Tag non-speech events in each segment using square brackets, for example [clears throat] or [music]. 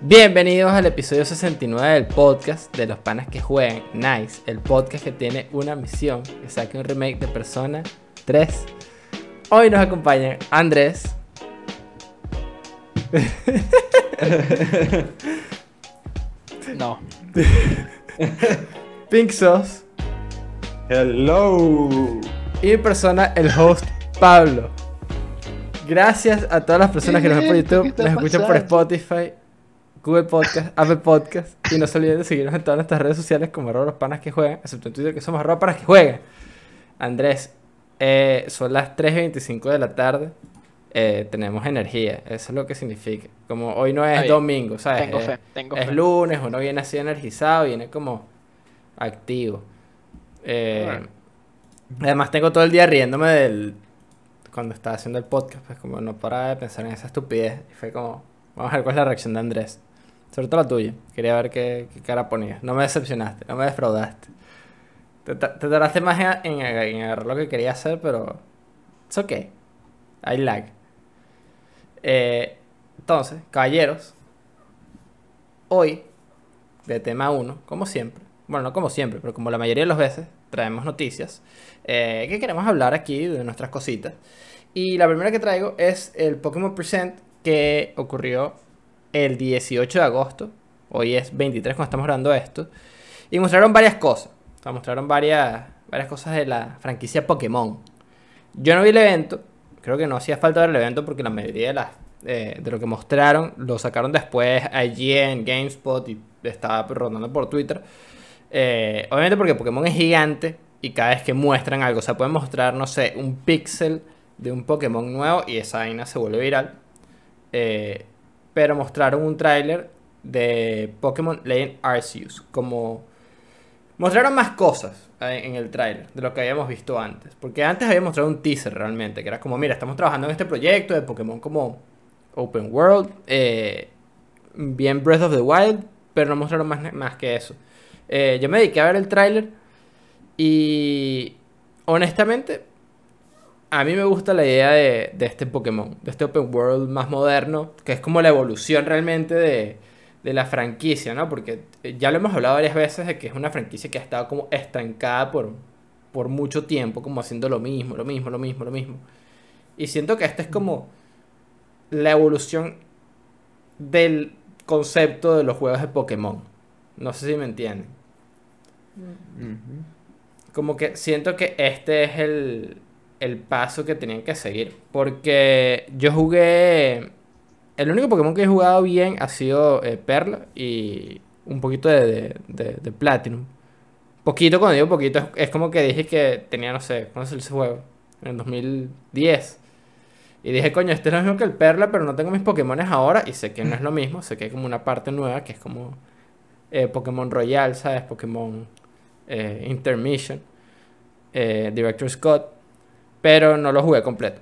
Bienvenidos al episodio 69 del podcast de los panas que juegan Nice, el podcast que tiene una misión, que saque un remake de Persona 3. Hoy nos acompañan Andrés. [laughs] No. [laughs] Pink Sauce Hello. y mi persona, el host Pablo. Gracias a todas las personas que nos ven por ¿Qué YouTube, nos escuchan por? Spotify, Google Podcast, Apple Podcast. Y no se olviden de seguirnos en todas nuestras redes sociales como arroba los panas que juegan, excepto en Twitter que somos arroba panas que juegan. Andrés, eh, son las 3 y 25 de la tarde. eh, tenemos energía, eso es lo que significa. Como hoy no es domingo, ¿sabes? Tengo Es- fe, tengo es fe. lunes, uno viene así energizado, viene como activo. Eh, Bueno. Además tengo todo el día riéndome del... Cuando estaba haciendo el podcast, pues como no paraba de pensar en esa estupidez. Y fue como, vamos a ver cuál es la reacción de Andrés. Sobre todo la tuya. Quería ver qué, cara ponías. No me decepcionaste, no me defraudaste. Te, te tardaste más en, en, agarrar lo que quería hacer, pero... Es ok. Hay lag. Eh, entonces, caballeros, hoy, de tema 1, como siempre, bueno, no como siempre, pero como la mayoría de las veces, traemos noticias eh, que queremos hablar aquí de nuestras cositas. Y la primera que traigo es el Pokémon Present que ocurrió el 18 de agosto. Hoy es 23 cuando estamos grabando esto. Y mostraron varias cosas. O sea, mostraron varias, varias cosas de la franquicia Pokémon. Yo no vi el evento. Creo que no hacía falta ver el evento porque la mayoría de, las, eh, de lo que mostraron lo sacaron después allí en GameSpot y estaba rondando por Twitter. Eh, obviamente porque Pokémon es gigante y cada vez que muestran algo, o sea, pueden mostrar, no sé, un píxel de un Pokémon nuevo y esa vaina se vuelve viral. Eh, pero mostraron un tráiler de Pokémon Legend Arceus. Como mostraron más cosas eh, en el tráiler de lo que habíamos visto antes. Porque antes había mostrado un teaser realmente, que era como, mira, estamos trabajando en este proyecto de Pokémon como Open World, eh, bien Breath of the Wild, pero no mostraron más, más que eso. Eh, yo me dediqué a ver el tráiler y honestamente a mí me gusta la idea de, de este Pokémon, de este Open World más moderno, que es como la evolución realmente de, de la franquicia, ¿no? Porque eh, ya lo hemos hablado varias veces de que es una franquicia que ha estado como estancada por, por mucho tiempo, como haciendo lo mismo, lo mismo, lo mismo, lo mismo. Y siento que esta es como la evolución del concepto de los juegos de Pokémon. No sé si me entienden. Como que siento que este es el, el paso que tenían que seguir. Porque yo jugué. El único Pokémon que he jugado bien ha sido eh, Perla y un poquito de, de, de- Platinum. Poquito, cuando digo poquito, es, como que dije que tenía, no sé, ¿cuándo salió ese juego? En el 2010. Y dije, coño, este es lo mismo que el Perla, pero no tengo mis Pokémones ahora. Y sé que no es lo mismo, sé que hay como una parte nueva que es como eh, Pokémon Royal, ¿sabes? Pokémon eh, Intermission, Director Scott, pero no lo jugué completo.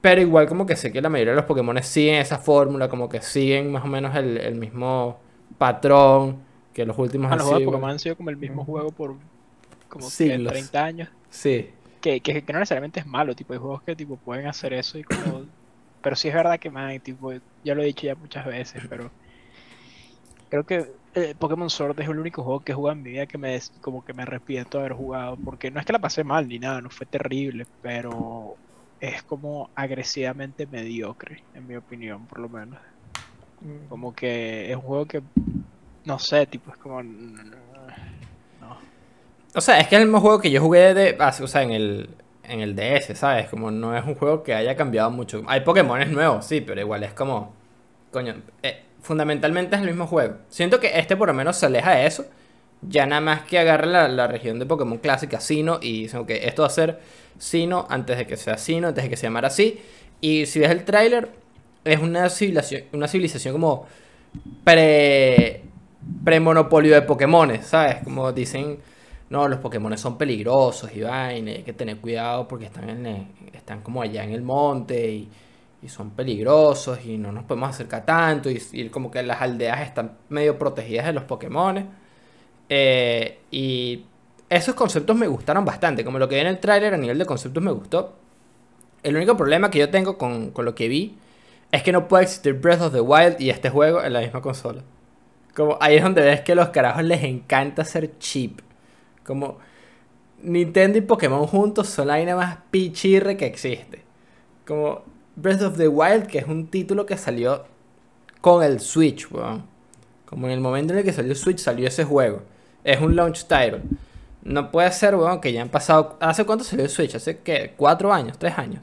Pero igual como que sé que la mayoría de los Pokémon siguen esa fórmula, como que siguen más o menos el, el mismo patrón que los últimos Ah, los juegos de. Pokémon han sido como el mismo juego por como Siglos. 30 años. Sí, Que, que, que no necesariamente es malo, tipo, hay juegos que tipo pueden hacer eso y como... [coughs] Pero sí es verdad que, man, tipo, ya lo he dicho ya muchas veces, pero... Creo que eh, Pokémon Sword es el único juego que he jugado en mi vida que me como que me arrepiento de haber jugado, porque no es que la pasé mal ni nada, no fue terrible, pero es como agresivamente mediocre, en mi opinión, por lo menos. Como que es un juego que, no sé, tipo, es como... No. O sea, es que es el mismo juego que yo jugué de, ah, o sea, en el, en el DS, ¿sabes? Como no es un juego que haya cambiado mucho. Hay Pokémon nuevos, sí, pero igual es como, coño, eh, fundamentalmente es el mismo juego. Siento que este por lo menos se aleja de eso. Ya nada más que agarra la, la región de Pokémon clásica, Sino, y dicen, ok, esto va a ser Sino antes de que sea Sino, antes de que se llamara así. Y si ves el tráiler, es una civilización, una civilización como pre premonopolio de Pokémones, ¿sabes? Como dicen, no, los Pokémones son peligrosos y vaina, hay que tener cuidado porque están, están como allá en el monte y, y son peligrosos y no nos podemos acercar tanto y, como que las aldeas están medio protegidas de los Pokémones. Eh, y esos conceptos me gustaron bastante, como lo que vi en el tráiler a nivel de conceptos me gustó. El único problema que yo tengo con, con lo que vi es que no puede existir Breath of the Wild y este juego en la misma consola. Como ahí es donde ves que los carajos les encanta ser cheap. Como Nintendo y Pokémon juntos son la vaina más pichirre que existe. Como Breath of the Wild, que es un título que salió con el Switch, weón. Como en el momento en el que salió el Switch salió ese juego. Es un launch title. No puede ser, weón, que ya han pasado... ¿Hace cuánto salió el Switch? ¿Hace qué? ¿Cuatro años? ¿Tres años?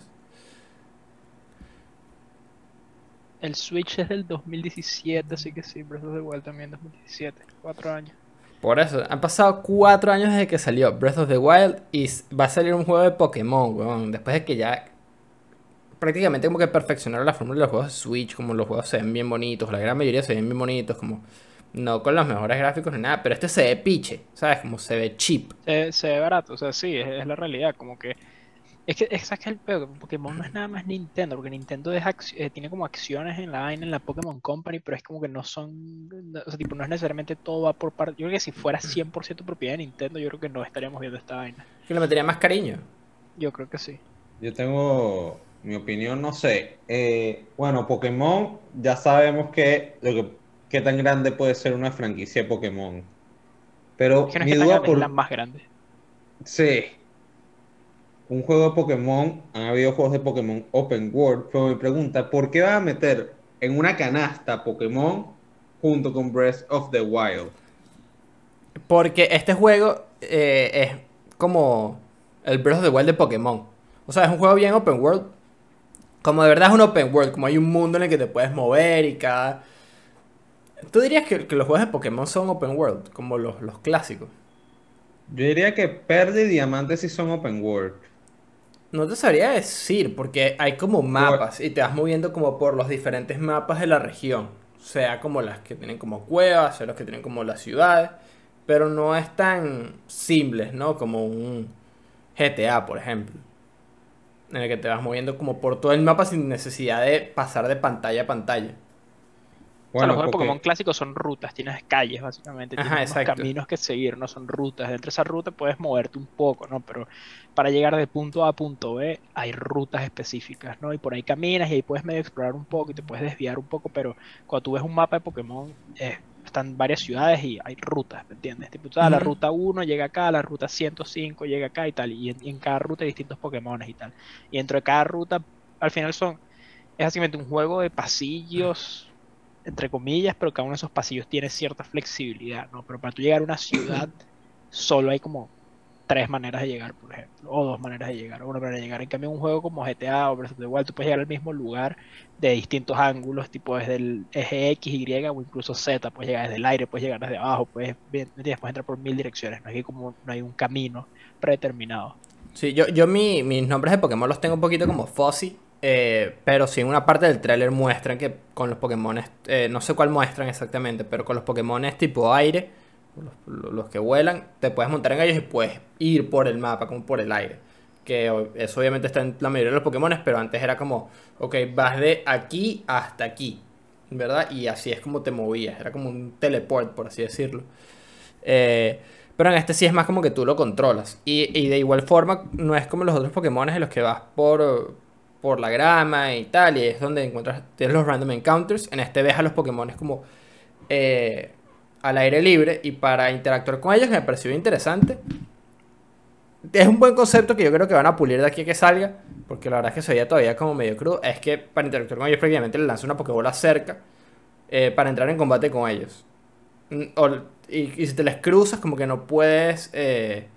El Switch es del 2017, así que sí, Breath of the Wild también 2017, cuatro años. Por eso, han pasado cuatro años desde que salió Breath of the Wild y va a salir un juego de Pokémon, weón. Después de que ya prácticamente como que perfeccionaron la fórmula de los juegos de Switch, como los juegos se ven bien bonitos, la gran mayoría se ven bien bonitos, como no con los mejores gráficos ni nada, pero este se ve piche, ¿sabes? Como se ve cheap. Se, se ve barato, o sea, sí, es, es la realidad, como que es que esa es el peor, Pokémon no es nada más Nintendo, porque Nintendo es eh, tiene como acciones en la vaina, en la Pokémon Company, pero es como que no son, o sea, tipo, no es necesariamente todo va por parte, yo creo que si fuera 100% propiedad de Nintendo, yo creo que no estaríamos viendo esta vaina. Que le metería más cariño. Yo creo que sí. Yo tengo mi opinión, no sé. Eh, bueno, Pokémon, ya sabemos que, lo que qué tan grande puede ser una franquicia de Pokémon. Pero mi duda grande, es por... la más grande. Sí. Un juego de Pokémon, han habido juegos de Pokémon Open World, pero me pregunta, ¿por qué va a meter en una canasta Pokémon junto con Breath of the Wild? Porque este juego eh, es como el Breath of the Wild de Pokémon. O sea, es un juego bien open world. Como de verdad es un open world, como hay un mundo en el que te puedes mover y cada... ¿Tú dirías que, que los juegos de Pokémon son open world, como los, los clásicos? Yo diría que Perla y Diamante sí son Open World. No te sabría decir, porque hay como mapas y te vas moviendo como por los diferentes mapas de la región. Sea como las que tienen como cuevas, sea los que tienen como las ciudades. Pero no es tan simples, ¿no? Como un GTA, por ejemplo. En el que te vas moviendo como por todo el mapa sin necesidad de pasar de pantalla a pantalla. o sea, los Bueno, juegos de Pokémon clásicos son rutas, tienes calles básicamente, tienes unos caminos que seguir, no son rutas. Dentro de esa ruta puedes moverte un poco, ¿no? Pero para llegar de punto A a punto B hay rutas específicas, ¿no? Y por ahí caminas y ahí puedes medio explorar un poco y te puedes desviar un poco, pero cuando tú ves un mapa de Pokémon, eh, están varias ciudades y hay rutas, ¿me entiendes? Tipo, ah, la ruta 1 llega acá, la ruta 105 llega acá y tal, y en, y en cada ruta hay distintos Pokémon y tal. Y dentro de cada ruta, al final son, es básicamente un juego de pasillos, entre comillas, pero cada uno de esos pasillos tiene cierta flexibilidad, ¿no? Pero para tú llegar a una ciudad, solo hay como tres maneras de llegar, por ejemplo, o dos maneras de llegar, o una manera de llegar. En cambio, un juego como GTA o Breath of the Wild, tú puedes llegar al mismo lugar de distintos ángulos, tipo desde el eje X, Y o incluso Z, puedes llegar desde el aire, puedes llegar desde abajo, puedes, puedes entrar por mil direcciones, no hay como no hay un camino predeterminado. Sí, yo, yo mi- mis nombres de Pokémon los tengo un poquito como fuzzy. eh, pero sí en una parte del tráiler muestran que con los Pokémon, no sé cuál muestran exactamente, pero con los Pokémon tipo aire, los, que vuelan, te puedes montar en ellos y puedes ir por el mapa, como por el aire. Que eso obviamente está en la mayoría de los Pokémon, pero antes era como, ok, vas de aquí hasta aquí, ¿verdad? Y así es como te movías, era como un teleport, por así decirlo. Eh, pero en este sí es más como que tú lo controlas. Y, y de igual forma, no es como los otros Pokémon en los que vas por, por la grama y tal, y es donde encuentras tienes los random encounters. En este ves a los Pokémon como eh, al aire libre y para interactuar con ellos me pareció interesante. Es un buen concepto que yo creo que van a pulir de aquí a que salga, porque la verdad es que se veía todavía como medio crudo. Es que para interactuar con ellos prácticamente le lanzas una Pokébola cerca eh, para entrar en combate con ellos. Mm, y, si te les cruzas, como que no puedes. eh,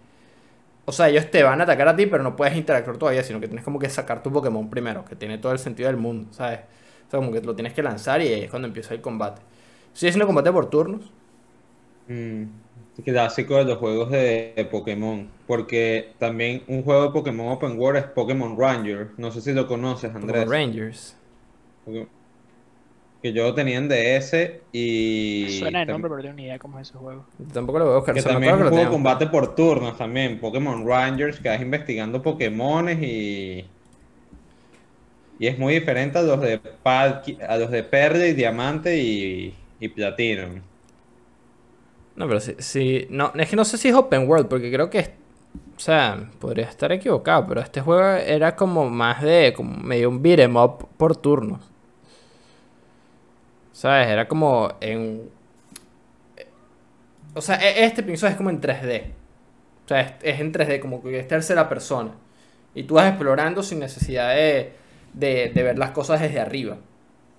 o sea, ellos te van a atacar a ti, pero no puedes interactuar todavía, sino que tienes como que sacar tu Pokémon primero, que tiene todo el sentido del mundo, ¿sabes? O sea, como que lo tienes que lanzar y ahí es cuando empieza el combate. Sigue siendo combate por turnos. Mm, clásico de los juegos de, de Pokémon. Porque también un juego de Pokémon Open World es Pokémon Ranger. No sé si lo conoces, Andrés. Rangers. Porque- Que yo lo tenía en DS y. Suena tam- nombre, pero no tengo ni idea cómo es ese juego. Tampoco lo voy a buscar. Que también es un juego de combate por turnos también. Pokémon Rangers, que vas investigando Pokémones y. Y es muy diferente a los de a los de Perla y Diamante y, y Platinum. No, pero sí, No, es que no sé si es open world, porque creo que es. O sea, podría estar equivocado, pero este juego era como más de. como medio un beat'em up por turnos. ¿Sabes? Era como en... O sea, e- este pienso es como en 3D. O sea, es, en 3D, como que es tercera persona. Y tú vas explorando sin necesidad de, de ver las cosas desde arriba.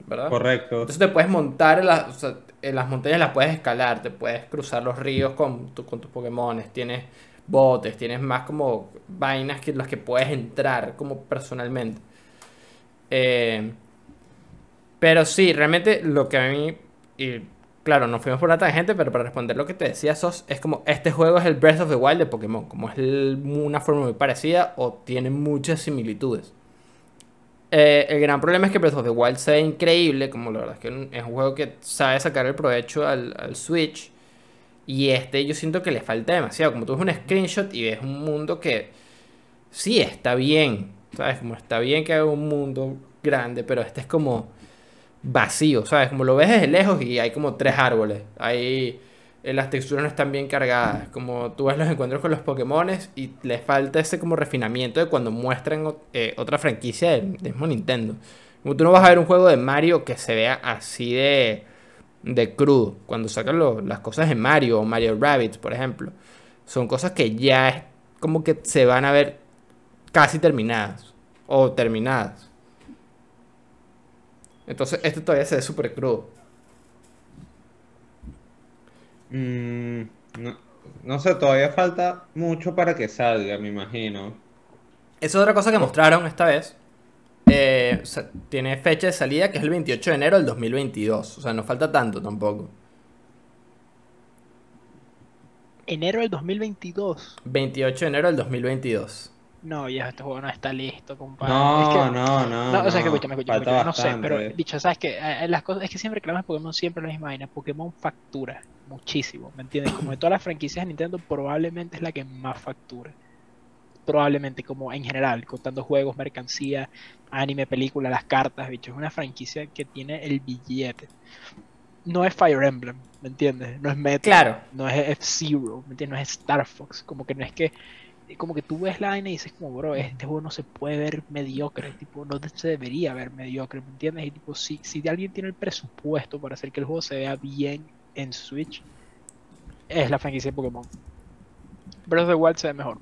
¿Verdad? Correcto. Entonces te puedes montar en, las- o sea, en las montañas, las puedes escalar, te puedes cruzar los ríos con, tu- con tus Pokémones, tienes botes, tienes más como vainas que las que puedes entrar como personalmente. Eh, pero sí, realmente lo que a mí, y claro, nos fuimos por una tangente, pero para responder lo que te decía Sos, es como este juego es el Breath of the Wild de Pokémon, como es el- una forma muy parecida o tiene muchas similitudes. Eh, el gran problema es que Breath of the Wild se ve increíble, como la verdad es que es un juego que sabe sacar el provecho al, al Switch. Y este yo siento que le falta demasiado. Como tú ves un screenshot y ves un mundo que sí está bien. ¿Sabes? Como está bien que haga un mundo grande, pero este es como vacío, ¿sabes? Como lo ves desde lejos y hay como tres árboles. Hay, eh, las texturas no están bien cargadas. Como tú ves los encuentros con los Pokémones y le falta ese como refinamiento de cuando muestran eh, otra franquicia del del mismo Nintendo. Como tú no vas a ver un juego de Mario que se vea así de, de crudo. Cuando sacan lo- las cosas de Mario o Mario Rabbit, por ejemplo. Son cosas que ya es como que se van a ver casi terminadas. O terminadas. Entonces, esto todavía se ve súper crudo. Mm, no, no sé, todavía falta mucho para que salga, me imagino. Esa es otra cosa que mostraron esta vez. Eh, o sea, tiene fecha de salida que es el 28 de enero del 2022. O sea, no falta tanto tampoco. Enero del 2022. 28 de enero del 2022. No, viejo, este juego no está listo, compadre. No, Es que- no, no. No, o sea, que no, escúchame, escúchame, no sé, pero dicho, ¿sabes qué? Eh, Las cosas, es que siempre reclamas Pokémon siempre la misma vaina. Pokémon factura muchísimo, ¿me entiendes? Como de todas las franquicias de Nintendo, probablemente es la que más factura. Probablemente, como en general, contando juegos, mercancía, anime, película, las cartas, bicho. Es una franquicia que tiene el billete. No es Fire Emblem, ¿me entiendes? No es Metroid, Claro. no es F-Zero, ¿me entiendes? No es Star Fox. Como que no es que como que tú ves la vaina y dices como, bro, este juego no se puede ver mediocre, tipo, no se debería ver mediocre, ¿me entiendes? Y tipo, si, si alguien tiene el presupuesto para hacer que el juego se vea bien en Switch, es la franquicia de Pokémon. Breath of the Wild se ve mejor.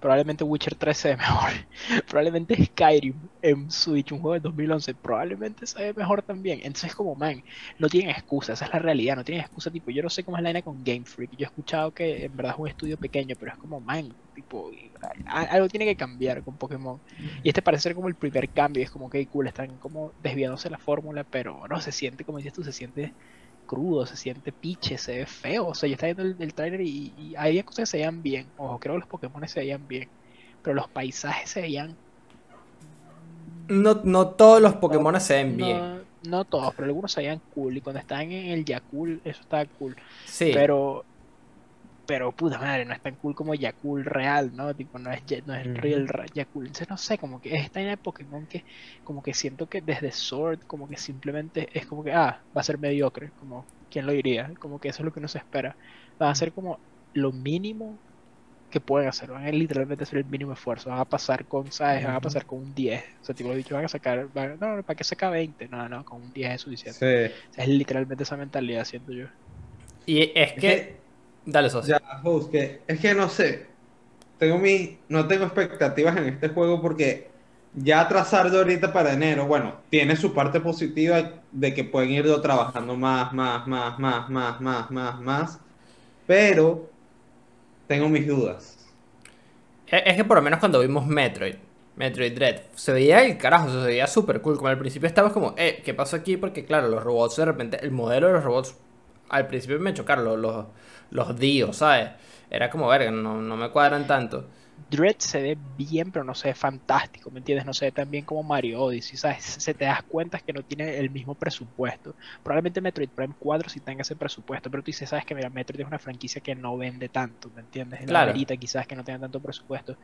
Probablemente Witcher 3 se ve mejor. [laughs] Probablemente Skyrim en Switch, un juego de 2011, probablemente se ve mejor también. Entonces, como, man, no tienen excusa, esa es la realidad, no tienen excusa, tipo, yo no sé cómo es la vaina con Game Freak, yo he escuchado que en verdad es un estudio pequeño, pero es como, man, tipo, algo tiene que cambiar con Pokémon. Y este parece ser como el primer cambio, es como que cool, están como desviándose la fórmula, pero no se siente, como dices tú, se siente crudo, se siente piche, se ve feo, o sea, yo estaba viendo el, el trailer y, y había cosas que se veían bien, ojo, creo que los Pokémon se veían bien, pero los paisajes se veían No, no todos los Pokémon se ven bien. no, no todos, pero algunos se veían cool. Y cuando estaban en el Yakul, eso estaba cool. Sí. Pero, pero puta madre, no es tan cool como Yakul real, ¿no? Tipo, no es, no es Ujú. real Yakul. Entonces, no sé, como que es esta idea de Pokémon que, como que siento que desde Sword, como que simplemente es como que, ah, va a ser mediocre. Como, ¿quién lo diría? Como que eso es lo que uno se espera. Va a ser como lo mínimo que pueden hacer. Van a literalmente hacer el mínimo esfuerzo. Van a pasar con, ¿sabes? Van a pasar con un 10. O sea, tipo, bichos van a sacar, van- no, no, ¿para qué saca 20? No, no, con un 10 es suficiente. Sí. O sea, es literalmente esa mentalidad, siento yo. Y es Es que. Dale, Sos. ya, host, que, es que no sé. Tengo mi, no tengo expectativas en este juego porque ya trazarlo ahorita para enero, bueno, tiene su parte positiva de que pueden irlo trabajando más, más, más, más, más, más, más, más. Pero tengo mis dudas. Es es que por lo menos cuando vimos Metroid, Metroid Dread, se veía el carajo, se veía súper cool. Como al principio estabas como, eh, ¿qué pasó aquí? Porque claro, los robots de repente, el modelo de los robots, al principio me chocaron los, los, los Dios, ¿sabes? Era como, verga, no, no me cuadran tanto. Dread se ve bien, pero no se ve fantástico, ¿me entiendes? No se ve tan bien como Mario Odyssey, ¿sabes? Se te das cuenta que no tiene el mismo presupuesto. Probablemente Metroid Prime 4 sí tenga ese presupuesto, pero tú dices, ¿sabes que Mira, Metroid es una franquicia que no vende tanto, ¿me entiendes? La Claro. Amerita quizás que no tenga tanto presupuesto.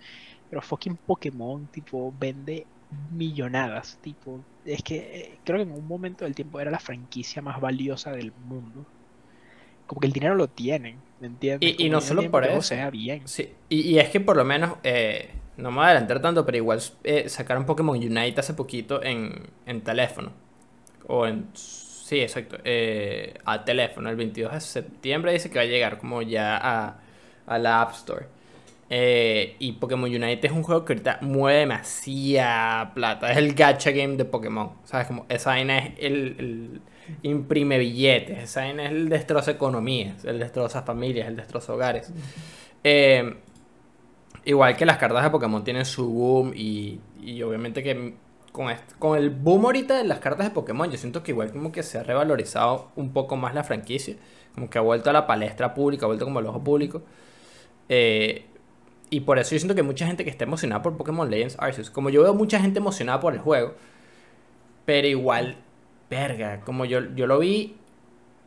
Pero fucking Pokémon, tipo, vende millonadas, tipo, es que eh, creo que en un momento del tiempo era la franquicia más valiosa del mundo. Como que el dinero lo tienen, ¿me entiendes? Y- no solo por eso. sea bien. Sí, y, y es que por lo menos, eh, no me voy a adelantar tanto, pero igual eh, sacaron Pokémon Unite hace poquito en, en teléfono. O en sí, exacto. eh, a teléfono. El 22 de septiembre dice que va a llegar como ya a, a la App Store. Eh, y Pokémon Unite es un juego que ahorita mueve demasiada plata. Es el gacha game de Pokémon. ¿Sabes? Como esa vaina es el, el imprime billetes. Esa es el destroza economías. El destroza familias. El destroza hogares. Eh, igual que las cartas de Pokémon tienen su boom. Y, y obviamente que con, con el boom ahorita de las cartas de Pokémon, yo siento que igual como que se ha revalorizado un poco más la franquicia. Como que ha vuelto a la palestra pública, ha vuelto como al ojo público. Eh, y por eso yo siento que mucha gente que está emocionada por Pokémon Legends Arceus. Como yo veo mucha gente emocionada por el juego. Pero igual, verga, como yo, yo lo vi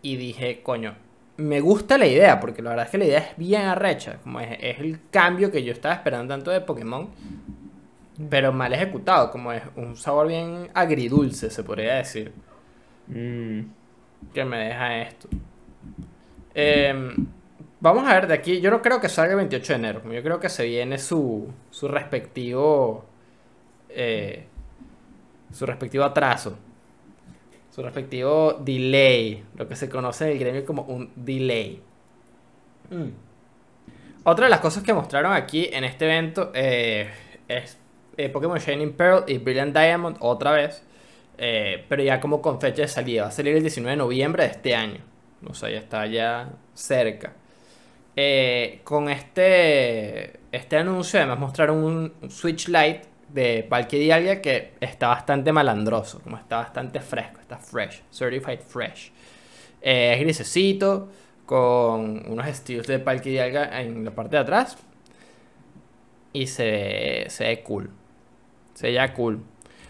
y dije, coño, me gusta la idea, porque la verdad es que la idea es bien arrecha. Como es, es el cambio que yo estaba esperando tanto de Pokémon, pero mal ejecutado. Como es un sabor bien agridulce, se podría decir, Mm, que me deja esto. Em, vamos a ver de aquí. Yo no creo que salga el 28 de enero. Yo creo que se viene su, su respectivo. eh, su respectivo atraso. Su respectivo delay. Lo que se conoce en el gremio como un delay. Mm. Otra de las cosas que mostraron aquí en este evento eh, es eh, Pokémon Shining Pearl y Brilliant Diamond otra vez. eh, pero ya como con fecha de salida. Va a salir el 19 de noviembre de este año. O sea, ya está ya cerca. Con este, este anuncio además mostraron un, un Switch Lite de Valkyrie Dialga que está bastante malandroso, como está bastante fresco, está fresh, certified fresh. Eh, es grisecito, con unos estilos de Valkyrie Dialga en la parte de atrás. Y se se ve cool. Se ve ya cool.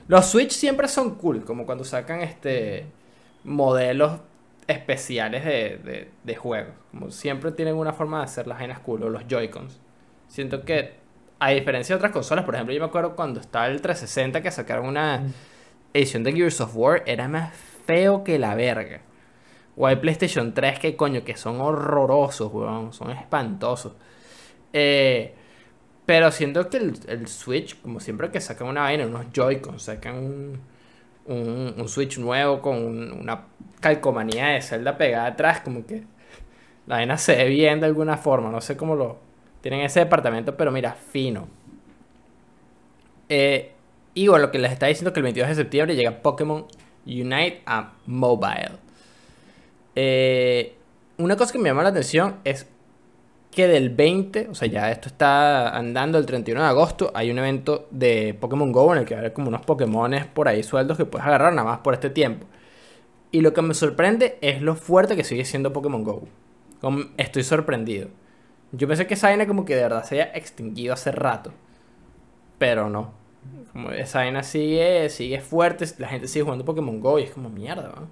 Los Switch siempre son cool, como cuando sacan este modelos especiales de, de, de juegos. Como siempre tienen una forma de hacer las vainas cool, o los Joy-Cons. Siento que, a diferencia de otras consolas, por ejemplo, yo me acuerdo cuando estaba el 360 que sacaron una edición de Gears of War, era más feo que la verga. O hay PlayStation 3 que coño, que son horrorosos, weón, son espantosos. Eh, pero siento que el, el Switch, como siempre que sacan una vaina, unos Joy-Con, sacan un, un, un Switch nuevo con un- una calcomanía de Zelda pegada atrás, como que la vaina se ve bien de alguna forma, no sé cómo lo... Tienen ese departamento, pero mira, fino. Eh, y bueno, lo que les está diciendo que el 22 de septiembre llega Pokémon Unite a Mobile. Eh, una cosa que me llama la atención es que del 20, o sea, ya esto está andando el 31 de agosto, hay un evento de Pokémon Go en el que va a haber como unos Pokémones por ahí sueltos que puedes agarrar nada más por este tiempo. Y lo que me sorprende es lo fuerte que sigue siendo Pokémon Go. Estoy sorprendido. Yo pensé que esa vaina como que de verdad se había extinguido hace rato. Pero no. Como esa vaina sigue, sigue fuerte, la gente sigue jugando Pokémon Go y es como mierda, ¿no?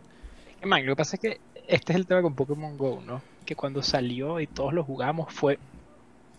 Es que, man, lo que pasa es que este es el tema con Pokémon Go, ¿no? Que cuando salió y todos lo jugamos fue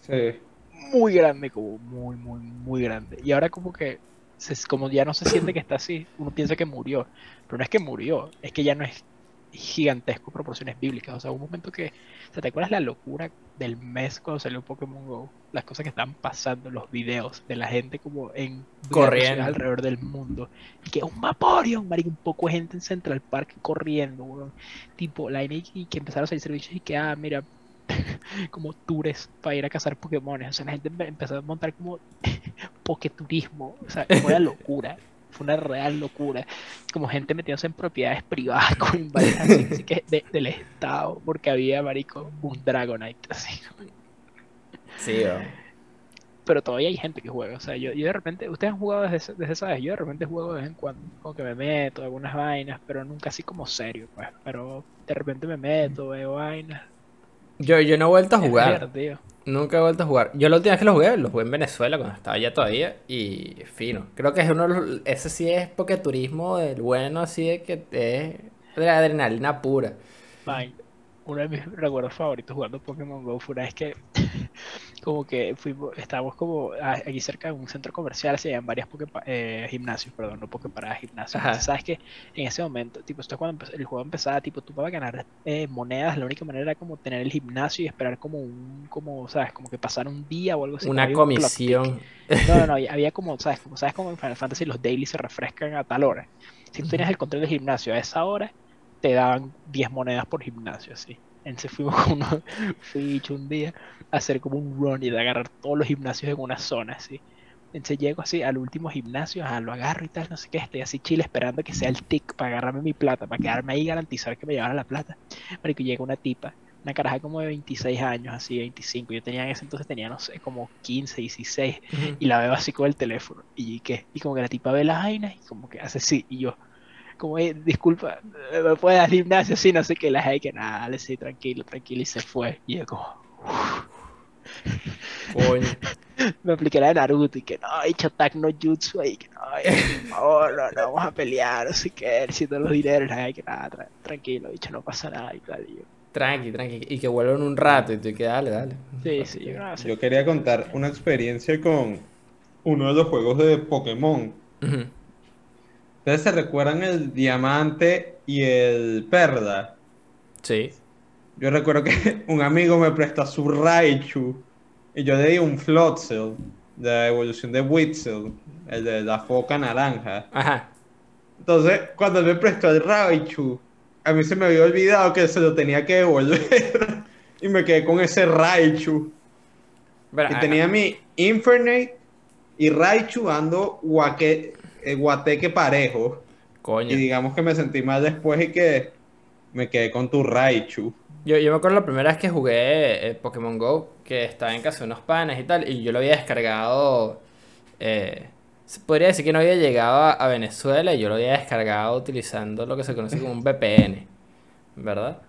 sí. muy grande, como muy, muy, muy grande. Y ahora como que, se- como ya no se siente que está así, uno piensa que murió. Pero no es que murió, es que ya no es gigantesco proporciones bíblicas. O sea, un momento que, o sea, ¿te acuerdas la locura del mes cuando salió Pokémon Go? Las cosas que estaban pasando, los videos de la gente como en Corriendo. alrededor del mundo. Y que un Vaporeon, marico, un poco de gente en Central Park corriendo, weón. Tipo, la y y que empezaron a salir servicios y que, ah, mira, [laughs] como tours para ir a cazar Pokémones. O sea, la gente empe- empezó a montar como [laughs] poketurismo. O sea, fue una locura. Fue una real locura. Como gente metiéndose en propiedades privadas [laughs] con vainas así, así que de- del Estado, porque había, marico, un Dragonite. Así. Sí. Pero todavía hay gente que juega. O sea, yo, yo de repente, ustedes han jugado desde, desde esa vez. Yo de repente juego de vez en cuando. Como que me meto, algunas vainas, pero nunca así como serio, pues. Pero de repente me meto, veo vainas. Yo, yo no he vuelto a jugar. Nunca he vuelto a jugar. Yo la última vez que lo jugué, lo jugué en Venezuela cuando estaba allá todavía. Y fino. Creo que es uno de los. Ese sí es turismo del bueno, así de que es de adrenalina pura. Uno de mis recuerdos favoritos jugando Pokémon Go fue una vez que como que fuimos, estábamos como aquí cerca de un centro comercial, se llaman varias Poké, eh, gimnasios, perdón, no Poképaradas, gimnasios. Entonces, sabes que en ese momento, tipo, esto es cuando el juego empezaba, tipo, tú para ganar eh, monedas, la única manera era como tener el gimnasio y esperar como un, como, sabes, como que pasar un día o algo así. Una un comisión. No, no, no, [laughs] había como, sabes, como sabes como en Final Fantasy los daily se refrescan a tal hora. Si tú tenías el control del gimnasio a esa hora, te daban 10 monedas por gimnasio, así. Entonces fuimos [laughs] con uno, fui dicho un día a hacer como un run y de agarrar todos los gimnasios en una zona, así. Entonces llego así al último gimnasio, ah, lo agarro y tal, no sé qué, estoy así chile esperando que sea el tic para agarrarme mi plata, para quedarme ahí y garantizar que me llevara la plata. Marico, llega una tipa, una caraja como de 26 años, así, 25. Yo tenía en ese entonces, tenía, no sé, como 15, 16. Ujú. Y la veo así con el teléfono. Y qué, y como que la tipa ve las vainas y como que hace sí. Y yo, como, "Eh, disculpa, ¿me puedes dar gimnasio? Sí, no sé qué. La hay que nada, dale, sí, tranquilo, tranquilo. Y se fue. Y yo como, Coño. [laughs] me apliqué la de Naruto y que no, he hecho attack no jutsu ahí, que no, ay, por favor, no, no vamos a pelear, no sé qué, necesito los dineros, ay, que nada, tra- tranquilo, dicho, no pasa nada y tal. Y yo, Tranqui, tranqui. Y que vuelvan un rato y tú que dale, dale. sí, sí, yo no sé. Yo quería contar una experiencia con uno de los juegos de Pokémon. Ujú. ¿Ustedes se recuerdan el diamante y el perla? Sí. Yo recuerdo que [laughs] un amigo me prestó su Raichu y yo le di un Floatzel de la evolución de Witzel, el de la foca naranja. Ajá. Entonces, cuando él me prestó el Raichu, a mí se me había olvidado que se lo tenía que devolver [laughs] y me quedé con ese Raichu. Bueno, Y ah, tenía mi Infernape y Raichu ando guaque, guateque parejo. Coño. Y digamos que me sentí mal después y que me quedé con tu Raichu. Yo, yo me acuerdo la primera vez que jugué eh, Pokémon Go, que estaba en casa de unos panes y tal, y yo lo había descargado. eh, se podría decir que no había llegado a, a Venezuela y yo lo había descargado utilizando lo que se conoce como un VPN, ¿verdad?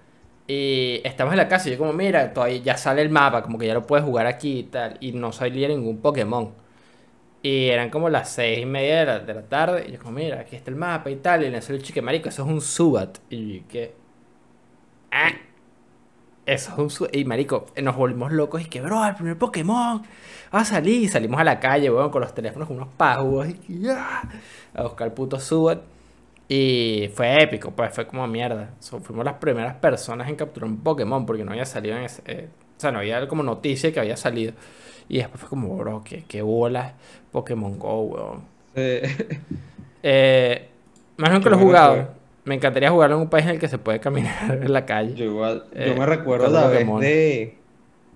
Y estamos en la casa y yo como, mira, todavía ya sale el mapa, como que ya lo puedes jugar aquí y tal, y no salía ningún Pokémon. Y eran como las seis y media de la, de la tarde, y yo como, mira, aquí está el mapa y tal, y le salió el chique, marico, eso es un Subat. Y yo que... Ah, eso es un su- Y marico, nos volvimos locos y que, bro, el primer Pokémon va a salir. Y salimos a la calle, weón, con los teléfonos con unos pajos y "Ah", a buscar el puto Subat. Y fue épico, pues fue como mierda. So, fuimos las primeras personas en capturar un Pokémon porque no había salido en ese. eh, o sea, no había como noticia que había salido. Y después fue como, bro, qué, qué bolas Pokémon Go, weón. Eh, [laughs] Eh, más nunca lo he jugado. fue. Me encantaría jugarlo en un país en el que se puede caminar [laughs] en la calle. yo igual, Eh, yo me recuerdo la vez de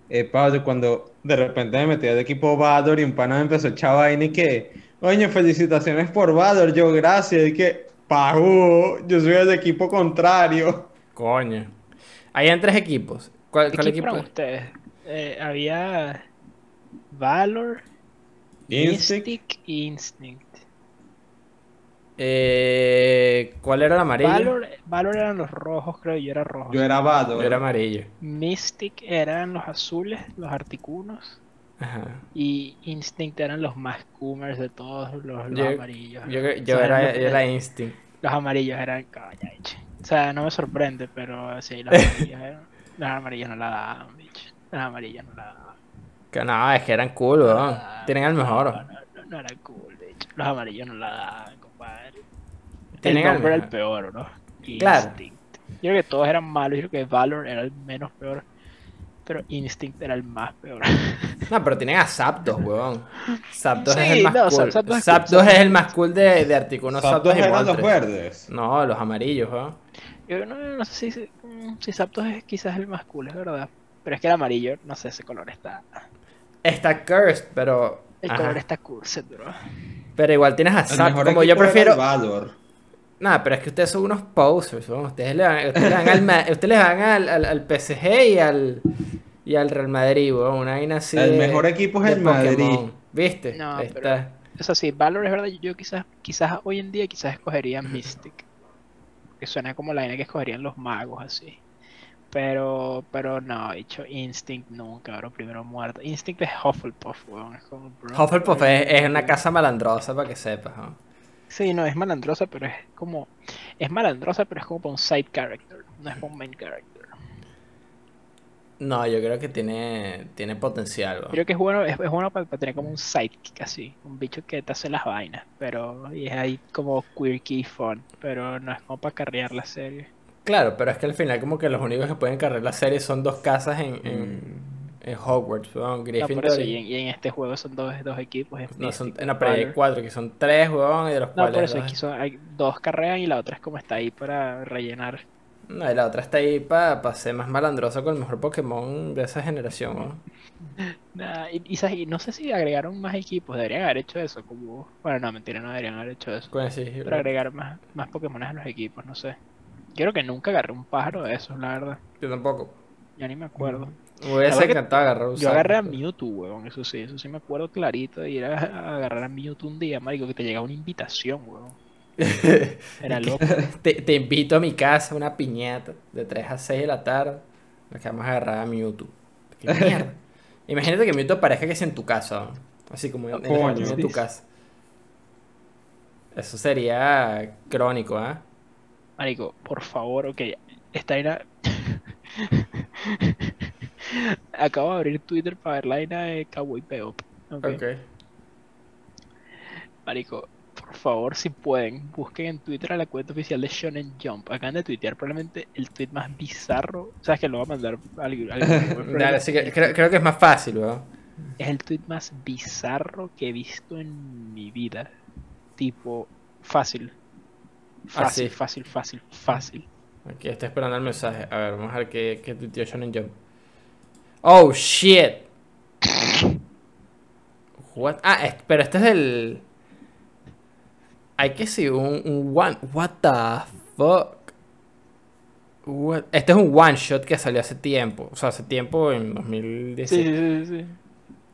eh, Pablo, cuando de repente me metí al equipo Valor y un pana me empezó a echar vaina y que, oye, felicitaciones por Valor, yo gracias, y que, pajú, yo soy del equipo contrario. Coño. Habían tres equipos. ¿Cuál, ¿De cuál qué equipo? fueron ustedes? Eh, había Valor, Instinct. Mystic y Instinct. Eh, ¿cuál era el amarillo? Valor, Valor eran los rojos, creo, yo era rojo. Yo era Valor. Yo era amarillo. Mystic eran los azules, los articunos. Ajá. Y Instinct eran los más coomers de todos los, los Yo, amarillos. yo, yo O sea, era, yo los, era Instinct. los amarillos eran coña, bicho. O sea, no me sorprende, pero sí, los amarillos, eran- los amarillos no la daban, bicho. Los amarillos no la daban. Que no, es que eran cool, weón. Ah, Tienen el mejor. No, no, no era cool, bicho. Los amarillos no la daban, compadre. Tienen el era el peor, ¿no? Claro. Instinct. Yo creo que todos eran malos, yo creo que Valor era el menos peor. Pero Instinct era el más peor. [laughs] No, pero tienen a Zapdos, weón. Zapdos es el más no, cool. Zapdos es Zapdos cool. es el más cool de, de Articuno Zapdos Zapdos y eran los verdes. No, los amarillos, weón. Yo no, no sé si, si Zapdos es quizás el más cool, es verdad. Pero es que el amarillo, no sé, ese color está. Está cursed, pero. El ajá. color está cursed, bro. Pero igual tienes a Como yo prefiero. Valor. Nada, pero es que ustedes son unos posers, weón. Ustedes le van, ustedes le van al, Ma- ustedes le van al, al, al PSG y al, y al Real Madrid, weón. Una vaina así. El de- mejor equipo es el Madrid. ¿Viste? No, Ahí pero- está. Eso sí, Valor es verdad, yo quizás, quizás hoy en día quizás escogería Mystic. Que suena como la vaina que escogerían los magos así. Pero, pero no, dicho Instinct nunca, bro, primero muerto. Instinct es Hufflepuff, weón. Es como, bro, Hufflepuff es, es una weón. casa malandrosa para que sepas, ¿no? Sí, no, es malandrosa, pero es como. Es malandrosa, pero es como para un side character, no es para un main character. No, yo creo que tiene, tiene potencial. Creo que es bueno, es, es bueno para, para tener como un sidekick así, un bicho que te hace las vainas, pero y es ahí como quirky y fun, pero no es como para carrear la serie. Claro, pero es que al final como que los únicos que pueden cargar la serie son dos casas en, en, en Hogwarts, weón. No, Gryffindor y- en, y en este juego son dos, dos equipos. es No, son, no, pero hay cuatro, que son tres, weón, y de los No, cuales por eso dos- aquí son, hay dos carreras y la otra es como está ahí para rellenar. No, y la otra está ahí para ser más malandroso con el mejor Pokémon de esa generación. ¿no? [laughs] Nah, y, y no sé si agregaron más equipos, deberían haber hecho eso, como... Bueno, no, mentira, no deberían haber hecho eso. Con ese- Pero agregar más, más Pokémon a los equipos, no sé. Creo que nunca agarré un pájaro de esos, la verdad. Yo tampoco. Ya ni me acuerdo. Me hubiese encantado agarrar un Yo agarré a. Mewtwo, weón, eso sí, eso sí me acuerdo clarito de ir a, a agarrar a Mewtwo un día, marico, que te llegaba una invitación, weón. [laughs] Era loco. [laughs] te, te invito a mi casa, una piñata, de 3 a 6 de la tarde. Nos quedamos a agarrar a Mewtwo. ¿Qué [laughs] mierda? Imagínate que Mewtwo parezca que es en tu casa, ¿no? Así como en, en Coño. jardín de tu casa. Eso sería crónico, ¿ah? Marico, por favor, ok, esta vaina... [laughs] Acabo de abrir Twitter para ver la vaina de Cowboy Bebop. ok. Ok. Marico, por favor, si pueden, busquen en Twitter a la cuenta oficial de Shonen Jump. Acaban de tuitear probablemente el tweet más bizarro. Sabes que lo voy a mandar alguien. [laughs] Dale, sí que- creo, creo que es más fácil, weón. Es el tweet más bizarro que he visto en mi vida. Tipo, fácil. Fácil, Así. fácil, fácil, fácil. Aquí estoy esperando el mensaje. A ver, vamos a ver qué, qué tuiteó Shonen Jump. Oh, shit. What? Ah, es- pero este es el... Hay que sí, un, un one... What the fuck? What? Este es un one shot que salió hace tiempo. O sea, hace tiempo en 2010. Sí, sí, sí, sí.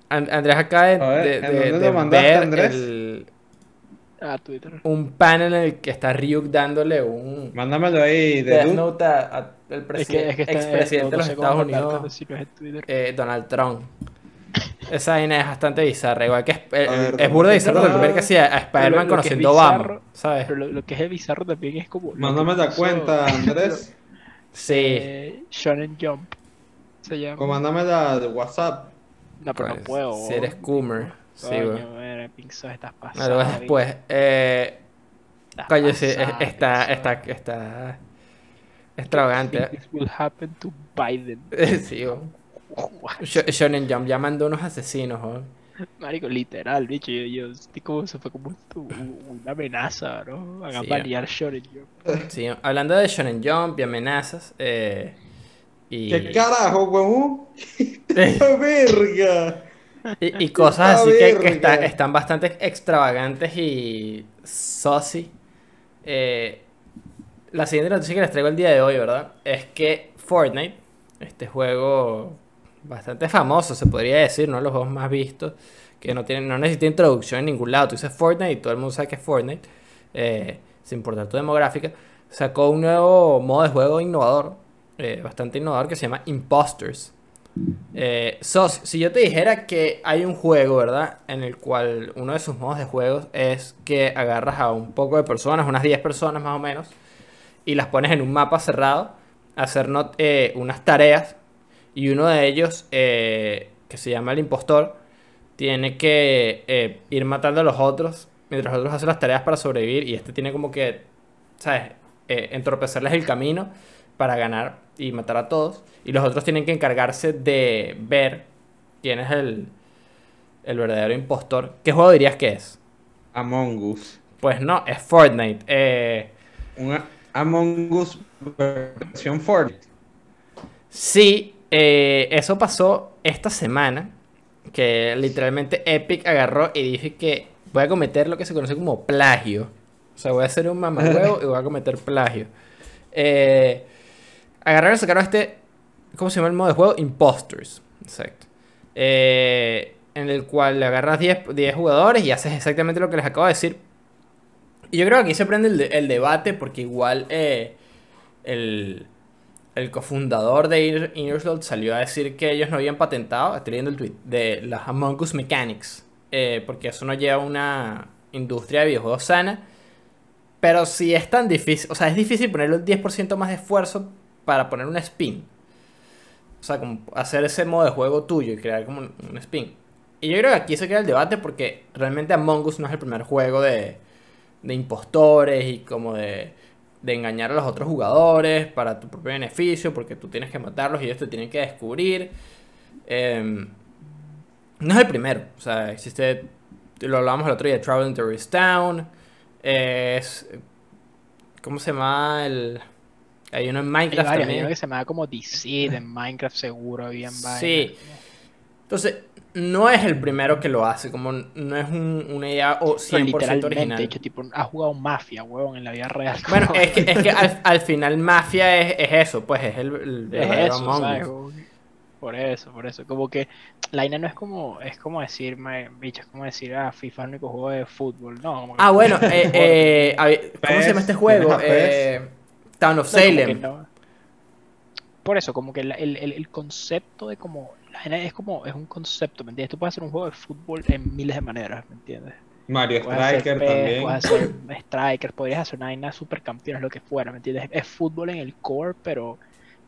An- Andrés acaba de, A ver, de- ¿en de- ver Andrés? el- Ah, Twitter. un panel en el que está Ryuk dándole un... Mándamelo ahí de Death. Note a- a- al Es que, presidente, es que está, expresidente de no los Estados Unidos, eh, Donald Trump. Esa vaina es bastante bizarra, igual que es, eh, A ver, es burda de bizarro ¿dónde también está? ver que sí, a a Spider-Man lo conociendo a Obama, ¿sabes? Pero lo, lo que es bizarro también es como. lo Mándame la cuenta, Andrés. [laughs] Sí, eh, Shonen Jump. Se llama. O mándame la de WhatsApp. No, pero pues, no puedo. si eres Coomer, sí, Coño, güey. mira, Pinzos, estás pasado. ves después. Eh, estás coño, sí, pasado, está, Pinzos. está, está extravagante. This will happen to Biden. [laughs] sí, Shonen Jump ya mandó unos asesinos, güey. Marico, literal, bicho. Yo, yo sentí como se fue como una amenaza, ¿no? Van a Sí, banear Shonen Jump. Sí, hablando de Shonen Jump y amenazas, eh, y... ¿Qué carajo, huevón? [laughs] ¡Qué verga! Y, y [laughs] cosas ¡Puta así que, que verga! está- están bastante extravagantes y saucy. Eh, la siguiente noticia que les traigo el día de hoy, ¿verdad? Es que Fortnite, este juego bastante famoso, se podría decir, uno de los juegos más vistos, que no, tiene, no necesita introducción en ningún lado. Tú dices Fortnite y todo el mundo sabe que es Fortnite, eh, sin importar tu demográfica. Sacó un nuevo modo de juego innovador, eh, bastante innovador, que se llama Imposters. Eh, Sos, si yo te dijera que hay un juego, ¿verdad? En el cual uno de sus modos de juegos es que agarras a un poco de personas, unas 10 personas más o menos, y las pones en un mapa cerrado, a hacer eh, unas tareas, y uno de ellos, eh, que se llama el impostor, tiene que ir matando a los otros, mientras los otros hacen las tareas para sobrevivir, y este tiene como que, ¿sabes? Entorpecerles el camino para ganar y matar a todos. Y los otros tienen que encargarse de ver quién es el, el verdadero impostor. ¿Qué juego dirías que es? Among Us. Pues no, es Fortnite. Eh, Una Among Us versión Fortnite. sí, eh, eso pasó esta semana. Que literalmente Epic agarró y dije que voy a cometer lo que se conoce como plagio. O sea, voy a hacer un mamahuevo [laughs] y voy a cometer plagio. Eh, agarraron y sacaron este. ¿Cómo se llama el modo de juego? Imposters. Exacto. Eh, en el cual le agarras 10, 10 jugadores y haces exactamente lo que les acabo de decir. Y yo creo que aquí se prende el, de- el debate porque igual eh, el, el cofundador de Inner- Innersloth salió a decir que ellos no habían patentado, estoy leyendo el tweet, de las Among Us Mechanics. eh, porque eso no lleva a una industria de videojuegos sana. Pero si es tan difícil, o sea, es difícil ponerle un 10% más de esfuerzo para poner un spin. O sea, como hacer ese modo de juego tuyo y crear como un, spin. Y yo creo que aquí se queda el debate porque realmente Among Us no es el primer juego de, de impostores y como de, de engañar a los otros jugadores para tu propio beneficio, porque tú tienes que matarlos y ellos te tienen que descubrir. Em, no es el primero, o sea, existe, lo hablábamos el otro día, Traveling Tourist Town, es, ¿cómo se llama el, Hay uno en Minecraft varios, hay también. uno que se me da como DC en Minecraft seguro, había Sí. Entonces, no es el primero que lo hace, como no es un, una idea o 100% literalmente, original. de hecho, tipo, ha jugado Mafia, huevón, en la vida real. Bueno, [laughs] es que, es que al, al final Mafia es, es eso, pues es el, el es verdadero eso, Por eso, por eso. Como que la INA no es como, es como decir, bicho, es como decir, ah, FIFA es el único juego de fútbol. No, Ah, bueno, [laughs] eh, eh, ¿cómo se llama este juego? Eh, Town of Salem. no. Por eso, como que la- el, el- el concepto de como, la es como, es un concepto, ¿me entiendes? Tú puedes hacer un juego de fútbol en miles de maneras, ¿me entiendes? Mario Puedes Striker también. puedes hacer [laughs] Strikers, podrías hacer una vaina supercampeones, lo que fuera, ¿me entiendes? Es fútbol en el core, pero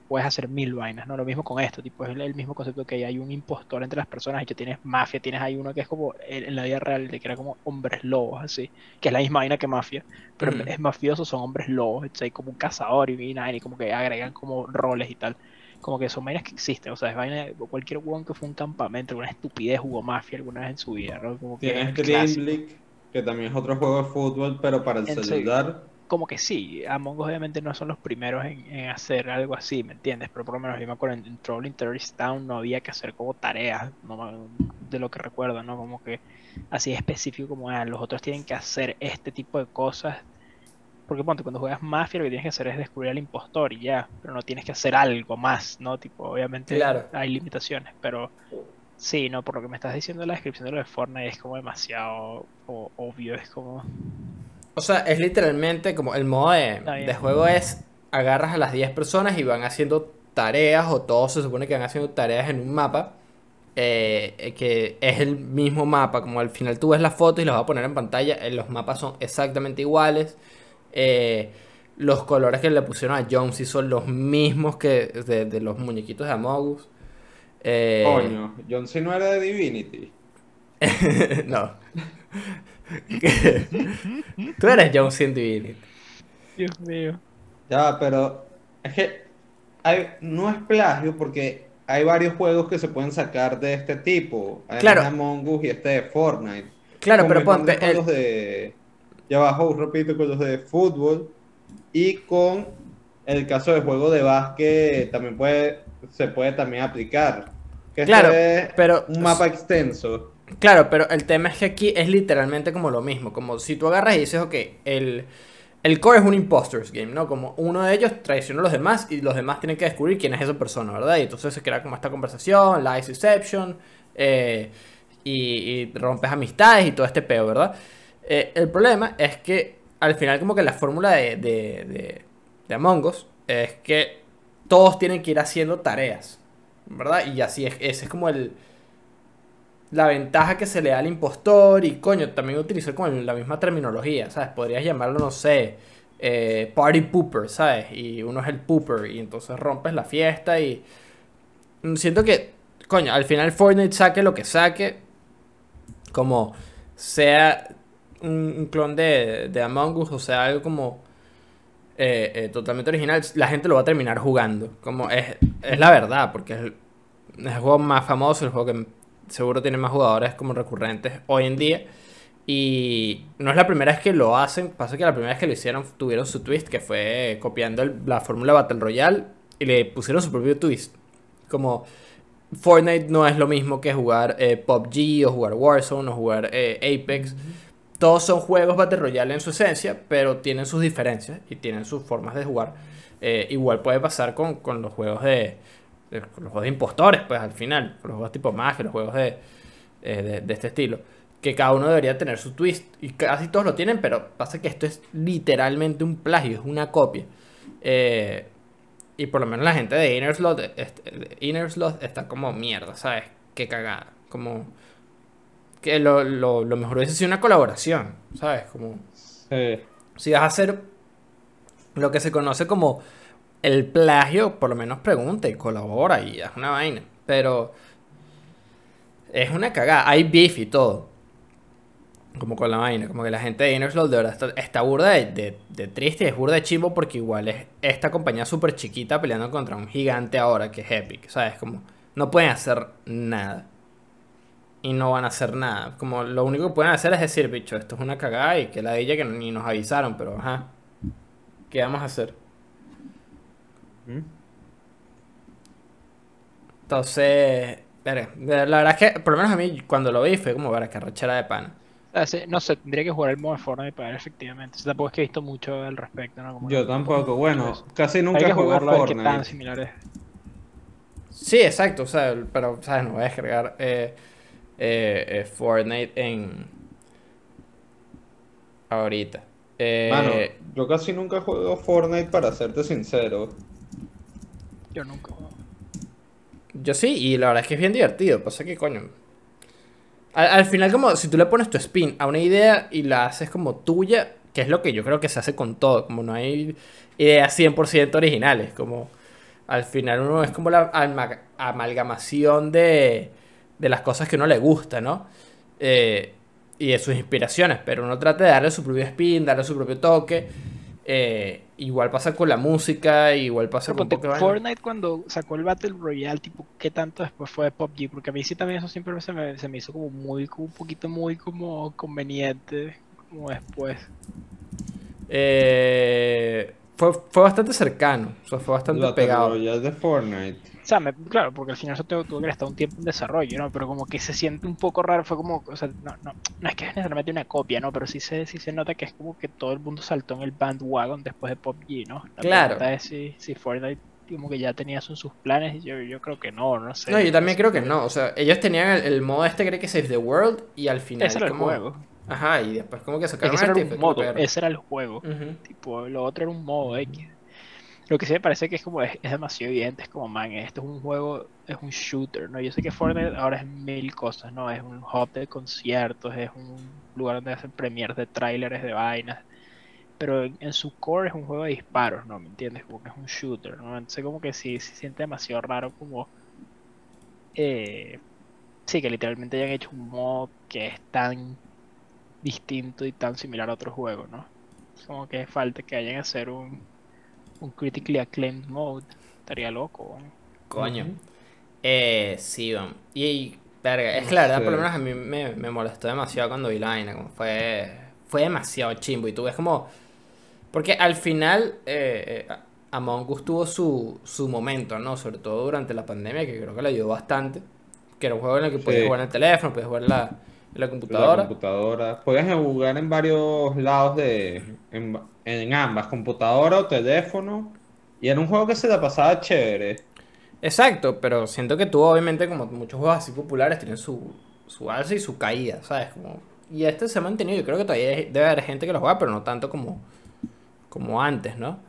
puedes hacer mil vainas, ¿no? Lo mismo con esto, tipo, es el, mismo concepto que hay un impostor entre las personas y que tienes mafia, tienes ahí uno que es como en, la vida real, de que era como hombres lobos, así, que es la misma vaina que mafia, pero Ujú. es mafioso, son hombres lobos, hay como un cazador y vaina, y como que agregan como roles y tal. Como que son vainas que existen, o sea, es vaina, cualquier huevón que fue un campamento, alguna estupidez jugó mafia alguna vez en su vida, ¿no? Como que es Tienes clásico. Dribbling, que también es otro juego de fútbol, pero para el En celular. Como que sí, Among Us obviamente no son los primeros en, en hacer algo así, ¿me entiendes? Pero por lo menos yo me acuerdo en, en Trolling Terrorist Town no había que hacer como tareas, no de lo que recuerdo, ¿no? Como que así específico como ah, los otros tienen que hacer este tipo de cosas. Porque ponte, cuando juegas Mafia lo que tienes que hacer es descubrir al impostor y ya, pero no tienes que hacer algo más, ¿no? Tipo, obviamente Claro. hay limitaciones, pero sí, no, por lo que me estás diciendo la descripción de lo de Fortnite es como demasiado obvio, es como... O sea, es literalmente como el modo de, juego es agarras a las 10 personas y van haciendo tareas o todos se supone que van haciendo tareas en un mapa eh, eh, que es el mismo mapa, como al final tú ves la foto y los vas a poner en pantalla, eh, los mapas son exactamente iguales, eh, los colores que le pusieron a Jonesy son los mismos que de, de los muñequitos de Among Us. Eh, Coño, John C. no era de Divinity. [laughs] no. Tú eres Jonesy en Divinity. Dios mío. Ya, pero es que hay- no es plagio porque hay varios juegos que se pueden sacar de este tipo. Además Claro. de Among Us y este de Fortnite. Claro, Como pero ponte. con el- los de. Ya abajo, repito, con los de fútbol. Y con el caso de juego de básquet también puede, se puede también aplicar. Que este Claro, es pero- un mapa extenso. Claro, pero el tema es que aquí es literalmente como lo mismo. Como si tú agarras y dices, ok, el, el core es un imposters game, ¿no? Como uno de ellos traiciona a los demás y los demás tienen que descubrir quién es esa persona, ¿verdad? Y entonces se crea como esta conversación, lies deception, eh, y, rompes amistades y todo este peo, ¿verdad? Eh, el problema es que al final como que la fórmula de, de, de, de Among Us es que todos tienen que ir haciendo tareas, ¿verdad? Y así es, ese es como el la ventaja que se le da al impostor y coño, también utilizar como la misma terminología, ¿sabes? Podrías llamarlo, no sé, eh, party pooper, ¿sabes? Y uno es el pooper y entonces rompes la fiesta y mm, siento que, coño, al final Fortnite saque lo que saque, como sea un, clon de, de Among Us o sea algo como eh, eh, totalmente original, la gente lo va a terminar jugando, como es, es la verdad, porque es el, es el juego más famoso, el juego que seguro tiene más jugadores como recurrentes hoy en día. Y no es la primera vez que lo hacen, pasa que la primera vez que lo hicieron tuvieron su twist, que fue copiando el- la fórmula Battle Royale y le pusieron su propio twist. Como Fortnite no es lo mismo que jugar eh, PUBG o jugar Warzone o jugar eh, Apex. Todos son juegos Battle Royale en su esencia, pero tienen sus diferencias y tienen sus formas de jugar. Eh, igual puede pasar con, con los juegos de, los juegos de impostores, pues al final, los juegos tipo Mafia, los juegos de, eh, de, de este estilo. Que cada uno debería tener su twist. Y casi todos lo tienen, pero pasa que esto es literalmente un plagio, es una copia. Eh, y por lo menos la gente de Inner Slot, este, Inner Slot está como mierda, ¿sabes? Qué cagada. Como que lo, lo, lo mejor hubiese sido una colaboración, ¿sabes? Como Sí. si vas a hacer lo que se conoce como el plagio, por lo menos pregunta y colabora y haz una vaina. Pero es una cagada. Hay beef y todo. Como con la vaina. Como que la gente de Inner de verdad está, burda de, de- triste es burda de chimbo porque igual es esta compañía súper chiquita peleando contra un gigante ahora que es Epic. ¿Sabes? Como no pueden hacer nada. Y no van a hacer nada. Como lo único que pueden hacer es decir, bicho, esto es una cagada y que la de ella que ni nos avisaron, pero ajá. ¿Qué vamos a hacer? ¿Mm? Entonces, la verdad es que, por lo menos a mí, cuando lo vi, fue como, verga, que rechera de pana. Sí, no sé, tendría que jugar el modo de Fortnite para ver efectivamente. O sea, tampoco es que he visto mucho al respecto, ¿no? Como Yo tampoco, bueno, casi nunca ver qué tan Fortnite. Sí, exacto, o sea, pero, ¿sabes? No voy a descargar eh, eh, eh, Fortnite en... Ahorita. Eh, Mano, yo casi nunca juego Fortnite para serte sincero. Yo nunca. Yo sí, y la verdad es que es bien divertido. Pasa que, coño. Al, al final, como si tú le pones tu spin a una idea y la haces como tuya, que es lo que yo creo que se hace con todo. Como no hay ideas 100% originales. Como al final uno es como la amalgamación de, de las cosas que uno le gusta, ¿no? Eh, y de sus inspiraciones. Pero uno trata de darle su propio spin, darle su propio toque. Eh, igual pasa con la música, igual pasa Pero con ponte, poco de vaina. Fortnite cuando sacó el Battle Royale, tipo, ¿qué tanto después fue de PUBG? Porque a mí sí también eso siempre se me, se me hizo como muy, como un poquito muy como conveniente, como después. Eh, fue, fue bastante cercano, o sea, fue bastante Battle pegado. Royale de Fortnite. O sea, me- claro, porque al final eso tuvo, tuvo que estar un tiempo en desarrollo, ¿no? Pero como que se siente un poco raro, fue como, o sea, no, no, no es que es necesariamente una copia, ¿no? Pero sí se, sí se nota que es como que todo el mundo saltó en el bandwagon después de PUBG, ¿no? La Claro. pregunta es si, si Fortnite como que ya tenía eso en sus planes, y yo, yo creo que no, no sé. No, yo también creo que no, o sea, ellos tenían el, el modo este, creo que Save the World, y al final Ese era el juego. Ajá, y después como que Es que sacaron ese era un modo, ese el juego. Tipo, lo otro era un modo X. Lo que sí me parece que es como es, es demasiado evidente, es como, man, esto es un juego, es un shooter, ¿no? Yo sé que Fortnite ahora es mil cosas, ¿no? Es un hub de conciertos, es un lugar donde hacen premiers de trailers, de vainas. Pero en, en su core es un juego de disparos, ¿no? ¿Me entiendes? Como que es un shooter, ¿no? Entonces como que sí, se siente demasiado raro como... eh, sí, que literalmente hayan hecho un modo que es tan distinto y tan similar a otro juego, ¿no? Como que falta que vayan a hacer un, un critically acclaimed mode. Estaría loco. ¿no? Coño. Eh, sí, vamos. Y, y, verga, es que la verdad, sé. por lo menos a mí me, me molestó demasiado cuando vi la vaina, como fue, fue demasiado chimbo, y tú ves como... Porque al final, eh, eh, Among Us tuvo su, su momento, ¿no? Sobre todo durante la pandemia, que creo que le ayudó bastante. Que era un juego en el que podías Sí. jugar en el teléfono, podías jugar en la, en la La computadora. computadora. Puedes jugar en varios lados de. En, en ambas, computadora o teléfono. Y era un juego que se la pasaba chévere. Exacto, pero siento que tuvo obviamente como muchos juegos así populares tienen su, su alza y su caída, ¿sabes? Como, y este se ha mantenido, yo creo que todavía debe haber gente que lo juega, pero no tanto como, como antes, ¿no?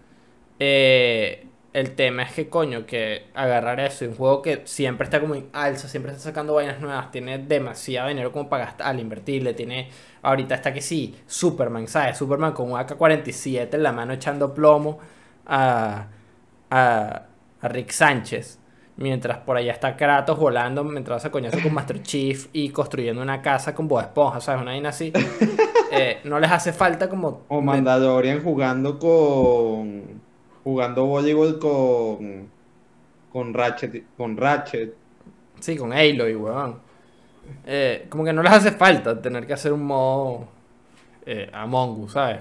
Eh, el tema es que coño, que agarrar eso y un juego que siempre está como en alza, siempre está sacando vainas nuevas, tiene demasiado dinero como para gastar, al invertirle, tiene, ahorita está que sí, Superman, ¿sabes? Superman con un AK-47 en la mano echando plomo a, a, a Rick Sánchez. Mientras por allá está Kratos volando, mientras hace coñazo con Master Chief y construyendo una casa con Bob Esponja, ¿sabes? Una vaina así. [laughs] Eh, no les hace falta como... O Mandalorian jugando con. Jugando voleibol con. Con Ratchet. Con Ratchet. Sí, con Aloy, weón. Eh, como que no les hace falta tener que hacer un modo eh, Among Us, ¿sabes?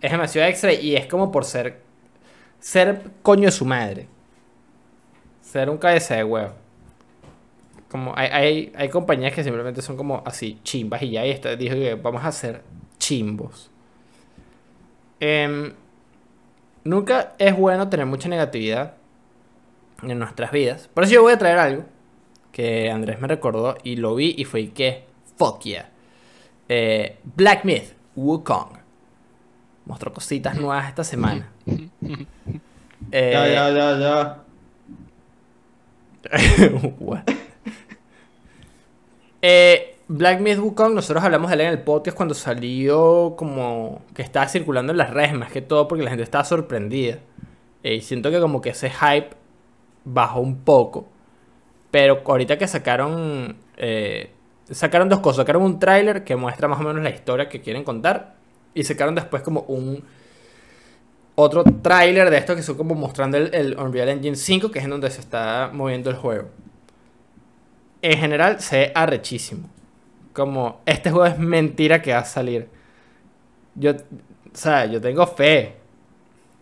Es demasiado extra y es como por ser... Ser coño de su madre. Ser un cabeza de huevo. Como hay, hay, hay compañías que simplemente son como así, chimbas y ya. Y esto dijo que vamos a hacer chimbos. Em, nunca es bueno tener mucha negatividad en nuestras vidas. Por eso yo voy a traer algo que Andrés me recordó y lo vi y fue que fuck yeah. Eh, Black Myth, Wukong. Mostró cositas nuevas esta semana. [laughs] Eh, Ya, ya, ya, [laughs] ya. What? Eh, Black Myth Wukong, nosotros hablamos de él en el podcast cuando salió como que estaba circulando en las redes, más que todo porque la gente estaba sorprendida. Eh, y siento que como que ese hype bajó un poco. Pero ahorita que sacaron... eh, sacaron dos cosas. Sacaron un tráiler que muestra más o menos la historia que quieren contar. Y sacaron después como un... Otro tráiler de esto que son como mostrando el, el Unreal Engine 5, que es en donde se está moviendo el juego. En general se ve arrechísimo. Como este juego es mentira que va a salir. Yo, o sea, yo tengo fe.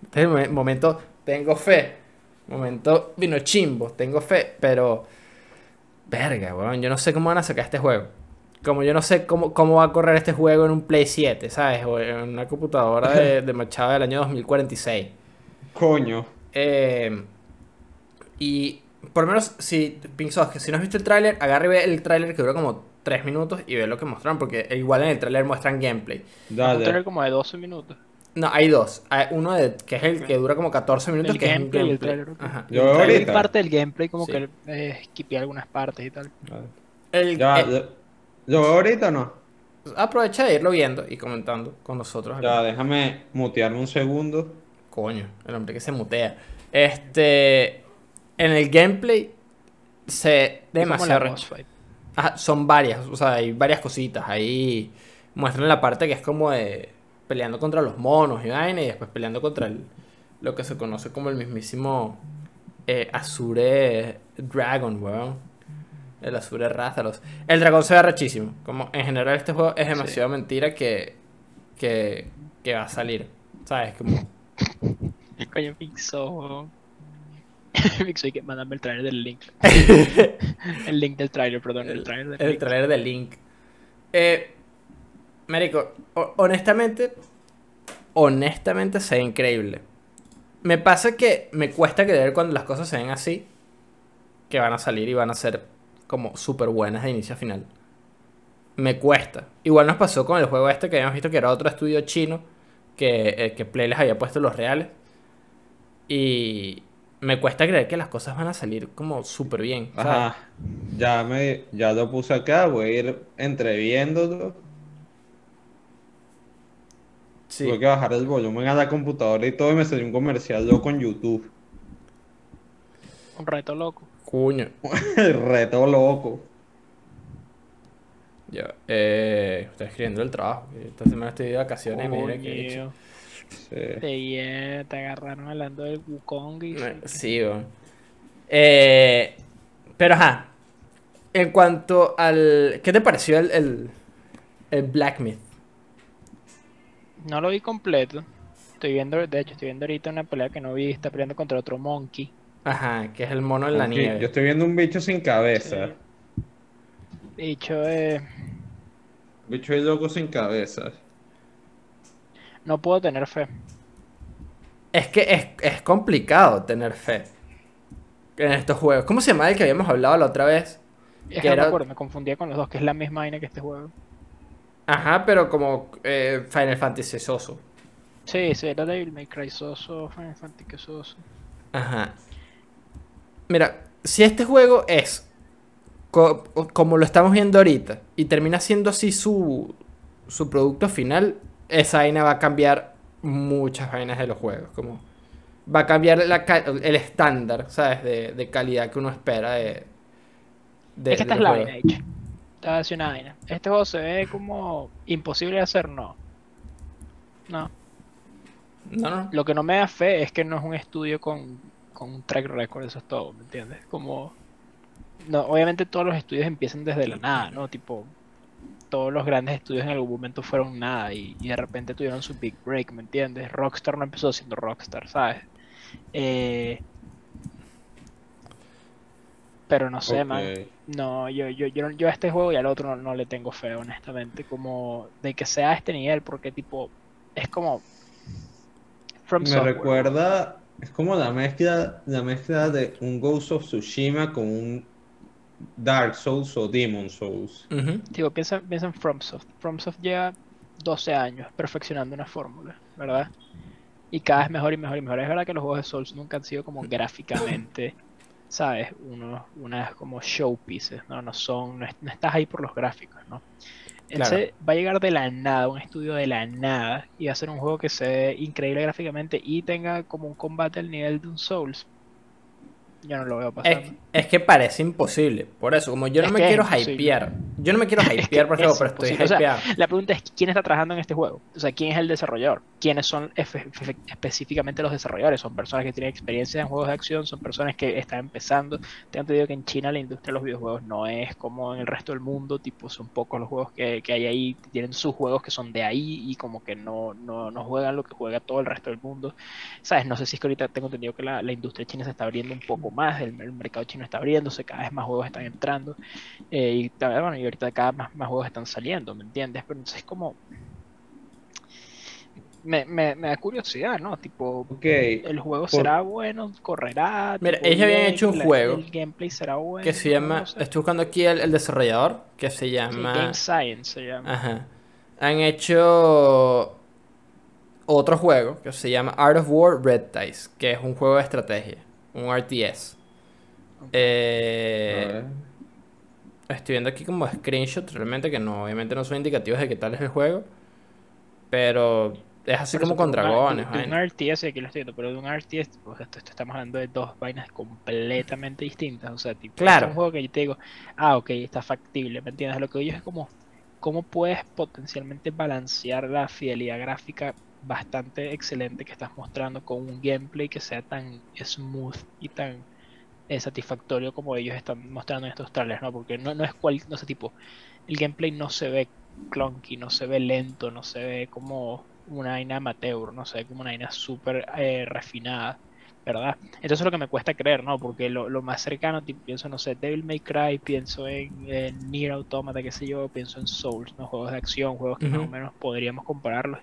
Este es el mo- momento tengo fe. Momento vino chimbo, tengo fe, pero. Verga, weón, yo no sé cómo van a sacar este juego. Como yo no sé cómo, cómo va a correr este juego en un Play 7, ¿sabes? O en una computadora de, [laughs] de Machado del año 2046. Coño. Eh, y por lo menos, si Pink que si no has visto el tráiler, agarre el tráiler que dura como 3 minutos y ve lo que mostraron, porque igual en el tráiler muestran gameplay. Un trailer como de 12 minutos. No, hay dos. Hay uno de, que es el que dura como 14 minutos, El que gameplay el es un gameplay. Ajá. Yo El Vi ahorita. parte del gameplay como Sí. que eh, algunas partes y tal. el- Ya, ¿Lo veo ahorita o no? aprovecha de irlo viendo y comentando con nosotros. Ya, déjame mutearme un segundo. Coño, el hombre que se mutea. Este. En el gameplay se demasiado. Ajá, son varias, o sea, hay varias cositas. Ahí muestran la parte que es como de peleando contra los monos y vaina, y después peleando contra el, lo que se conoce como el mismísimo eh, Azure Dragon, weón. El Azure Rathalos. El dragón se ve rechísimo. Como en general este juego es demasiado mentira que, que, que va a salir. ¿Sabes? Como... [laughs] Coño, Pixo. [laughs] Que mandarme el trailer del link. [laughs] el link del trailer, perdón, el, trailer del El link. trailer de Link. Eh, Marico, ho- honestamente, honestamente se ve increíble. Me pasa que me cuesta creer cuando las cosas se ven así, que van a salir y van a ser como súper buenas de inicio a final. Me cuesta. Igual nos pasó con el juego este que habíamos visto que era otro estudio chino, que, eh, que Play les había puesto los reales. Y me cuesta creer que las cosas van a salir como súper bien. ¿sabes? Ajá. Ya me, ya lo puse acá, voy a ir entreviéndolo. Sí. Tuve que bajar el volumen a la computadora y todo y me salió un comercial loco en YouTube. Un reto loco. Cuño. El [laughs] reto loco. Ya, eh, estoy escribiendo el trabajo. Esta semana estoy de vacaciones y mira que he Sí. te, te agarraron hablando del Wukong y... Eh, Sí. Eh, pero ajá. En cuanto al. ¿Qué te pareció el, el, el Black Myth? No lo vi completo. Estoy viendo, de hecho, estoy viendo ahorita una pelea que no vi. Está peleando contra otro monkey. Ajá, que es el mono en la Ok, nieve. Yo estoy viendo un bicho sin cabeza. Sí. De eh, Bicho de loco sin cabeza. No puedo tener fe. Es que es, es complicado tener fe en estos juegos. ¿Cómo se llama el que habíamos hablado la otra vez? Es Que no era- me acuerdo, me confundía con los dos, que es la misma vaina que este juego. Ajá, pero como eh, Final Fantasy soso. Sí, sí, era Devil May Cry soso, Final Fantasy soso. Ajá. Mira, si este juego es co- como lo estamos viendo ahorita y termina siendo así su, su producto final, esa vaina va a cambiar muchas vainas de los juegos. Como va a cambiar la el estándar, ¿sabes? De, de calidad que uno espera de. de- es que esta es la vaina. Te voy a decir una vaina. Este juego se ve como imposible de hacer, no. No. No, no. Lo que no me da fe es que no es un estudio con, con un track record, eso es todo, ¿me entiendes? Como. No, obviamente todos los estudios empiezan desde la nada, ¿no? Tipo, todos los grandes estudios en algún momento fueron nada y, y de repente tuvieron su big break, ¿me entiendes? Rockstar no empezó siendo Rockstar, ¿sabes? Eh, pero no sé, man. Ok. No, yo, yo, yo, a este juego y al otro no, no le tengo fe, honestamente. Como de que sea a este nivel, porque tipo, es como. From Me Software. recuerda, es como la mezcla, la mezcla de un Ghost of Tsushima con un Dark Souls o Demon Souls. Ujú. Digo, piensa, piensa en FromSoft. FromSoft lleva 12 años perfeccionando una fórmula, ¿verdad? Y cada vez mejor y mejor y mejor. Es verdad que los juegos de Souls nunca han sido como gráficamente, ¿sabes? Unos, unas como showpieces, ¿no? No son, no estás ahí por los gráficos, ¿no? Entonces va a llegar de la nada, un estudio de la nada, y va a ser un juego que se ve increíble gráficamente y tenga como un combate al nivel de un Souls. Yo no lo veo Es, pasando. es que parece imposible. Por eso, como yo no Es me quiero imposible. hypear Yo no me quiero [laughs] hypear por Es pero estoy. O sea. La pregunta es quién está trabajando en este juego. O sea, quién es el desarrollador. ¿Quiénes son específicamente los desarrolladores? Son personas que tienen experiencia en juegos de acción, son personas que están empezando. Tengo entendido que en China la industria de los videojuegos no es como en el resto del mundo, tipo son pocos los juegos que, que hay ahí, tienen sus juegos que son de ahí y como que no, no, no juegan lo que juega todo el resto del mundo. ¿Sabes? No sé si es que ahorita tengo entendido que la, la industria china se está abriendo un poco más, el, el mercado chino está abriéndose, cada vez más juegos están entrando. Eh, y, bueno, y ahorita cada más, más juegos están saliendo, ¿me entiendes? Pero entonces como... Me, me, me da curiosidad, ¿no? Tipo, el juego por- será bueno, correrá. Mira, ellos habían hecho un la- juego El gameplay será bueno. Que se llama. sé. Estoy buscando aquí el, el desarrollador. Que se Sí, llama. Game Science se llama. Ajá. Han hecho otro juego que se llama Art of War Red Dice, que es un juego de estrategia, un RTS. Eh, estoy viendo aquí como screenshots, realmente que no, obviamente no son indicativos de qué tal es el juego, pero es así como con dragones. De, de un. RTS, aquí lo estoy viendo, pero de un RTS, pues esto, esto estamos hablando de dos vainas completamente distintas. O sea, tipo, Claro. es un juego que yo te digo, ah, ok, está factible, ¿me entiendes? Lo que yo es como, ¿cómo puedes potencialmente balancear la fidelidad gráfica bastante excelente que estás mostrando con un gameplay que sea tan smooth y tan eh, satisfactorio como ellos están mostrando en estos trailers, ¿no? Porque no, no es cual, no sé, tipo, el gameplay no se ve clunky, no se ve lento, no se ve como una vaina amateur, no se ve como una vaina súper eh, refinada, ¿verdad? Entonces es lo que me cuesta creer, ¿no? Porque lo, lo más cercano, tipo, pienso, no sé, Devil May Cry, pienso en, en Nier Automata, qué sé yo, pienso en Souls, ¿no? Juegos de acción, juegos que más o menos podríamos compararlos.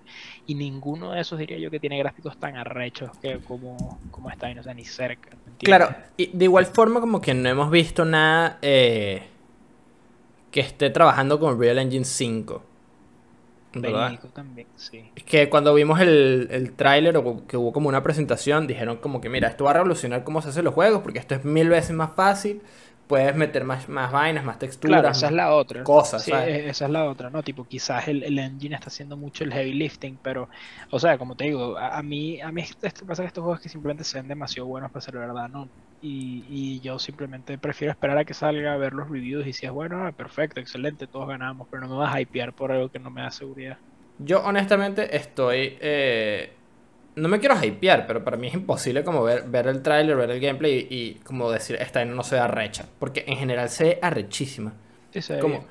Y ninguno de esos diría yo que tiene gráficos tan arrechos que como, como esta vaina, o sea, ni cerca. Claro, y de igual forma como que no hemos visto nada eh, que esté trabajando con Real Engine 5. ¿Verdad? Verídico también, sí. Es que cuando vimos el, el tráiler o que hubo como una presentación, dijeron como que mira, esto va a revolucionar cómo se hacen los juegos porque esto es mil veces más fácil, puedes meter más, más vainas, más texturas, Claro, esa es más- la otra. cosas, Sí, ¿sabes? e- esa es la otra, ¿no? Tipo, quizás el, el engine está haciendo mucho el heavy lifting, pero, o sea, como te digo, a, a mí, a mí esto pasa que estos juegos que simplemente se ven demasiado buenos para ser verdad, ¿no? Y, y yo simplemente prefiero esperar a que salga a ver los reviews y si es bueno, ah, perfecto, excelente, todos ganamos, pero no me vas a hypear por algo que no me da seguridad. Yo honestamente estoy... eh, no me quiero hypear, pero para mí es imposible como ver, ver el tráiler, ver el gameplay y, y como decir, esta no se ve arrecha. Porque en general se ve arrechísima. Sí, se ve Como, bien.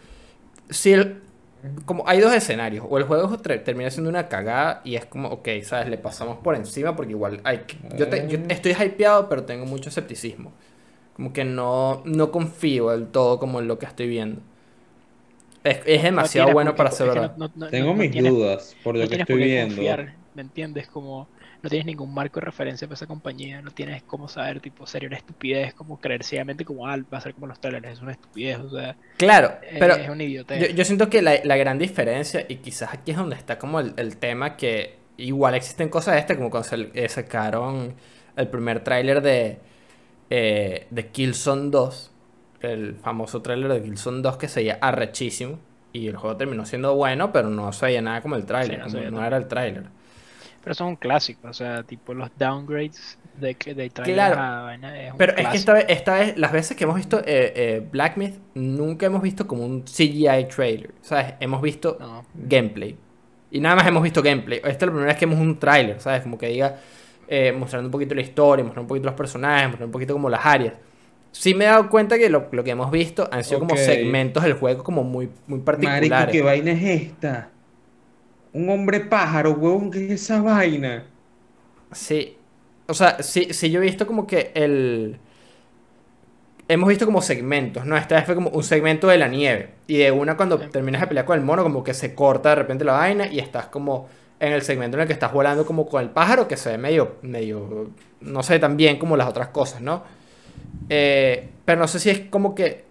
si el, como hay dos escenarios, o el juego termina siendo una cagada y es como, ok, sabes, le pasamos por encima porque igual hay que- yo, te- yo estoy hypeado, pero tengo mucho escepticismo. Como que no, no confío del todo como en lo que estoy viendo. Es, es No demasiado tienes bueno para es ser que verdad. no- no- no- Tengo no mis tienes- dudas por lo no que estoy por qué viendo. confiar, ¿me entiendes? Como no tienes ningún marco de referencia para esa compañía, no tienes cómo saber, tipo, sería una estupidez, como creer ciegamente como, ah, va a ser como los trailers, es una estupidez, o sea, Claro, pero es un idiota. yo, yo siento que la, la gran diferencia, y quizás aquí es donde está como el, el tema, que igual existen cosas de este, como cuando se- eh, sacaron el primer tráiler de, eh, de Killzone 2, el famoso tráiler de Killzone 2 que se veía arrechísimo, y el juego terminó siendo bueno, pero no se veía nada como el tráiler, Sí, no era el tráiler. Pero es un clásico, o sea, tipo los downgrades de, que- de trailers Claro. a vaina es Pero es que esta vez, esta vez, las veces que hemos visto eh, eh, Black Myth, nunca hemos visto como un CGI trailer, ¿sabes? Hemos visto No, gameplay. Y nada más hemos visto gameplay. Esta es la primera vez que vemos un tráiler, ¿sabes? Como que diga, eh, mostrando un poquito la historia, mostrando un poquito los personajes, mostrando un poquito como las áreas. Sí me he dado cuenta que lo, lo que hemos visto han sido como segmentos del juego como muy, muy Marico, particulares. ¿qué vaina es esta? Un hombre pájaro, huevón, ¿qué es esa vaina? Sí. O sea, sí, sí yo he visto como que el... Hemos visto como segmentos, ¿no? Esta vez fue como un segmento de la nieve. Y de una cuando Sí. terminas de pelear con el mono, como que se corta de repente la vaina y estás como en el segmento en el que estás volando como con el pájaro, que se ve medio, medio, no sé, tan bien como las otras cosas, ¿no? Eh, pero no sé si es como que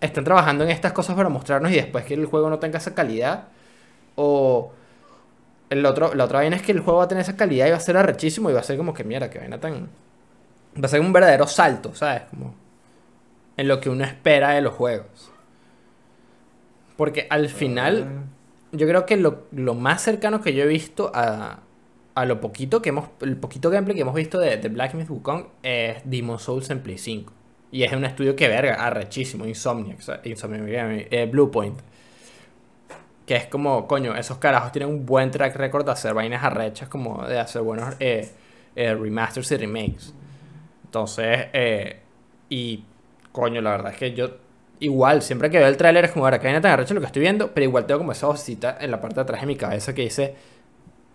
están trabajando en estas cosas para mostrarnos y después que el juego no tenga esa calidad. O el otro, la otra vaina es que el juego va a tener esa calidad y va a ser arrechísimo y va a ser como que, mira, que vaina tan... Va a ser un verdadero salto, ¿sabes? Como en lo que uno espera de los juegos. Porque al final, yo creo que lo, lo más cercano que yo he visto a, a lo poquito que hemos, el poquito gameplay que hemos visto de, de Black Myth Wukong es Demon Souls en Play 5. Y es un estudio que verga, arrechísimo, Insomniac, o sea, Insomniac, eh, Blue Point. Que es como, coño, esos carajos tienen un buen track record de hacer vainas arrechas, como de hacer buenos eh, eh, remasters y remakes. Entonces, eh, y coño, la verdad es que yo, igual, siempre que veo el tráiler es como, ahora que viene tan arrecho lo que estoy viendo, pero igual tengo como esa vocecita en la parte de atrás de mi cabeza que dice,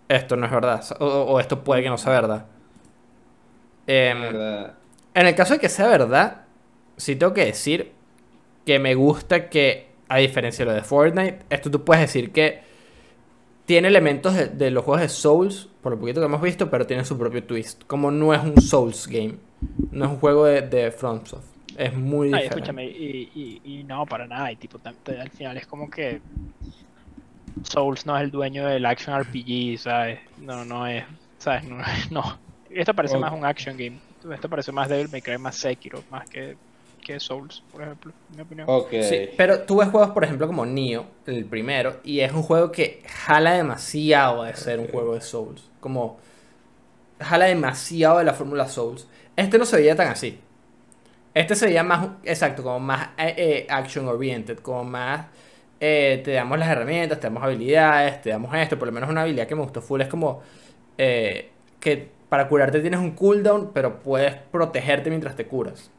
esto no es verdad, o, o esto puede que no sea verdad. Em, verdad. en el caso de que sea verdad, sí tengo que decir que me gusta que, a diferencia de lo de Fortnite, esto tú puedes decir que tiene elementos de, de los juegos de Souls, por lo poquito que hemos visto, pero tiene su propio twist. Como no es un Souls game, no es un juego de, de FromSoft. Es muy Ay, diferente. escúchame, y, y, y no, para nada. Y tipo, al final es como que Souls no es el dueño del action RPG, ¿sabes? No, no es, ¿sabes? No, [laughs] no. Esto parece más un action game. Esto parece más Devil May Cry, más Sekiro, más que, que Souls, por ejemplo, en mi opinión. Sí, pero tú ves juegos, por ejemplo, como Nioh, el primero, y es un juego que jala demasiado de ser un juego de Souls. Como jala demasiado de la fórmula Souls. Este no se veía tan así. Este se veía más, exacto, como más eh, eh, action oriented, como más eh, te damos las herramientas, te damos habilidades, te damos esto. Por lo menos una habilidad que me gustó full es como eh, que para curarte tienes un cooldown, pero puedes protegerte mientras te curas.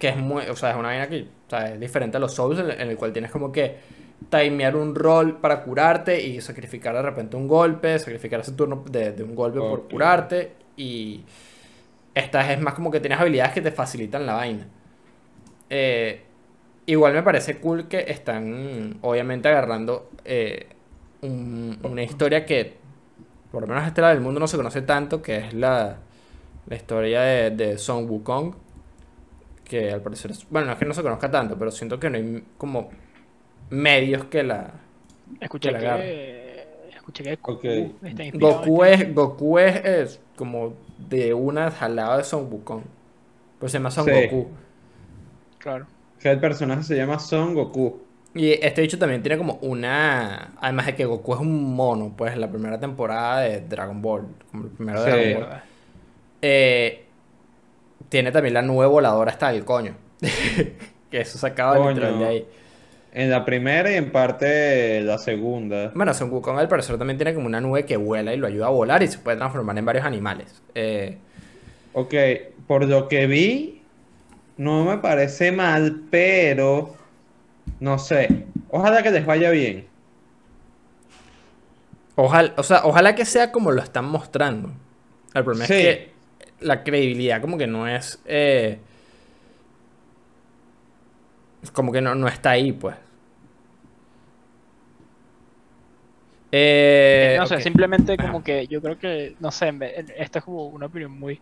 Que es muy, o sea, es una vaina que o sea, es diferente a los Souls, en, en el cual tienes como que timear un rol para curarte y sacrificar de repente un golpe, sacrificar ese turno de, de un golpe por curarte. Y esta es más como que tienes habilidades que te facilitan la vaina. Eh, igual me parece cool que están, obviamente, agarrando eh, un- una historia que, por lo menos a lado del mundo, no se conoce tanto, que es la, la historia de, de Son Wukong. Que al parecer, es- bueno, no es que no se conozca tanto, pero siento que no hay como medios que la... Escuché que la que, escuché que Goku está en- es, Goku es, es como de una jalada de Son Wukong. Pues se llama Son Sí. Goku. Claro. Que el personaje se llama Son Goku. Y este bicho también tiene como una. Además de que Goku es un mono, pues la primera temporada de Dragon Ball. Como el primero de Sí. Dragon Ball. Eh, tiene también la nube voladora hasta el coño. [laughs] que eso Coño. literal de ahí. En la primera y en parte la segunda. Bueno, Son Wukong al parecer también tiene como una nube que vuela y lo ayuda a volar y se puede transformar en varios animales. Eh, Ok, por lo que vi, no me parece mal, pero no sé. Ojalá que les vaya bien. ojalá, o sea, ojalá que sea como lo están mostrando. El problema Sí. es que la credibilidad como que no es... eh, como que no, no está ahí, pues. Eh, no sé, simplemente como que yo creo que, no sé, esta es como una opinión muy,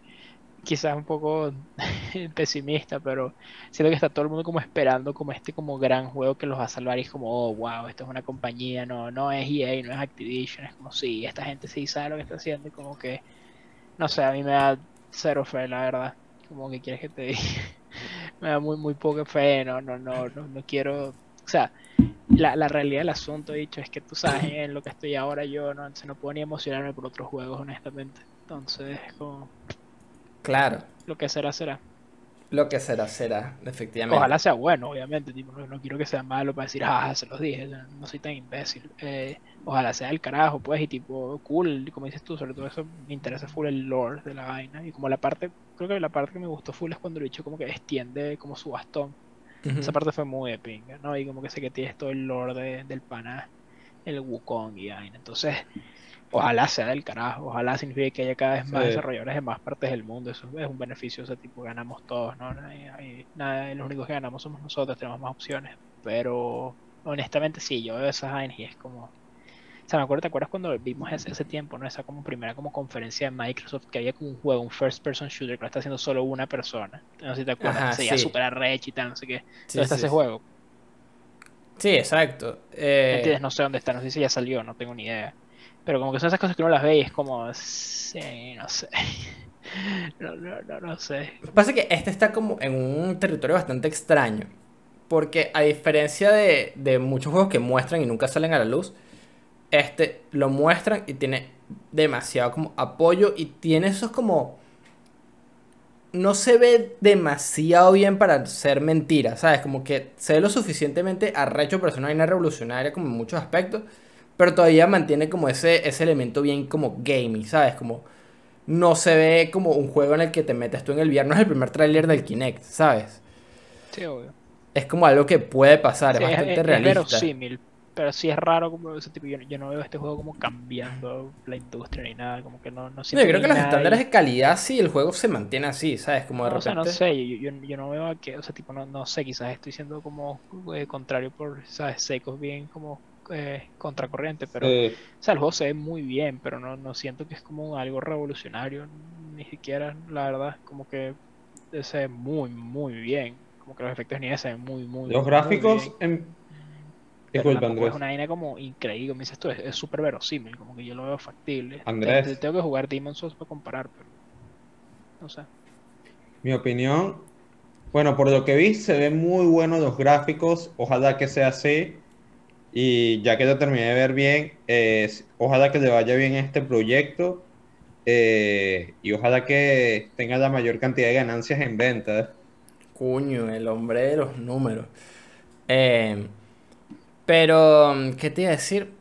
quizás un poco [laughs] pesimista, pero siento que está todo el mundo como esperando como este como gran juego que los va a salvar y es como, oh, wow, esto es una compañía, no, no es EA, no es Activision, es como, sí, esta gente sí sabe lo que está haciendo y como que, no sé, a mí me da cero fe, la verdad, como que quieres que te diga, [laughs] me da muy, muy poca fe, no, no, no, no, no quiero, o sea, la, la realidad del asunto, dicho, es que tú sabes en lo que estoy ahora yo, no, Entonces no puedo ni emocionarme por otros juegos, honestamente. Entonces, como, Claro, lo que será, será. Lo que será, será, efectivamente. Ojalá sea bueno, obviamente, tipo, no, no quiero que sea malo para decir, ah, se los dije, no soy tan imbécil. Eh, ojalá sea el carajo, pues, y tipo, cool, como dices tú, sobre todo eso me interesa full el lore de la vaina. Y como la parte, creo que la parte que me gustó full es cuando el bicho como que extiende como su bastón. Esa parte fue muy de pinga, ¿no? Y como que sé que tienes todo el lore de- del pana, el Wukong y vaina. Entonces, ojalá sea del carajo, ojalá signifique que haya cada vez más Sí. desarrolladores en más partes del mundo. Eso es un beneficio, ese tipo, ganamos todos, ¿no? Nadie- nada, los únicos que ganamos somos nosotros, tenemos más opciones. Pero, honestamente, sí, yo veo esas vainas y es como. O sea, me acuerdo, ¿te acuerdas cuando vimos ese, ese tiempo, ¿no? Esa como primera como conferencia de Microsoft que había como un juego, un first person shooter que lo está haciendo solo una persona. No sé si te acuerdas, Ajá, se sí. súper arrecho y tal, no sé qué. Sí, ¿Dónde está ese juego? Sí, exacto. Eh, ¿Entiendes? No sé dónde está, no sé si ya salió, no tengo ni idea. Pero como que son esas cosas que uno las ve y es como, sí, no sé. [laughs] No, no, no, no sé. Pasa que este está como en un territorio bastante extraño. Porque a diferencia de, de muchos juegos que muestran y nunca salen a la luz, este lo muestran y tiene demasiado como apoyo y tiene esos como no se ve demasiado bien para ser mentira, ¿sabes? Como que se ve lo suficientemente arrecho para ser una vaina revolucionaria como en muchos aspectos, pero todavía mantiene como ese, ese elemento bien como gamey, ¿sabes? Como no se ve como un juego en el que te metes tú en el VR, no es el primer tráiler del Kinect, ¿sabes? Sí, obvio. Es como algo que puede pasar, Sí, es bastante es, es realista. verosímil, pero sí es raro como ese tipo, yo, yo no veo este juego como cambiando la industria ni nada, como que no, no No, siento yo creo que los estándares ahí. de calidad sí, el juego se mantiene así, ¿sabes? Como de No, o sea, no repente... sé, yo, yo, yo no veo a que, o sea, tipo, no, no sé, quizás estoy siendo como eh, contrario por, ¿sabes? Secos bien como eh, contracorriente, pero, o sea, el juego se ve muy bien, pero no, no siento que es como algo revolucionario, ni siquiera, la verdad, como que se ve muy, muy bien, como que los efectos ni se ven muy, muy, los muy gráficos bien. en... Pero Disculpa, Andrés. es una vaina como increíble, me dices tú, es súper verosímil, como que yo lo veo factible. Te- Andrés. te- tengo que jugar Demon's Souls para comparar, pero no sé. Mi opinión, bueno, por lo que vi, se ven muy buenos los gráficos. Ojalá que sea así. Y ya que lo terminé de ver bien, ojalá que le vaya bien este proyecto. eh, y ojalá que tenga la mayor cantidad de ganancias en ventas. Cuño, el hombre de los números. Eh, pero, ¿qué te iba a decir?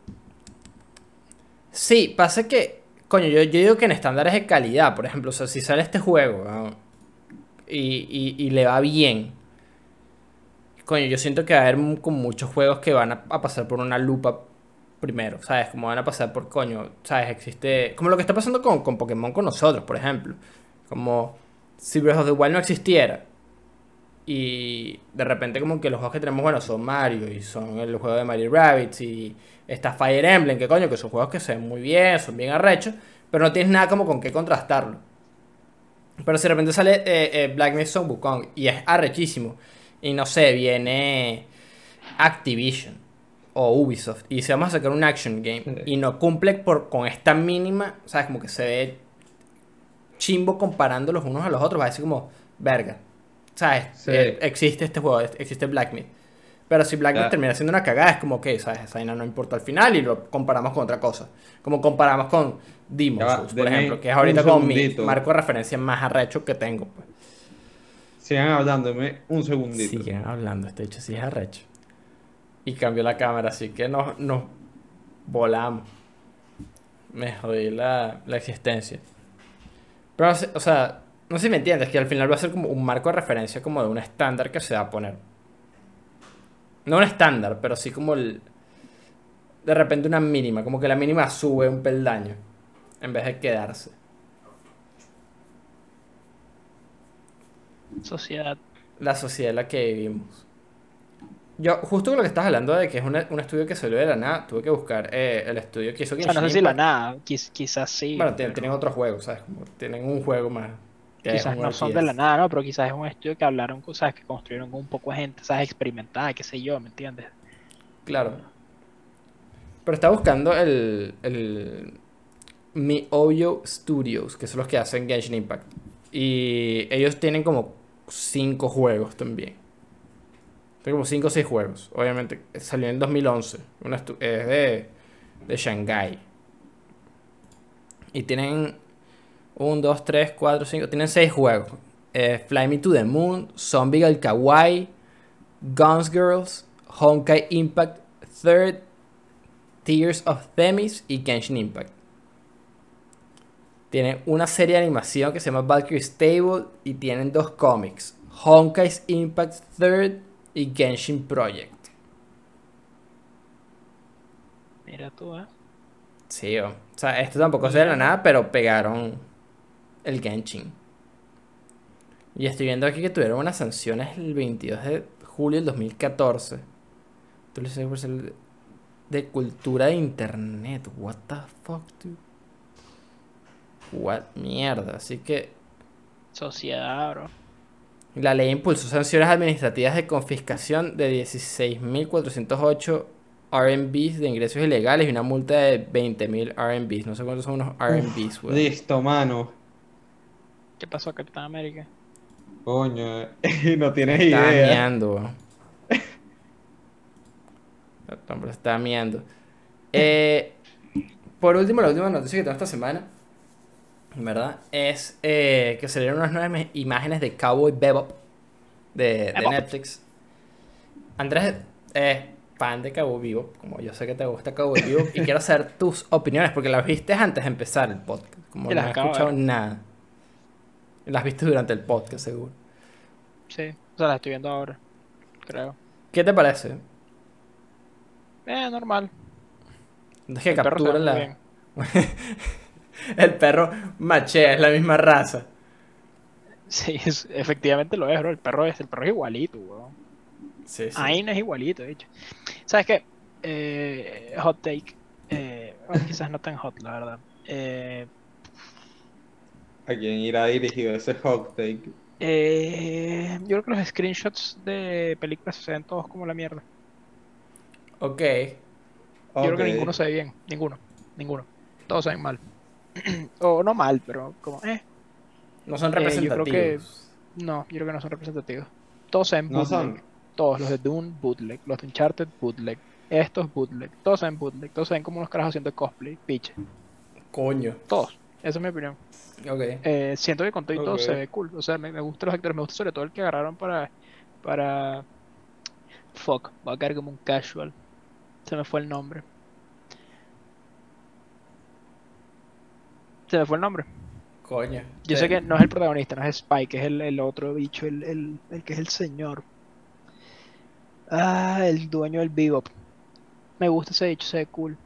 Sí, pasa que, coño, yo, yo digo que en estándares de calidad, por ejemplo, o sea, si sale este juego y, y- y le va bien, coño, yo siento que va a haber como muchos juegos que van a, pasar por una lupa primero, ¿sabes? Como van a pasar por, coño, ¿sabes? Existe, como lo que está pasando con, con Pokémon con nosotros, por ejemplo. Como si Breath of the Wild no existiera. Y de repente como que los juegos que tenemos, bueno, son Mario y son el juego de Mario Rabbids y está Fire Emblem, que coño, que son juegos que se ven muy bien, son bien arrechos, pero no tienes nada como con qué contrastarlo. Pero si de repente sale eh, eh, Black Son Wukong y es arrechísimo, y no sé, viene Activision o Ubisoft y se vamos a sacar un action game Sí. y no cumple por, con esta mínima, ¿sabes? Como que se ve chimbo comparando los unos a los otros, va a decir como, verga, ¿sabes? Sí. Eh, existe este juego, existe Black Myth. Pero si Black Myth termina siendo una cagada, es como que, ¿sabes? Esa no importa al final y lo comparamos con otra cosa. Como comparamos con va, Souls, por ejemplo, que es ahorita como mi marco de referencia más arrecho que tengo. Pues. Sigan hablándome un segundito. Siguen hablando, este hecho sí es arrecho. Y cambió la cámara, así que nos, nos volamos. Me jodí la, la existencia. Pero, o sea, no sé si me entiendes, que al final va a ser como un marco de referencia como de un estándar que se va a poner. No un estándar, pero sí como el... De repente una mínima, como que la mínima sube un peldaño en vez de quedarse. Sociedad. la sociedad en la que vivimos. Yo, justo con lo que estás hablando de que es una- un estudio que salió de la nada, tuve que buscar eh, el estudio que hizo O sea, no sé si la nada, quiz- quizás sí. Bueno, tienen, pero tienen otros juegos, ¿sabes? Como tienen un juego más. que quizás no son de la nada, ¿no? Pero quizás es un estudio que hablaron cosas que construyeron con un poco de gente, ¿sabes? Experimentada, qué sé yo, ¿me entiendes? Claro. Pero estaba buscando el, el MiHoYo Studios, que son los que hacen Genshin Impact. Y ellos tienen como 5 juegos también. Tienen como 5 o 6 juegos. Obviamente salió en 2011. Una es de, de Shanghai. Y tienen 1, 2, 3, 4, 5. Tienen 6 juegos. Eh, Fly Me to the Moon, Zombie al Kawaii, Guns Girls, Honkai Impact, Third, Tears of Themis y Genshin Impact. Tienen una serie de animación que se llama Valkyrie Stable y tienen dos cómics, Honkai's Impact Third y Genshin Project. Mira tú, ¿eh? Sí, o sea, esto tampoco es de la nada, pero pegaron el Genshin. Y estoy viendo aquí que tuvieron unas sanciones el 22 de julio del 2014. Esto lo hice por ser de cultura de internet. What the fuck, dude? What mierda. Así que Sociedad, bro. la ley impulsó sanciones administrativas de confiscación de 16.408 RMBs de ingresos ilegales y una multa de 20.000 RMBs. No sé cuántos son unos RMBs, weón. Listo, mano. ¿Qué pasó, Capitán América? Coño, [laughs] no tienes idea. meando, weón. El [laughs] hombre está meando. Eh, por último, la última noticia que tengo esta semana. ¿Verdad? Es eh, que salieron unas nuevas im- imágenes de Cowboy Bebop de. Netflix. Andrés es fan de Cowboy Bebop, como yo sé que te gusta Cowboy Bebop, y quiero saber tus opiniones, porque las viste antes de empezar el podcast. Como no las de escuchado nada. Las viste durante el podcast, seguro. Sí, o sea, la estoy viendo ahora, creo. ¿Qué te parece? Eh, normal. Es que El perro se ve captura muy la... [laughs] [laughs] el perro machea, es la misma raza. Sí, es- efectivamente lo es, bro. El perro es, el perro es igualito, weón. Sí, sí. Ain es igualito, de hecho. ¿Sabes qué? Eh, hot take. Eh, bueno, quizás no tan hot, la verdad. Eh, ¿A quién irá dirigido ese hot take? eh, yo creo que los screenshots de películas se ven todos como la mierda. Ok. Yo creo que ninguno se ve bien. Ninguno. Ninguno. Todos se ven mal. [clears throat] o no mal, pero como, eh. No son Eh, yo creo representativos. que- No, yo creo que no son representativos. Todos se ven No bootleg. son. Todos, los de Dune, bootleg. Los de Uncharted, bootleg. Estos, bootleg. Todos ven bootleg. Todos se ven como unos carajos haciendo cosplay. Piche. Coño. Todos. Esa es mi opinión. Ok. Eh, siento que con todo y todo se ve cool. O sea, me, me gustan los actores. Me gusta sobre todo el que agarraron para. Para. Fuck. Va a caer como un casual. Se me fue el nombre. Se me fue el nombre. Coño. Yo sé que no es el protagonista, no es Spike, es el, el otro bicho, el, el, el que es el señor. Ah, el dueño del Bebop. Me gusta ese bicho, se ve cool.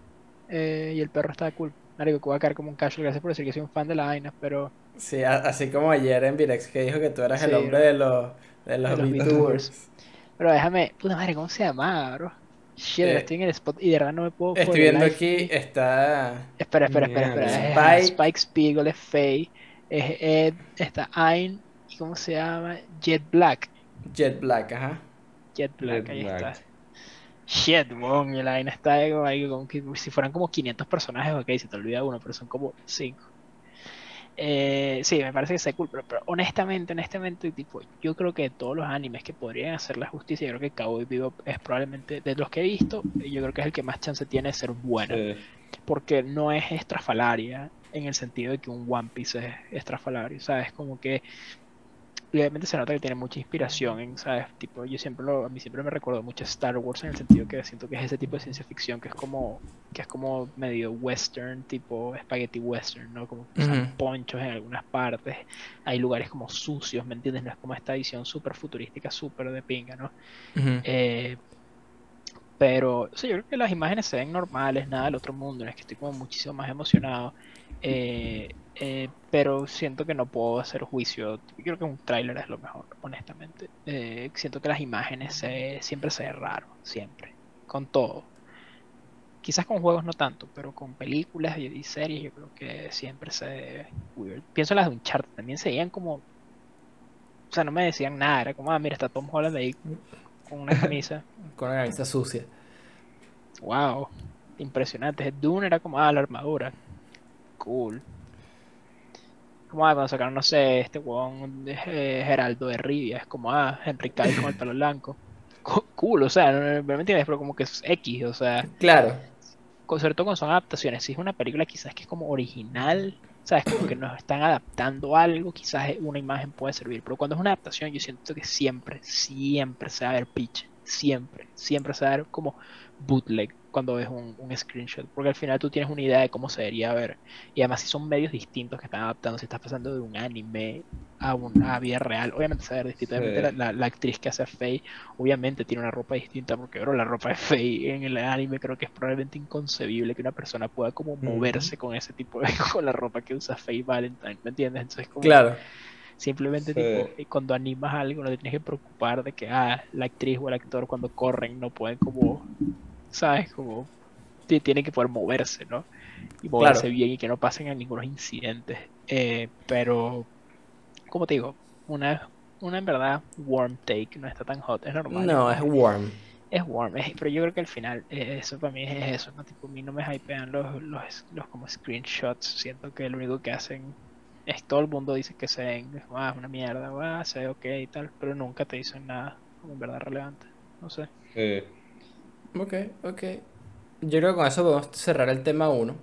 Eh, y el perro está cool. Marico, que voy a caer como un casual, gracias por decir que soy un fan de la vaina, pero Sí, así como ayer en Virex que dijo que tú eras el hombre de los, de los, De los [laughs] VTubers. Pero déjame, puta madre, ¿cómo se llama, bro? Shit, Eh, estoy en el spot y de verdad no me puedo Estoy viendo aquí, está... Espera, espera, espera, espera. Es Spike. Spike Spiegel, es Faye, es Ed, está Ayn, ¿y cómo se llama? Jet Black. Jet Black, ajá. Jet Black, Jet ahí Black. está. Shit, weón, y la vaina está como, ahí como que si fueran como 500 personajes, ok, se te olvida uno, pero son como 5. Eh, sí, me parece que sea cool, pero, pero honestamente, honestamente, tipo, yo creo que de todos los animes que podrían hacer la justicia, yo creo que Cowboy Bebop es probablemente, de los que he visto, yo creo que es el que más chance tiene de ser bueno, Sí. porque no es estrafalaria en el sentido de que un One Piece es estrafalario, ¿sabes? Como que y obviamente se nota que tiene mucha inspiración en, ¿sabes? Tipo, yo siempre lo, a mí siempre me recuerdo mucho a Star Wars en el sentido que siento que es ese tipo de ciencia ficción que es como, que es como medio western, tipo spaghetti western, ¿no? Como que usan ponchos en algunas partes, hay lugares como sucios, ¿me entiendes? No es como esta visión súper futurística, súper de pinga, ¿no? Eh, pero sí, yo creo que las imágenes se ven normales, nada del otro mundo, no es que estoy como muchísimo más emocionado. eh, eh, pero siento que no puedo hacer juicio. Yo creo que un tráiler es lo mejor, honestamente. Eh, siento que las imágenes se, siempre se ve raro, siempre, con todo. Quizás con juegos no tanto, pero con películas y, y series yo creo que siempre se ve weird. Pienso en las de Uncharted, también se veían como... O sea, no me decían nada, era como, ah, mira, está Tom Holland ahí con una camisa. [laughs] Con la camisa sucia. Wow, impresionante. Dune era como, ah, la armadura. Cool. Como, ah, cuando sacaron, no sé, este huevón eh, Geraldo de Rivia, es como, ah, Henry Cavill con el pelo blanco. [laughs] Co- Cool, o sea, no, no, ¿me entiendes? Pero como que es X, o sea, Claro. con, sobre todo cuando son adaptaciones. Si es una película quizás que es como original, ¿sabes? Como que nos están adaptando algo, quizás una imagen puede servir. Pero cuando es una adaptación, yo siento que siempre, siempre se va a ver pitch. Siempre, siempre se va a ver como bootleg cuando ves un, un screenshot. Porque al final tú tienes una idea de cómo se debería ver. Y además si son medios distintos que están adaptando, si estás pasando de un anime a una vida real, obviamente se ver distinto. Sí. la, la- la actriz que hace a Faye, obviamente tiene una ropa distinta, porque bro, la ropa de Faye en el anime creo que es probablemente inconcebible que una persona pueda como moverse con ese tipo de, [laughs] con la ropa que usa Faye Valentine, ¿me entiendes? Entonces como Claro. simplemente Sí. tipo, eh, cuando animas algo no te tienes que preocupar de que ah, la actriz o el actor cuando corren no pueden como, ¿sabes? Como ti- tienen que poder moverse, ¿no? Y moverse Claro. bien y que no pasen a ningunos incidentes. Eh, pero, como te digo, una, una en verdad warm take, no está tan hot, es normal. No, es warm. Es warm, es- pero yo creo que al final eh, eso para mí es eso, ¿no? Tipo, a mí no me hypean los, los, los como screenshots, siento que lo único que hacen es todo el mundo dice que se ven, es, "Ah, una mierda, ah, se ve ok y tal, pero nunca te dicen nada como en verdad relevante, no sé. Sí. Ok, ok. Yo creo que con eso podemos cerrar el tema 1.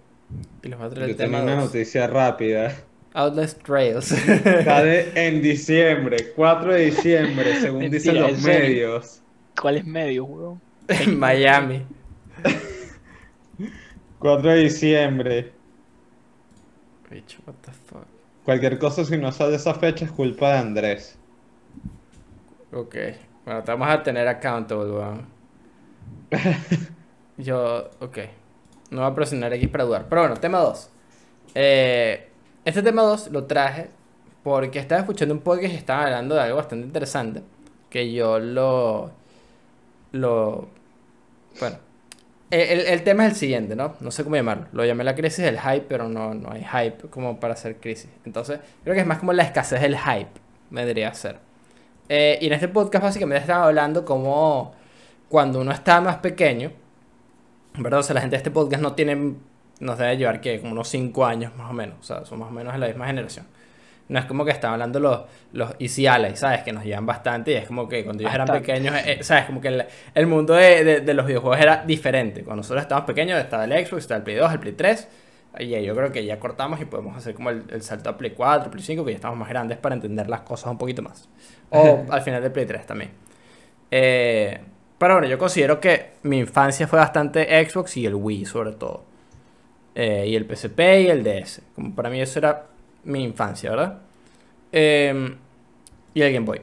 Y les voy a traer Yo el tema tengo una 2. noticia rápida. Outlast Trails. Sale [laughs] en diciembre, 4 de diciembre, según Mentira, dicen los medios. ¿Cuál es medio, weón? en Miami. [laughs] 4 de diciembre. Bicho, what the fuck. Cualquier cosa si no sale esa fecha es culpa de Andrés. Ok. Bueno, te vamos a tener accountable, weón. [laughs] Yo, ok. No voy a presionar X para dudar. Pero bueno, tema 2. este tema 2 lo traje porque estaba escuchando un podcast y estaban hablando de algo bastante interesante. Que yo lo. Lo. Bueno. El, el- tema es el siguiente, ¿no? No sé cómo llamarlo. Lo llamé la crisis del hype, pero no, no hay hype como para hacer crisis. Entonces, creo que es más como la escasez del hype. Vendría a ser. Eh, y en este podcast básicamente estaba hablando como cuando uno está más pequeño, ¿verdad? O sea, la gente de este podcast no tiene, nos debe llevar que como unos 5 años más o menos, o sea, son más o menos de la misma generación. No es como que están hablando los, los Easy Allies, ¿sabes? Que nos llevan bastante y es como que cuando ellos eran pequeños, eh, ¿sabes? Como que el, el mundo de, de- de los videojuegos era diferente. Cuando nosotros estábamos pequeños estaba el Xbox, estaba el Play 2, el Play 3. Y ahí yo creo que ya cortamos y podemos hacer como el, el salto a Play 4, Play 5, que ya estamos más grandes para entender las cosas un poquito más. O al final de Play 3 también. Eh, pero bueno, yo considero que mi infancia fue bastante Xbox y el Wii sobre todo. Eh, y el PSP y el DS. Como para mí eso era mi infancia, ¿verdad? Eh, y el Game Boy.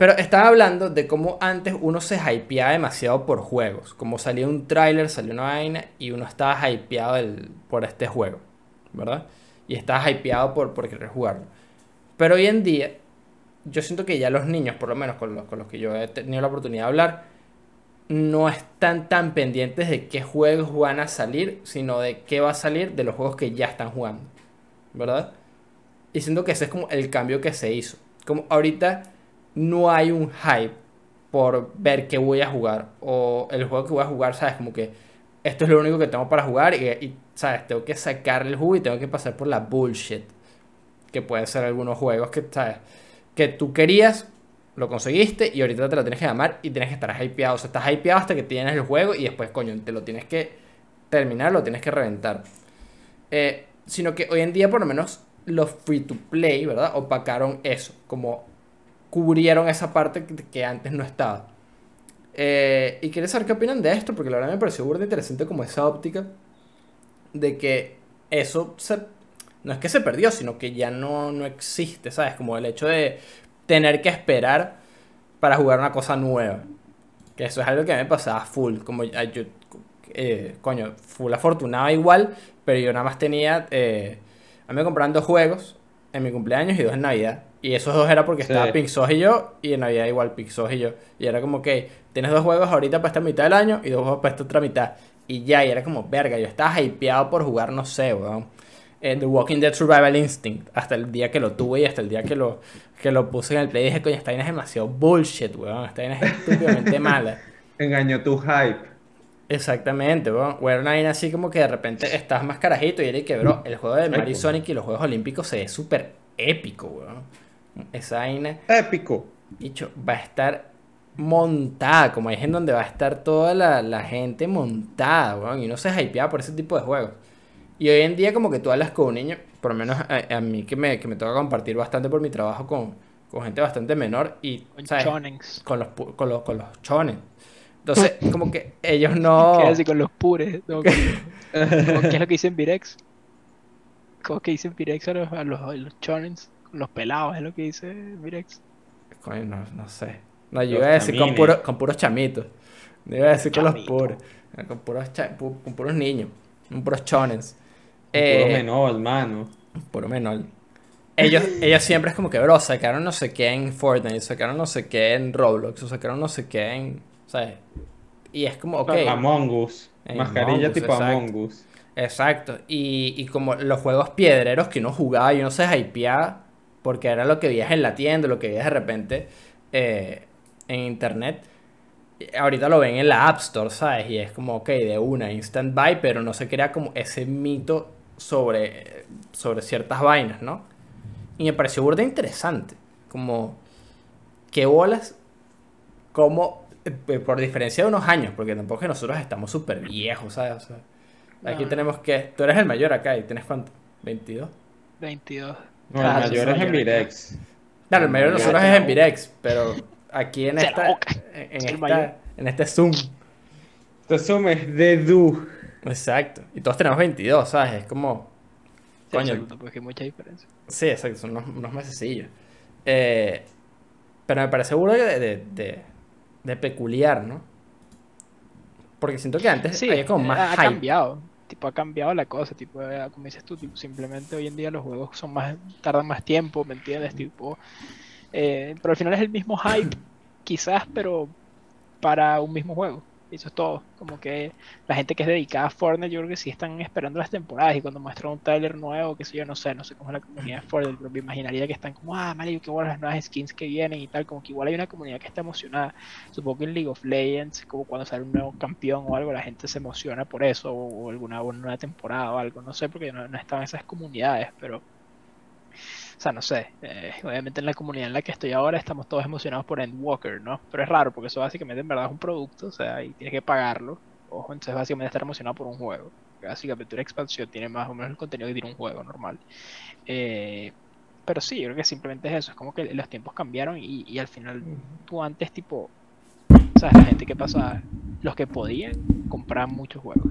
Pero estaba hablando de cómo antes uno se hypeaba demasiado por juegos. Como salía un tráiler, salió una vaina y uno estaba hypeado por este juego, ¿verdad? Y estaba hypeado por, por querer jugarlo. Pero hoy en día, yo siento que ya los niños, por lo menos con los, con los que yo he tenido la oportunidad de hablar, no están tan pendientes de qué juegos van a salir, sino de qué va a salir de los juegos que ya están jugando, ¿verdad? Y siento que ese es como el cambio que se hizo. Como ahorita no hay un hype por ver qué voy a jugar. O el juego que voy a jugar, ¿sabes? Como que esto es lo único que tengo para jugar y, ¿sabes? Tengo que sacar el jugo y tengo que pasar por la bullshit. Que pueden ser algunos juegos que, ¿sabes? Que tú querías, lo conseguiste y ahorita te lo tienes que llamar y tienes que estar hypeado. O sea, estás hypeado hasta que tienes el juego y después, coño, te lo tienes que terminar, lo tienes que reventar. Eh, sino que hoy en día, por lo menos, los free to play, ¿verdad? Opacaron eso. Como cubrieron esa parte que, antes no estaba. Eh, y quería saber qué opinan de esto, porque la verdad me pareció burda interesante como esa óptica de que eso se, no es que se perdió, sino que ya no, no existe, ¿sabes? Como el hecho de tener que esperar para jugar una cosa nueva. Que eso es algo que a mí me pasaba full, como yo, eh, coño, full afortunado igual, pero yo nada más tenía, eh, a mí me compraron dos juegos en mi cumpleaños y dos en Navidad. Y esos dos era porque Sí. estaba Pixos y yo, y en Navidad igual Pixos y yo. Y era como que tienes dos juegos ahorita para esta mitad del año y dos juegos para esta otra mitad. Y ya, y era como, verga, yo estaba hypeado por jugar, no sé, weón. Eh, The Walking Dead Survival Instinct. Hasta el día que lo tuve y hasta el día que lo, que lo puse en el play. Dije, coño, esta vaina es demasiado bullshit, weón. Esta vaina es estúpidamente [laughs] mala. Engañó tu hype. Exactamente, weón. O era una vaina así como que de repente estás más carajito y era y que, bro, el juego de Mario. Sonic y los Juegos Olímpicos se ve súper épico, weón. Esa vaina, Épico. dicho, va a estar montada, como es en donde va a estar toda la, la gente montada, weón. Y no se hypeaba por ese tipo de juegos. Y hoy en día como que tú hablas con un niño, por lo menos a, a mí que me, que me toca compartir bastante por mi trabajo con, con gente bastante menor y, Con ¿sabes? chonens. Con los, con los, con los chones. Entonces, [laughs] como que ellos no... ¿Qué decir con los pures? [laughs] ¿no? ¿Qué es lo que dicen Virex? ¿Cómo que dicen Virex a los, a los, a los chonens? Con los pelados, es lo que dice Virex. Coño, no, no sé. No, yo Los iba a decir con, puro- con puros chamitos. No iba a decir con los puros. Con puros, cha- con puros niños. Con puros chones. Puro Eh, menor, hermano. puro menor. Ellos, ellos siempre es como que, bro, sacaron no sé qué en Fortnite, sacaron no sé qué en Roblox, o sacaron no sé qué en. ¿Sabes? Y es como, ok. Among Us. Mascarilla tipo exacto. Among Us. Exacto. Y, y como los juegos piedreros que uno jugaba y uno se hypeaba porque era lo que veías en la tienda, lo que veías de repente eh, en internet. Ahorita lo ven en la App Store, ¿sabes? Y es como, ok, de una, instant buy, pero no se crea como ese mito sobre, sobre ciertas vainas, ¿no? Y me pareció burda interesante. Como, ¿qué bolas? Como, eh, por diferencia de unos años, porque tampoco es que nosotros estamos súper viejos, ¿sabes? O sea, aquí No. tenemos que. Tú eres el mayor acá y tienes cuánto? ¿22? 22. No, el Ah, mayor sí, es en mayor. Virex. Claro, el mayor de nosotros es en Virex, pero aquí en esta, en, El esta- mayor. en este Zoom. Entonces es de Du. Exacto. Y todos tenemos 22, ¿sabes? Es como... Sí, Coño. absoluto, porque hay mucha diferencia. Sí, exacto, son unos, unos mesecillos. Eh, pero me parece burda de, de, de- de peculiar, ¿no? Porque siento que antes Sí, había como eh, más ha hype. cambiado. Tipo, ha cambiado la cosa. Tipo, eh, como dices tú, tipo, simplemente hoy en día los juegos son más, tardan más tiempo, ¿me entiendes? Tipo, eh, pero al final es el mismo hype, quizás, pero para un mismo juego. Eso es todo. Como que la gente que es dedicada a Fortnite, yo creo que sí están esperando las temporadas y cuando muestran un trailer nuevo, que sé yo, no sé, no sé cómo es la comunidad de Fortnite, pero me imaginaría que están como, ah, marico, qué buenas las nuevas skins que vienen y tal, como que igual hay una comunidad que está emocionada. Supongo que en League of Legends, como cuando sale un nuevo campeón o algo, la gente se emociona por eso, o, alguna o nueva temporada o algo, no sé, porque no, no esas comunidades, pero... O sea, no sé, eh, obviamente en la comunidad en la que estoy ahora estamos todos emocionados por Endwalker, ¿no? Pero es raro porque eso básicamente en verdad es un producto, o sea, y tienes que pagarlo. Ojo, entonces básicamente estar emocionado por un juego. Básicamente una expansión tiene más o menos el contenido que tiene un juego normal. Eh, pero sí, yo creo que simplemente es eso, es como que los tiempos cambiaron y, y al final tú antes tipo, ¿sabes? La gente que pasaba, los que podían, compraban muchos juegos.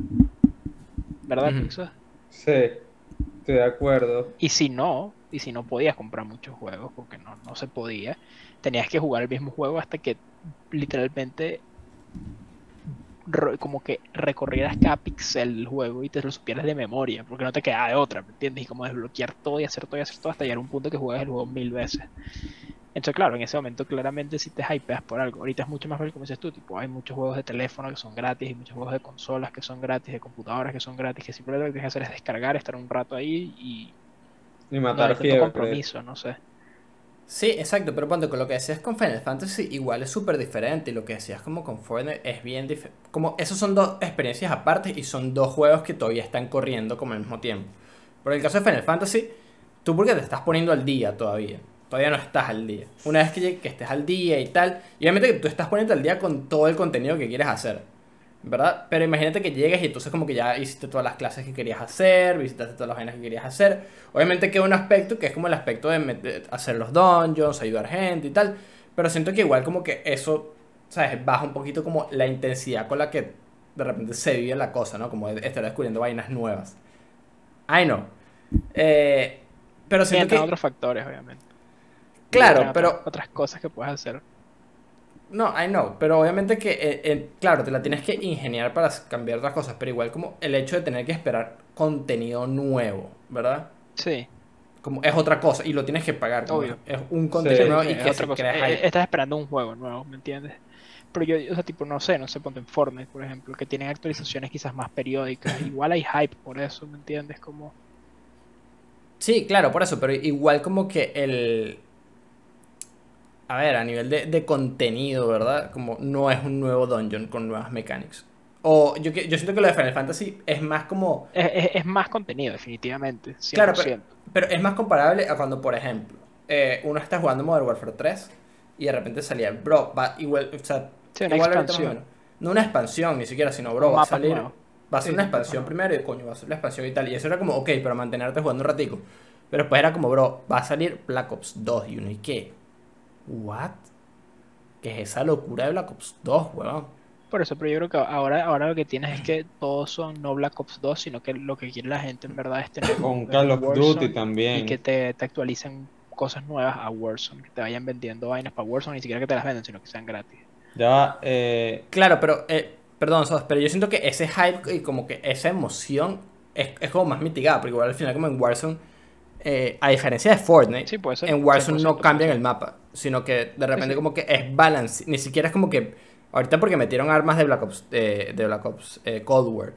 ¿Verdad. Pixar? Sí, estoy de acuerdo. Y si no, y si no podías comprar muchos juegos, porque no, no se podía, tenías que jugar el mismo juego hasta que literalmente como que recorrieras cada pixel del juego y te lo supieras de memoria, porque no te quedaba de otra, ¿me entiendes? Y como desbloquear todo y hacer todo y hacer todo hasta llegar a un punto que juegas el juego mil veces. Entonces, claro, en ese momento claramente si te hypeas por algo. Ahorita es mucho más fácil como dices tú, tipo, hay muchos juegos de teléfono que son gratis, hay muchos juegos de consolas que son gratis, de computadoras que son gratis, que simplemente lo que tienes que hacer es descargar, estar un rato ahí y No matar tanto fiebre. compromiso, no sé. Sí, exacto, pero ponte con lo que decías con Final Fantasy igual es súper diferente y lo que decías como con Fortnite es bien diferente. Como esos son dos experiencias aparte y son dos juegos que todavía están corriendo como al mismo tiempo. Pero en el caso de Final Fantasy, tú porque te estás poniendo al día todavía. Todavía no estás al día. Una vez que, que estés al día y tal, y obviamente que tú estás poniendo al día con todo el contenido que quieres hacer. ¿Verdad? Pero imagínate que llegues y entonces como que ya hiciste todas las clases que querías hacer, visitaste todas las vainas que querías hacer. Obviamente queda un aspecto que es como el aspecto de hacer los dungeons, ayudar gente y tal. Pero siento que igual como que eso, ¿sabes? Baja un poquito como la intensidad con la que de repente se vive la cosa, ¿no? Como estar descubriendo vainas nuevas. I know. Eh, pero siento que... otros factores, obviamente. Claro, pero... otras cosas que puedes hacer. No, I know, pero obviamente que, eh, eh, claro, te la tienes que ingeniar para cambiar otras cosas, pero igual como el hecho de tener que esperar contenido nuevo, ¿verdad? Sí, Como es otra cosa y lo tienes que pagar. Obvio. Es un contenido Sí, nuevo y es que otra cosa. Eh, hype. Estás esperando un juego nuevo, ¿me entiendes? Pero yo, o sea, tipo, no sé, no sé, ponte en Fortnite, por ejemplo, que tienen actualizaciones quizás más periódicas. Igual hay hype por eso, ¿me entiendes? Como, Sí, claro, por eso, pero igual como que el... A ver, a nivel de, de contenido, ¿verdad? Como no es un nuevo dungeon con nuevas mechanics. O yo, que- yo siento que lo de Final Fantasy es más como... es, es- es más contenido, definitivamente. 100%. Claro, Pero es más comparable a cuando, por ejemplo, eh, uno está jugando Modern Warfare 3 y de repente salía, bro, va igual, o sea, Sí, una igual expansión. No una expansión ni siquiera, sino, bro, va a salir, nuevo. va a ser Sí, una expansión primero y coño, va a ser la expansión y tal. Y eso era como, ok, para mantenerte jugando un ratico. Pero después era como, bro, va a salir Black Ops 2 y uno, ¿y qué? ¿What? ¿Qué es esa locura de Black Ops 2, weón? Por eso, pero yo creo que ahora, ahora lo que tienes es que todos son no Black Ops 2, sino que lo que quiere la gente en verdad es tener Con Call of Duty también. y que te, te actualicen cosas nuevas a Warzone, que te vayan vendiendo vainas para Warzone, ni siquiera que te las venden, sino que sean gratis. Ya eh, Claro, pero, eh, perdón, Sos, pero yo siento que ese hype y como que esa emoción es, es como más mitigada, porque igual al final como en Warzone, eh, a diferencia de Fortnite, Sí, puede ser. en Warzone no 100%, cambian el mapa, sino que de repente sí. como que es balance, ni siquiera es como que ahorita porque metieron armas de Black Ops eh, de Black Ops eh, Cold War.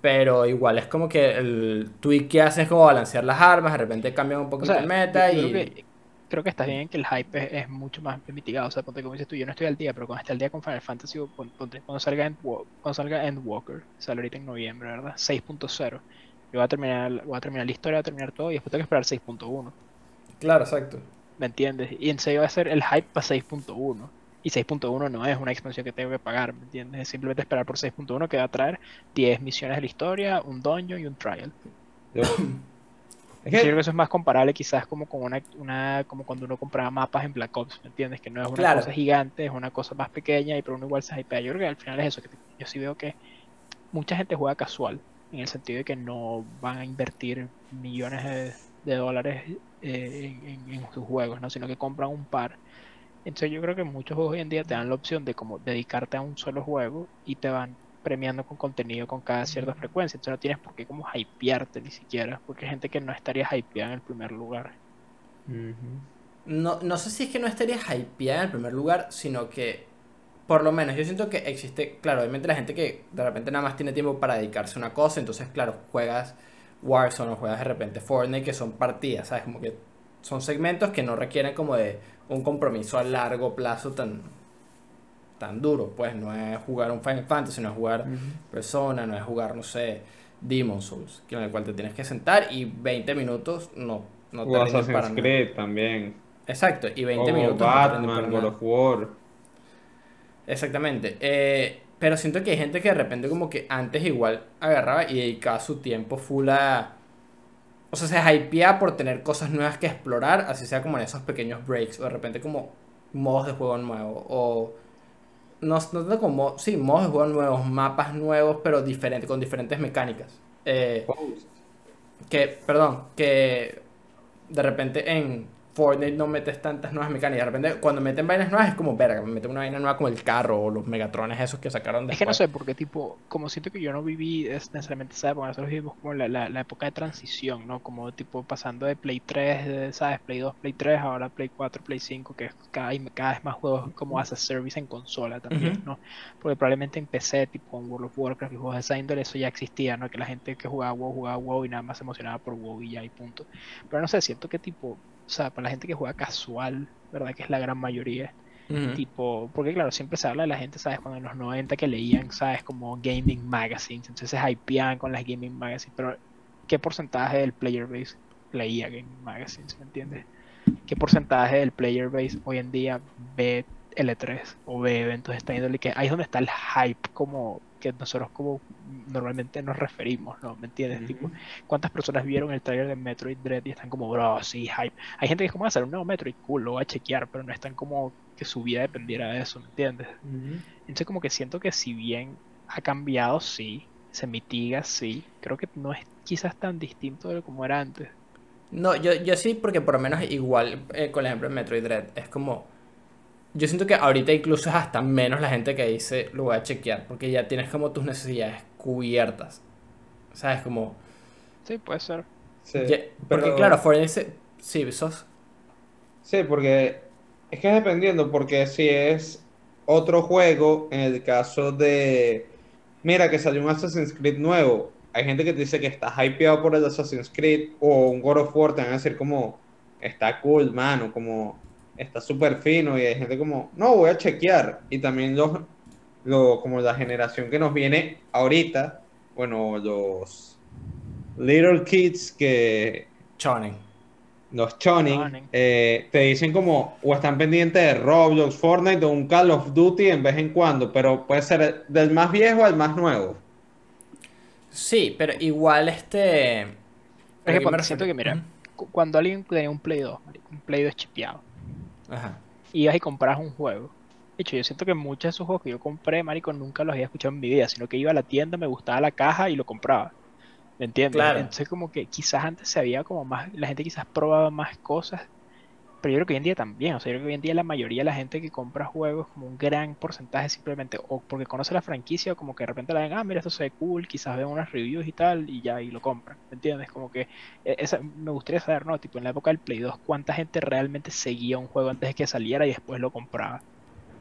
Pero igual es como que el tweak que hace es como balancear las armas, de repente cambian un O poquito sea, el meta yo- yo y creo que, creo que estás bien en que el hype es, es mucho más mitigado. O sea, ponte como dices tú, yo no estoy al día, pero cuando esté al día con Final Fantasy, o pon- ponte, cuando salga Endwa- cuando salga Endwalker, sale ahorita en noviembre, ¿verdad? 6.0. Yo voy a terminar, voy a terminar la historia, voy a terminar todo y después tengo que esperar 6.1. Claro, exacto. ¿Me entiendes? Y en serio va a ser el hype para 6.1. Y 6.1 no es una expansión que tengo que pagar, ¿me entiendes? Es simplemente esperar por 6.1 que va a traer 10 misiones de la historia, un dungeon y un trial. [coughs] yo- Es creo que, que eso es más comparable quizás como con una, una como cuando uno compraba mapas en Black Ops, ¿me entiendes? Que no es una Claro. cosa gigante, es una cosa más pequeña y pero uno igual se hypea. Yo creo que al final es eso, que yo sí veo que mucha gente juega casual, en el sentido de que no van a invertir millones de, de dólares eh, en, en- en sus juegos, ¿no? Sino que compran un par. Entonces yo creo que muchos juegos hoy en día te dan la opción de como dedicarte a un solo juego y te van premiando con contenido con cada cierta frecuencia. Entonces no tienes por qué como hypearte ni siquiera, porque hay gente que no estaría hypeada en el primer lugar. No, no sé si es que no estaría hypeada en el primer lugar, sino que, por lo menos, yo siento que existe, claro, obviamente la gente que de repente nada más tiene tiempo para dedicarse a una cosa, entonces, claro, juegas Warzone o juegas de repente Fortnite, que son partidas, ¿sabes? Como que son segmentos que no requieren como de un compromiso a largo plazo tan, tan duro, pues no es jugar un Final Fantasy, no es jugar Persona, no es jugar, no sé, Demon Souls, que en el cual te tienes que sentar y 20 minutos no, no te para Assassin's nada. Creed también. Exacto, y 20 O minutos no te para nada. War. Exactamente. eh, pero siento que hay gente que de repente como que antes igual agarraba y dedicaba su tiempo full a... O sea, se hypeaba por tener cosas nuevas que explorar, así sea como en esos pequeños breaks, o de repente como modos de juego nuevos, o... No, no tanto como... Sí, modos de juego nuevos, mapas nuevos, pero diferentes, con diferentes mecánicas. Eh, que, perdón, que de repente en Fortnite no metes tantas nuevas mecánicas. De repente, cuando meten vainas nuevas es como verga, me meten una vaina nueva como el carro o los megatrones esos que sacaron Es que no después. sé, porque tipo, como siento que yo no viví es necesariamente esa época, nosotros vivimos como la, la, la época de transición, ¿no? Como tipo pasando de Play 3, de, ¿sabes? Play 2, Play 3, ahora Play 4, Play 5, que es cada, cada vez más juegos como as a service en consola también. ¿no? Porque probablemente en PC, tipo en World of Warcraft y juegos de esa índole, eso ya existía, ¿no? Que la gente que jugaba WoW jugaba WoW y nada más se emocionaba por WoW y ya y punto. Pero no sé, siento que tipo, o sea, para la gente que juega casual, ¿verdad? Que es la gran mayoría. Tipo, porque claro, siempre se habla de la gente, ¿sabes? Cuando en los 90 que leían, ¿sabes? Como gaming magazines, entonces se hypeaban con las gaming magazines, pero ¿qué porcentaje del player base leía gaming magazines, ¿me entiendes? ¿Qué porcentaje del player base hoy en día ve L3 o ve eventos de esta índole? Que ahí es donde está el hype como que nosotros como normalmente nos referimos, ¿no? ¿Me entiendes? Tipo, ¿cuántas personas vieron el trailer de Metroid Dread y están como, bro, sí, hype? Hay gente que es como, "Va a hacer un nuevo Metroid, cool, lo voy a chequear, pero no están como que su vida dependiera de eso, ¿me entiendes? Entonces como que siento que si bien ha cambiado, sí, se mitiga, sí, creo que no es quizás tan distinto de como era antes. No, yo, yo sí, porque por lo menos igual eh, con el ejemplo de Metroid Dread, es como... Yo siento que ahorita incluso es hasta menos la gente que dice lo voy a chequear, porque ya tienes como tus necesidades cubiertas. ¿Sabes? Como... Sí, puede ser. Sí, ya- porque pero- claro, Fortnite... se- Sí, sos... Sí, porque es que es dependiendo, porque si es otro juego, en el caso de, mira que salió un Assassin's Creed nuevo, hay gente que te dice que está hypeado por el Assassin's Creed o un God of War, te van a decir como, está cool, mano, como, está súper fino, y hay gente como, no, voy a chequear, y también los, lo, como la generación que nos viene ahorita, bueno, los little kids que Chonen. los choning, Choning. eh, te dicen como o están pendientes de Roblox, Fortnite o un Call of Duty en vez en cuando, pero puede ser del más viejo al más nuevo. Sí, pero igual este... Es ¿a que siento que, mira, cuando alguien tenía un Play 2, marico, un Play 2 chipeado, Ajá. ibas y compras un juego. Hecho, yo siento que muchos de esos juegos que yo compré, marico, nunca los había escuchado en mi vida, sino que iba a la tienda, me gustaba la caja y lo compraba. ¿Me entiendes? Claro. Entonces como que quizás antes se había como más, la gente quizás probaba más cosas, pero yo creo que hoy en día también, o sea, yo creo que hoy en día la mayoría de la gente que compra juegos, como un gran porcentaje simplemente, o porque conoce la franquicia, o como que de repente la ven, ah, mira, esto se ve cool, quizás ven unas reviews y tal, y ya, y lo compran, ¿me entiendes? Como que eh, esa, me gustaría saber, ¿no? Tipo, en la época del Play 2, ¿cuánta gente realmente seguía un juego antes de que saliera y después lo compraba?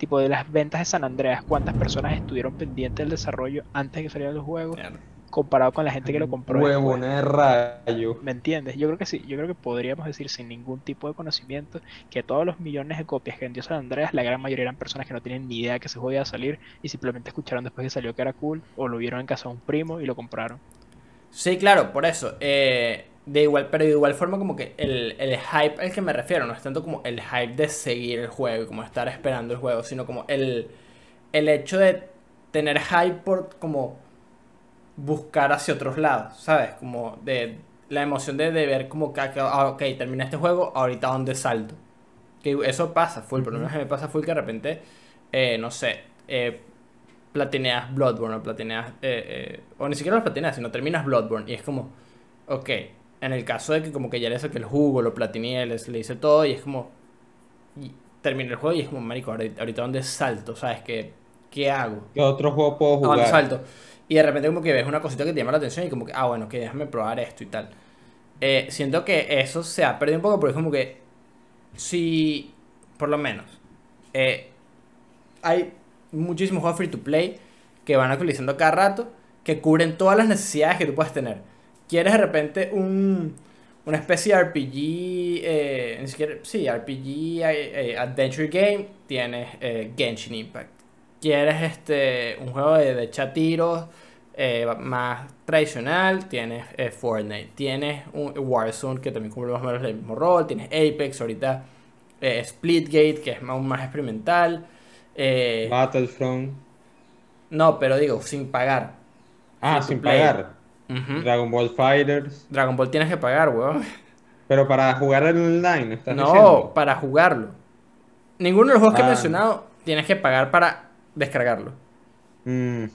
Tipo, de las ventas de San Andreas, ¿cuántas personas estuvieron pendientes del desarrollo antes de que salieran los juegos? Mierda. Comparado con la gente que lo compró. Huevona de rayo. ¿Me entiendes? Yo creo que sí, yo creo que podríamos decir sin ningún tipo de conocimiento que todos los millones de copias que vendió San Andreas, la gran mayoría eran personas que no tienen ni idea que ese juego iba a salir y simplemente escucharon después que salió que era cool o lo vieron en casa de un primo y lo compraron. Sí, claro, por eso. eh, de igual, pero de igual forma como que el, el hype al que me refiero no es tanto como el hype de seguir el juego, como estar esperando el juego, sino como el, el hecho de tener hype por como buscar hacia otros lados, ¿sabes? Como de la emoción de, de ver como que, que, ah, ok, terminé este juego, ahorita dónde salto. Que eso pasa full, pero no me pasa full que de repente, eh, no sé, eh, platineas Bloodborne o platineas, eh, eh, o ni siquiera lo platineas, sino terminas Bloodborne y es como, ok, en el caso de que como que ya le saqué el jugo, lo platineé, le, le hice todo y es como, y terminé el juego y es como, marico, ahorita, ahorita dónde salto, ¿sabes? ¿Qué, qué hago? ¿Qué otro juego puedo ¿A dónde jugar? salto? Y de repente como que ves una cosita que te llama la atención y como que, ah, bueno, que déjame probar esto y tal. Eh, siento que eso se ha perdido un poco porque es como que, si, por lo menos, eh, hay muchísimos juegos free to play que van actualizando cada rato que cubren todas las necesidades que tú puedes tener. ¿Quieres de repente un, una especie de RPG, eh, ni siquiera, sí, RPG eh, eh, Adventure Game? Tienes eh, Genshin Impact. ¿Quieres este, un juego de, de echar tiros eh, más tradicional? Tienes Fortnite. Tienes un Warzone que también cumple más o menos el mismo rol. Tienes Apex, ahorita Splitgate que es aún más experimental. Battlefront. no, pero digo, sin pagar. Ah, sin play. Dragon Ball Fighters. Dragon Ball tienes que pagar, weón. Pero para jugar el online, ¿estás No, diciendo? para jugarlo. Ninguno de los juegos que he Ah. mencionado tienes que pagar para descargarlo. Mm,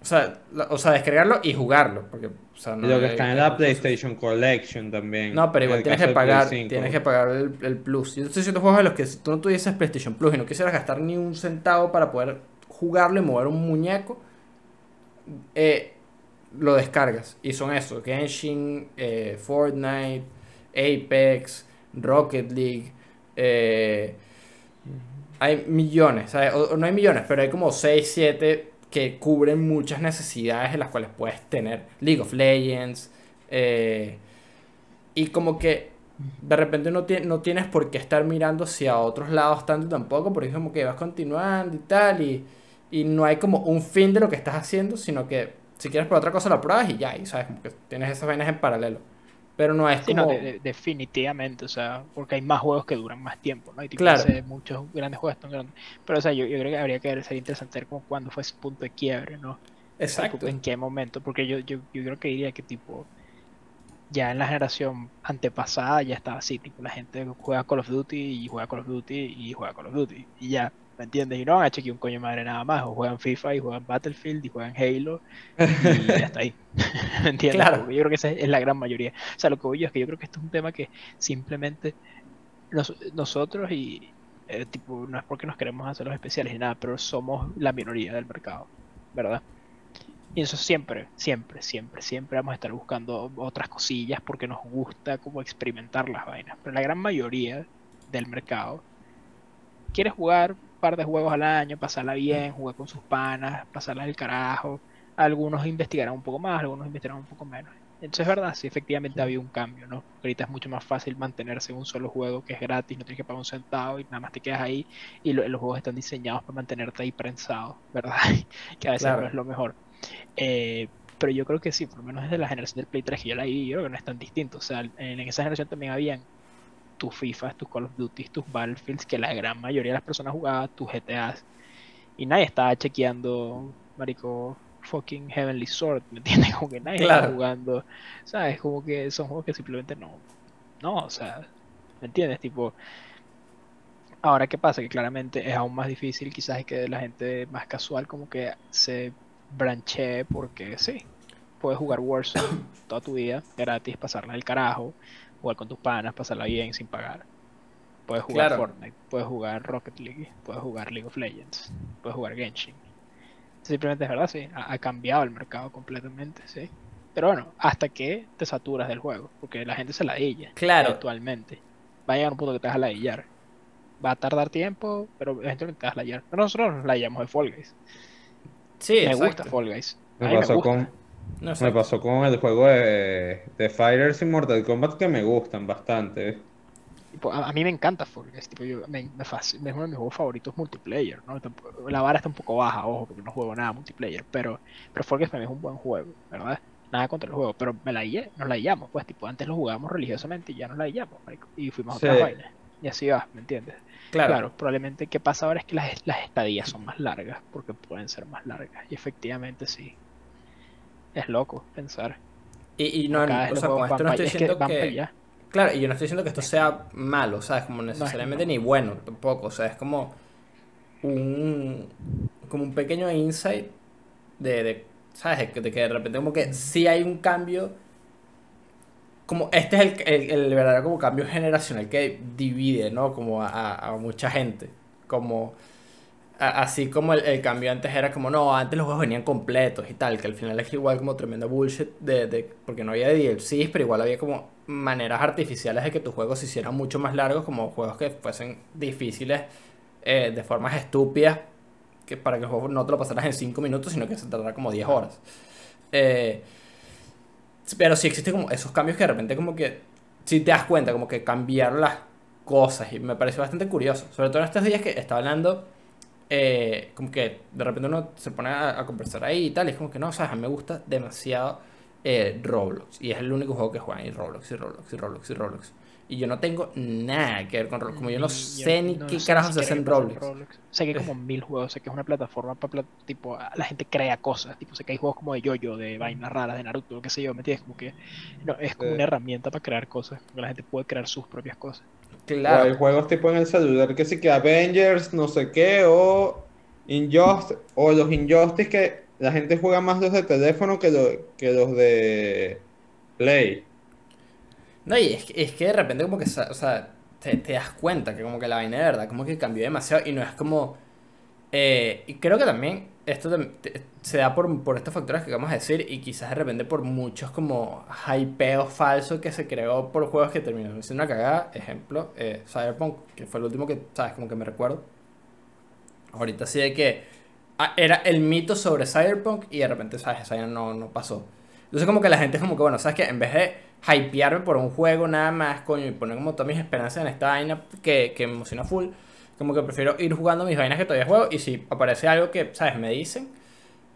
O sea, o sea, descargarlo y jugarlo. Porque, o sea, no y lo que está en la PlayStation Collection también. No, pero igual tienes que pagar, 5. tienes que pagar el, el plus. Yo estoy haciendo juegos de los que si tú no tuvieses PlayStation Plus y no quisieras gastar ni un centavo para poder jugarlo y mover un muñeco, eh, lo descargas. Y son eso, Genshin, eh, Fortnite, Apex, Rocket League. eh, hay millones, ¿sabes? O, no hay millones, pero hay como 6, 7 que cubren muchas necesidades en las cuales puedes tener. League of Legends. eh, y como que de repente no, no tienes por qué estar mirando hacia otros lados tanto tampoco, porque es como que vas continuando y tal, y, y no hay como un fin de lo que estás haciendo, sino que si quieres por otra cosa la pruebas y ya, y sabes, como que tienes esas vainas en paralelo. Pero no es Sí, no, como... de- de- definitivamente, o sea, porque hay más juegos que duran más tiempo, ¿no? Y tipo, Claro. muchos grandes juegos tan grandes. Pero, o sea, yo, yo creo que habría que ver, sería interesante ver como cuándo fue ese punto de quiebre, ¿no? Exacto. Tipo, En qué momento, porque yo, yo, yo creo que diría que tipo, ya en la generación antepasada ya estaba así, tipo, la gente juega Call of Duty y juega Call of Duty y juega Call of Duty, y ya, ¿me entiendes? Y no van a chequear un coño madre nada más, o juegan FIFA y juegan Battlefield y juegan Halo y ya está ahí. [laughs] ¿Me entiendes? Claro. Porque Yo creo que esa es la gran mayoría. O sea, lo que voy yo es que yo creo que esto es un tema que simplemente nos- nosotros y eh, tipo, no es porque nos queremos hacer los especiales ni nada, pero somos la minoría del mercado, ¿verdad? Y eso siempre, siempre, siempre, siempre vamos a estar buscando otras cosillas porque nos gusta como experimentar las vainas. Pero la gran mayoría del mercado quiere jugar par de juegos al año, pasarla bien, jugar con sus panas, pasarla del carajo. Algunos investigarán un poco más, algunos investigarán un poco menos. Entonces es verdad, sí, efectivamente había un cambio, ¿no? Ahorita es mucho más fácil mantenerse en un solo juego que es gratis, no tienes que pagar un centavo y nada más te quedas ahí y lo- los juegos están diseñados para mantenerte ahí prensado, [laughs] ¿verdad? que a veces Claro. no es lo mejor. Eh, pero yo creo que sí, por lo menos desde la generación del Play 3 que yo la viví, yo creo que no es tan distinto. O sea, en, en esa generación también habían tus FIFA, tus Call of Duty, tus Battlefields, que la gran mayoría de las personas jugaban, tus GTAs, y nadie estaba chequeando, marico, fucking Heavenly Sword, ¿me entiendes? [laughs] Como que nadie estaba Claro. jugando, ¿sabes? Como que son juegos que simplemente no, no, o sea, ¿me entiendes? Tipo, ahora qué pasa, que claramente es aún más difícil quizás que la gente más casual como que se branchee porque sí, puedes jugar Warzone toda tu vida gratis, pasarla del carajo, jugar con tus panas, pasarla bien sin pagar. Puedes jugar Claro. Fortnite, puedes jugar Rocket League, puedes jugar League of Legends, puedes jugar Genshin. Simplemente es verdad, sí, ha, ha cambiado el mercado completamente, sí. Pero bueno, hasta que te saturas del juego, porque la gente se ladilla Claro. eventualmente. Va a llegar un punto que te vas a ladillar. Va a tardar tiempo, pero eventualmente te vas a ladillar. Pero nosotros nos ladillamos de Fall Guys. Sí, me exacto. gusta Fall Guys. Me gusta. con, No, me exacto. pasó con el juego de, de Fighters y Mortal Kombat que me gustan bastante. A, a mí me encanta Fall Guys. Tipo, yo, me, me fasc- es uno de mis juegos favoritos multiplayer. ¿no? La vara está un poco baja, ojo, porque no juego nada multiplayer. Pero, pero Fall Guys para mí es un buen juego, ¿verdad? Nada contra el juego, pero me la nos la guillamos, pues, tipo, antes lo jugábamos religiosamente y ya nos la marico, y fuimos a otras vainas. Y así va, ¿me entiendes? Claro. Claro, probablemente qué pasa ahora es que las, las estadías son más largas, porque pueden ser más largas. Y efectivamente sí. Es loco pensar. Y, y no, o sea, esto no estoy pa- [laughs] es que diciendo que... Claro, y yo no estoy diciendo que esto sea malo, ¿sabes? Como necesariamente no. ni bueno tampoco. O sea, es como un, como un pequeño insight de, de, ¿sabes? De que, de repente como que sí hay un cambio. Como este es el, el, el verdadero como cambio generacional que divide, ¿no? Como a- a mucha gente. Como... Así como el, el cambio antes era como, no, antes los juegos venían completos y tal, que al final es igual como tremenda bullshit de, de- porque no había DLCs, pero igual había como maneras artificiales de que tus juegos se hicieran mucho más largos, como juegos que fuesen difíciles eh, de formas estúpidas, que para que el juego no te lo pasaras en 5 minutos, sino que se tardara como 10 horas. Eh, pero sí existen como esos cambios que de repente como que, si te das cuenta, como que cambiar las cosas, y me pareció bastante curioso, sobre todo en estos días que estaba hablando eh, como que de repente uno se pone a, a conversar ahí y tal, y es como que no, sabes, a mí me gusta demasiado eh, Roblox, y es el único juego que juegan, y Roblox, y Roblox, y Roblox, y Roblox. Y yo no tengo nada que ver con Roblox, como yo no Ni- sé ni no qué sé carajos se hace en Roblox. Sé que hay como [laughs] mil juegos, sé que es una plataforma para tipo la gente crea cosas, tipo sé que hay juegos como de yoyo, de vainas raras, de Naruto, qué sé yo, ¿me entiendes? Como que no, es como Sí. una herramienta para crear cosas, porque la gente puede crear sus propias cosas. O hay Claro, juegos tipo en el celular que sí que Avengers, no sé qué, o Injustice, o los Injustice que la gente juega más los de teléfono que, lo- que los de Play. No, y es que, es que de repente como que, o sea, te, te das cuenta que como que la vaina de verdad como que cambió demasiado y no es como... eh, y creo que también esto se da por, por estos factores que acabamos de decir y quizás de repente por muchos como hypeo falso que se creó por juegos que terminaron siendo una cagada. Ejemplo, eh, Cyberpunk, que fue el último que, ¿sabes? Como que me recuerdo. Ahorita sí de que ah, era el mito sobre Cyberpunk y de repente, ¿sabes? Esa no, no pasó. Entonces como que la gente es como que, bueno, ¿sabes qué? En vez de hypearme por un juego nada más, coño, y poner como todas mis esperanzas en esta vaina que, que me emociona full, como que prefiero ir jugando mis vainas que todavía juego y si aparece algo que, ¿sabes? Me dicen,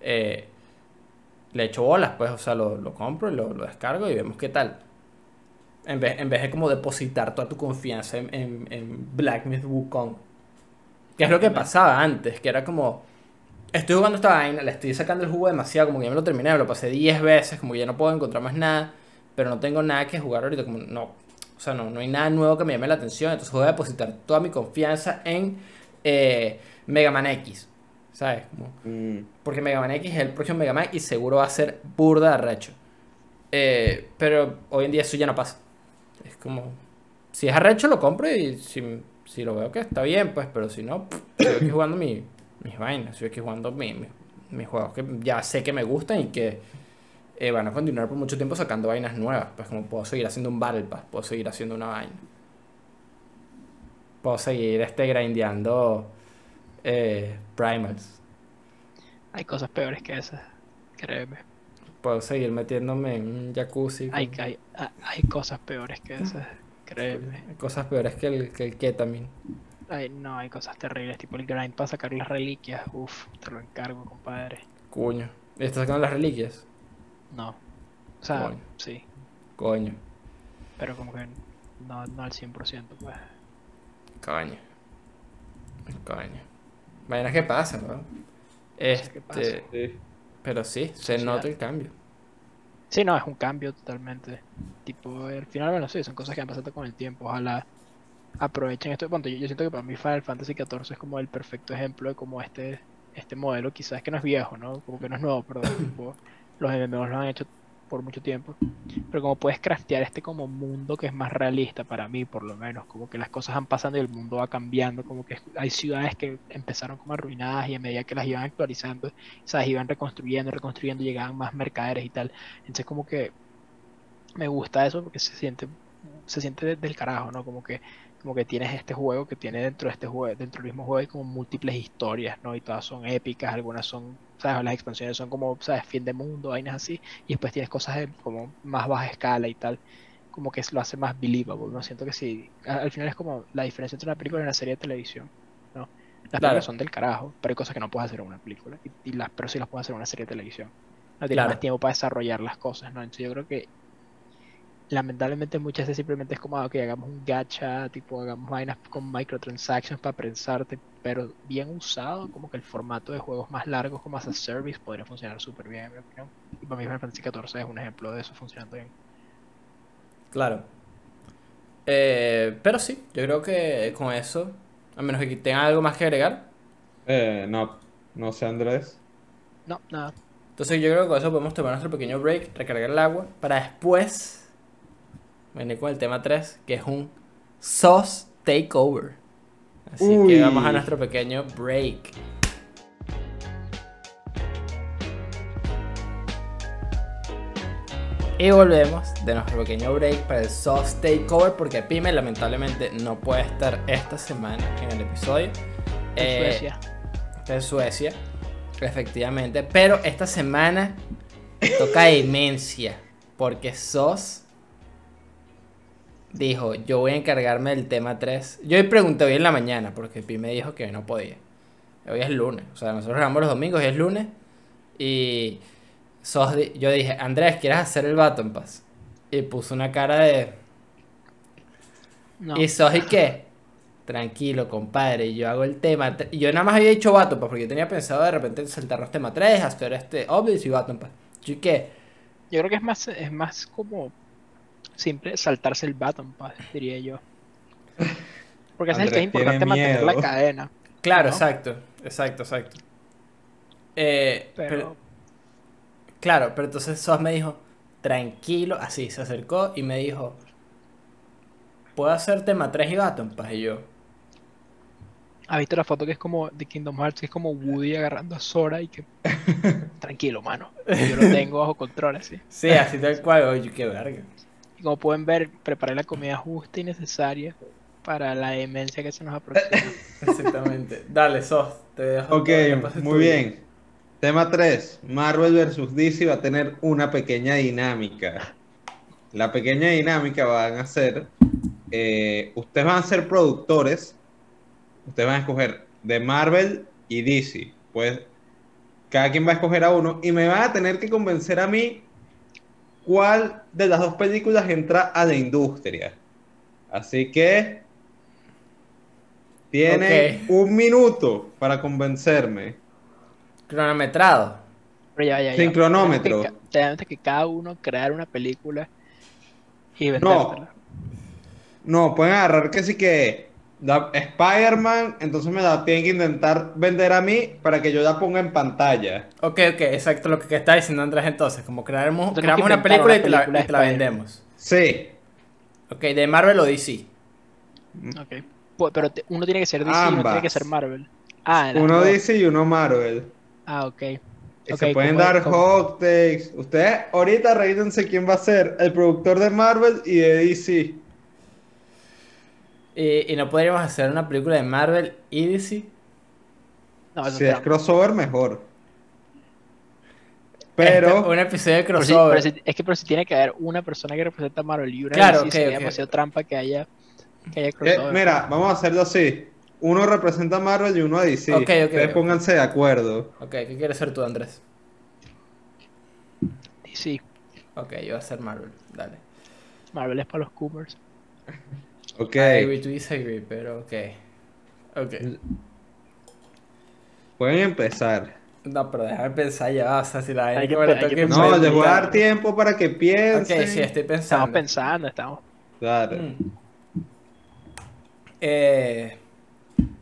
eh, le echo bolas, pues, o sea, lo, lo compro y lo, lo descargo y vemos qué tal. En vez, en vez de como depositar toda tu confianza en, en, en Black Myth Wukong. Que es lo que pasaba antes, que era como, estoy jugando esta vaina, le estoy sacando el jugo demasiado, como que ya me lo terminé, me lo pasé 10 veces, como que ya no puedo encontrar más nada, pero no tengo nada que jugar ahorita, como no, o sea, no, no hay nada nuevo que me llame la atención, entonces voy a depositar toda mi confianza en eh, Mega Man X, ¿sabes? Como, Mm. porque Mega Man X es el próximo Mega Man y seguro va a ser burda de arrecho. Eh, pero hoy en día eso ya no pasa. Es como, si es arrecho lo compro y si, si lo veo que está bien, pues, pero si no, pff, sigo aquí jugando mi- mis vainas, sigo aquí jugando mi- mi- mis juegos que ya sé que me gustan y que eh, van a continuar por mucho tiempo sacando vainas nuevas. Pues como puedo seguir haciendo un Battle Pass, puedo seguir haciendo una vaina. Puedo seguir este grindeando eh, Primals. Hay cosas peores que esas, créeme. Puedo seguir metiéndome en un jacuzzi. Hay, hay, hay cosas peores que esas, créeme. Hay cosas peores que el, que el ketamine. Ay, no, hay cosas terribles, tipo el grind para sacar las reliquias. Uf, te lo encargo, compadre. Coño. ¿Estás sacando las reliquias? No. O sea, Coño. sí, Coño. pero como que no, no al 100%, pues. Coño. Coño. Vainas que pasan, ¿no? pasa. Este, Sí. pero sí, se Sociedad. nota el cambio. Sí, no, es un cambio totalmente. Tipo, al final, bueno, sí, son cosas que han pasado con el tiempo. Ojalá aprovechen esto. Bueno, yo, yo siento que para mí Final Fantasy XIV es como el perfecto ejemplo de cómo este, este modelo, quizás que no es viejo, ¿no? Como que no es nuevo, perdón. [laughs] tipo, los MMOs lo han hecho por mucho tiempo. Pero como puedes craftear este como mundo que es más realista para mí, por lo menos. Como que las cosas van pasando y el mundo va cambiando. Como que hay ciudades que empezaron como arruinadas y a medida que las iban actualizando, ¿sabes? Iban reconstruyendo, reconstruyendo, llegaban más mercaderes y tal. Entonces como que me gusta eso porque se siente se siente de- del carajo, ¿no? Como que como que tienes este juego que tiene dentro de este juego, dentro del mismo juego hay como múltiples historias, ¿no? Y todas son épicas, algunas son, ¿sabes? Las expansiones son como, ¿sabes? Fin de mundo, vainas así, y después tienes cosas de como más baja escala y tal, como que lo hace más believable, ¿no? Siento que sí, al final es como la diferencia entre una película y una serie de televisión, ¿no? Las Claro. películas son del carajo, pero hay cosas que no puedes hacer en una película, y, y las, pero sí las puedes hacer en una serie de televisión. No tienes Claro. más tiempo para desarrollar las cosas, ¿no? Entonces yo creo que lamentablemente muchas veces simplemente es como ah, ok, hagamos un gacha, tipo hagamos vainas con microtransactions para prensarte, pero bien usado, como que el formato de juegos más largos como as a service podría funcionar súper bien, en mi opinión. Y para mí Final Fantasy XIV es un ejemplo de eso funcionando bien. Claro. Eh, pero sí, yo creo que con eso, a menos que tengan algo más que agregar, Eh, no, no sé, Andrés. No, nada. entonces yo creo que con eso podemos tomar nuestro pequeño break, recargar el agua, para después venir con el tema 3, que es un sauce takeover. Así que vamos a nuestro pequeño break. Y volvemos de nuestro pequeño break para el Sauce Takeover porque Pyme lamentablemente no puede estar esta semana en el episodio. En Eh, Suecia. Está en Suecia, efectivamente. Pero esta semana toca [laughs] demencia. Porque SOS dijo: Yo voy a encargarme del tema 3. Yo hoy pregunté hoy en la mañana, porque Pi me dijo que no podía. Hoy es lunes. O sea, nosotros grabamos los domingos y es lunes. Y SOS di- yo dije: Andrés, ¿quieres hacer el Baton Pass? Y puso una cara de. No. ¿Y sos y qué? Tranquilo, compadre, yo hago el tema. Yo nada más había dicho Baton Pass porque yo tenía pensado de repente saltarnos tema 3, hacer este Obvious y Baton Pass. Yo, ¿y qué? Yo creo que es más, es más como simple saltarse el Baton Pass, diría yo. Porque ese es el que es importante mantener la cadena. Claro, ¿No? exacto, exacto, exacto. Eh, Pero, pero- claro, pero entonces Sos me dijo, tranquilo, así, se acercó y me dijo, ¿puedo hacer tema 3 y Baton Pass? Y yo, ¿has visto la foto que es como de Kingdom Hearts? Que es como Woody agarrando a Sora y que... [laughs] Tranquilo, mano. Yo lo tengo bajo control, así. sí, así tal cual, oye, qué verga. Y como pueden ver, preparé la comida justa y necesaria para la demencia que se nos aproxima. [laughs] Exactamente. Dale, Sos, te dejo. Ok, muy día. bien. Tema 3. Marvel vs. DC va a tener una pequeña dinámica. La pequeña dinámica van a ser, eh, ustedes van a ser productores, ustedes van a escoger de Marvel y DC. Pues cada quien va a escoger a uno y me van a tener que convencer a mí cuál de las dos películas entra a la industria. Así que tienen Ok. un minuto para convencerme. Cronometrado. Pero ya, ya, ya. Sin cronómetro. Que, cada uno crear una película y No. vendértela. No, pueden agarrar que sí que Spider-Man, entonces me la tienen que intentar vender a mí para que yo la ponga en pantalla. Ok, ok, exacto lo que está diciendo Andrés entonces. Como creamos, creamos una película y te la, y te vendemos. Sí. Ok, de Marvel o DC. Ok. Pero te- uno tiene que ser DC y uno Ambas. tiene que ser Marvel. Ah, Uno dos. dice y uno Marvel. Ah, ok. Y Ok, se pueden dar como- hot takes. Ustedes ahorita revísense quién va a ser el productor de Marvel y de DC. Y, y no podríamos hacer una película de Marvel y DC. No, eso Si es crossover, mejor. Este, Pero, un episodio de crossover. es que pero si tiene que haber una persona que representa a Marvel y una Claro, DC, ok, sería demasiado trampa que haya, que haya eh, crossover. mira, vamos a hacerlo así. Uno representa a Marvel y uno a DC. Ok, ok, Ustedes pónganse de acuerdo. Ok, ¿qué quieres ser tú, Andrés? DC. Ok, yo voy a ser Marvel. Dale. Marvel es para los Coopers. [laughs] Ok. I agree to disagree, pero ok. Ok. Pueden empezar. No, pero déjame pensar ya. O sea, si la Hay vaina que hay que. No, les voy a dar tiempo para que Ok, piensen. sí, estoy pensando. Estamos pensando, estamos. Claro. Mm. Eh,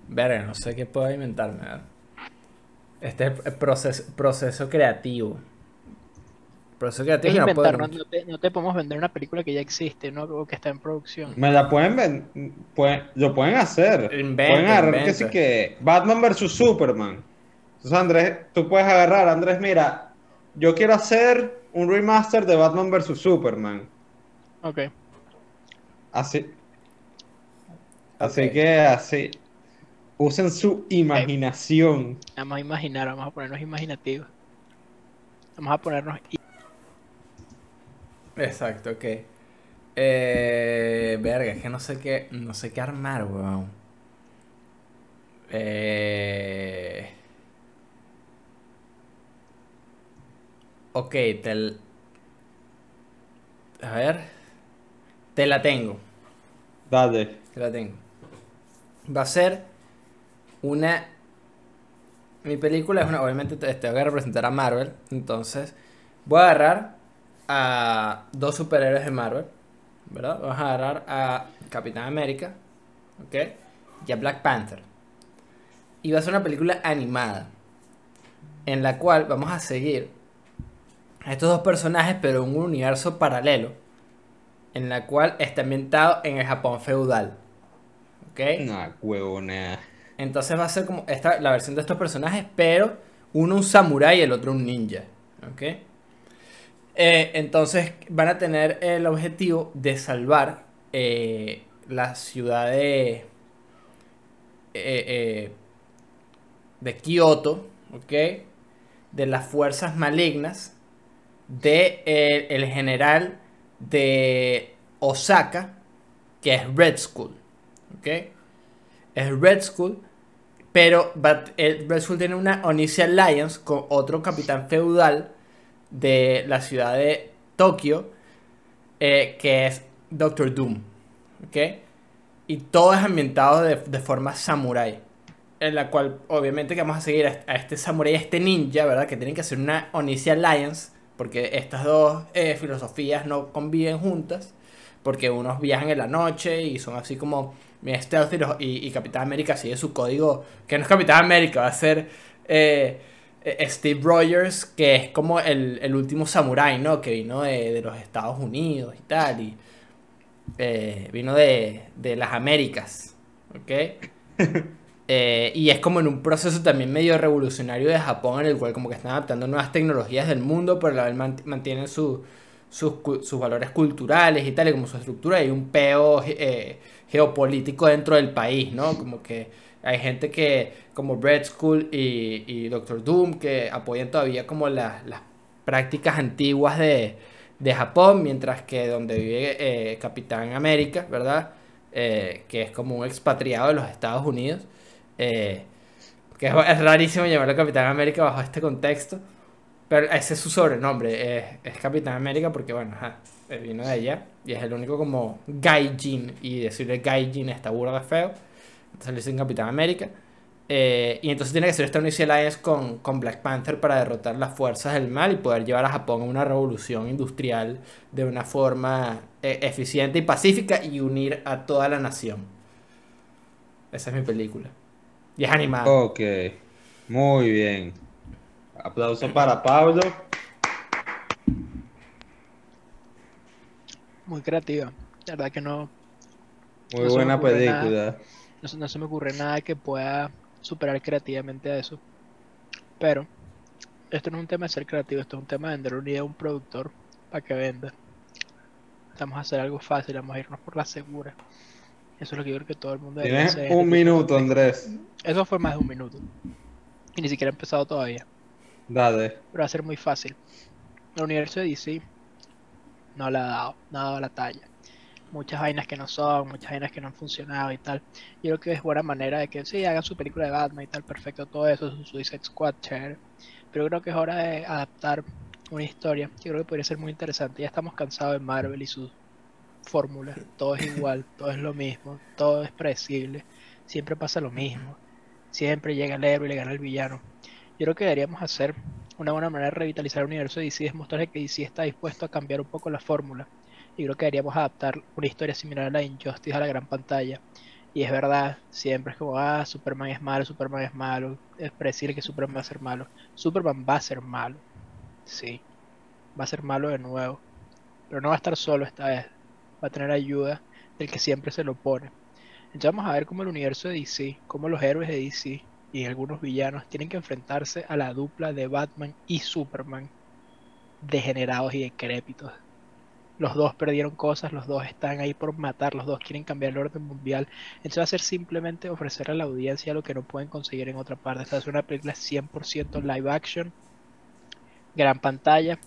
verga, no sé qué puedo inventarme. ¿verdad? Este es el proceso, proceso creativo. Proceso creativo Es que no inventar, no, no te, no te podemos vender una película que ya existe, ¿no? O que está en producción. Me la pueden ven, pueden, lo pueden hacer. Inventa, pueden agarrar que sí que Batman vs Superman. Entonces Andrés, tú puedes agarrar, Andrés, mira, yo quiero hacer un remaster de Batman vs Superman. Ok. Así. Así que así. Usen su imaginación. Vamos a imaginar, vamos a ponernos imaginativos. Vamos a ponernos. Exacto, ok. Eh, verga, es que no sé qué, no sé qué armar, weón. Eh... Ok, tel... A ver. Te la tengo. Dale. Te la tengo. Va a ser una. Mi película es una. Obviamente te, te voy a representar a Marvel. Entonces, voy a agarrar a dos superhéroes de Marvel. ¿Verdad? Vamos a agarrar a Capitán América. ¿Ok? Y a Black Panther. Y va a ser una película animada. En la cual vamos a seguir a estos dos personajes, pero en un universo paralelo. En la cual está ambientado en el Japón feudal. ¿Ok? No, huevona. Entonces va a ser como esta, la versión de estos personajes, pero uno un samurái y el otro un ninja. ¿Ok? Eh, entonces van a tener el objetivo de salvar eh, la ciudad de, eh, eh, de Kioto, ¿ok? De las fuerzas malignas de el general de Osaka, que es Red Skull, ¿ok? Es Red Skull, pero Red Skull tiene una Onishi Alliance con otro capitán feudal de la ciudad de Tokio, eh, que es Doctor Doom, ¿ok? Y todo es ambientado de, de forma samurai. En la cual, obviamente, que vamos a seguir a, este samurai, a este ninja, ¿verdad? Que tienen que hacer una Onishi Alliance. Porque estas dos eh, filosofías no conviven juntas. Porque unos viajan en la noche y son así como bien stealthy. y Y, Capitán América sigue su código. Que no es Capitán América, va a ser eh, Steve Rogers, que es como el, el último samurái, ¿no? Que vino de, de los Estados Unidos y tal. Y eh, vino de, de las Américas. ¿Ok? [laughs] Eh, y es como en un proceso también medio revolucionario de Japón, en el cual como que están adaptando nuevas tecnologías del mundo, pero a la vez mant- mantienen su- sus, sus valores culturales y tal, y como su estructura, hay un peo eh, geopolítico dentro del país, ¿no? Como que hay gente que, como Red School y, Doctor Doom, que apoyan todavía como las, prácticas antiguas de, Japón, mientras que donde vive eh, Capitán América, ¿verdad? Eh, que es como un expatriado de los Estados Unidos. eh, que es, rarísimo llamarlo Capitán América bajo este contexto. Pero ese es su sobrenombre. Es, Capitán América porque, bueno, ajá, vino de allá. Y es el único como Gaijin. Y decirle Gaijin está burda feo. Le dicen Capitán América. Eh, y entonces tiene que hacer esta Unity Alliance con, con Black Panther para derrotar las fuerzas del mal y poder llevar a Japón a una revolución industrial de una forma eh, eficiente y pacífica y unir a toda la nación. Esa es mi película. Y es animada. Ok, muy bien. Aplauso para Pablo. Muy creativa. La verdad que no, Muy No buena película. No, se- no se me ocurre nada que pueda superar creativamente a eso. Pero esto no es un tema de ser creativo, esto es un tema de vender una idea a un productor para que venda. Vamos a hacer algo fácil, vamos a irnos por la segura. Eso es lo que yo creo que todo el mundo Tienes hacer. este un minuto, Andrés. Eso fue más de un minuto. Y ni siquiera he empezado todavía. Dale. Pero va a ser muy fácil. El universo de DC no le ha dado, no ha dado la talla. Muchas vainas que no son, muchas vainas que no han funcionado y tal. Yo creo que es buena manera de que sí, hagan su película de Batman y tal, perfecto, todo eso, su Suicide Squad, chévere. Pero creo que es hora de adaptar una historia. Yo creo que podría ser muy interesante. Ya estamos cansados de Marvel y sus fórmulas. Todo es igual, [laughs] todo es lo mismo, todo es predecible. Siempre pasa lo mismo. Siempre llega el héroe y le gana el villano. Yo creo que deberíamos hacer una buena manera de revitalizar el universo de DC es mostrarle que DC está dispuesto a cambiar un poco la fórmula. Y creo que deberíamos adaptar una historia similar a la Injustice a la gran pantalla. Y es verdad, siempre es como, ah, Superman es malo, Superman es malo. Es predecir que Superman va a ser malo. Superman va a ser malo. Sí. Va a ser malo de nuevo. Pero no va a estar solo esta vez. Va a tener ayuda del que siempre se lo pone. Entonces vamos a ver cómo el universo de DC, cómo los héroes de DC y algunos villanos tienen que enfrentarse a la dupla de Batman y Superman degenerados y decrépitos. Los dos perdieron cosas, los dos están ahí por matar, los dos quieren cambiar el orden mundial. Entonces va a ser simplemente ofrecer a la audiencia lo que no pueden conseguir en otra parte. Esta es una película 100% live action, gran pantalla.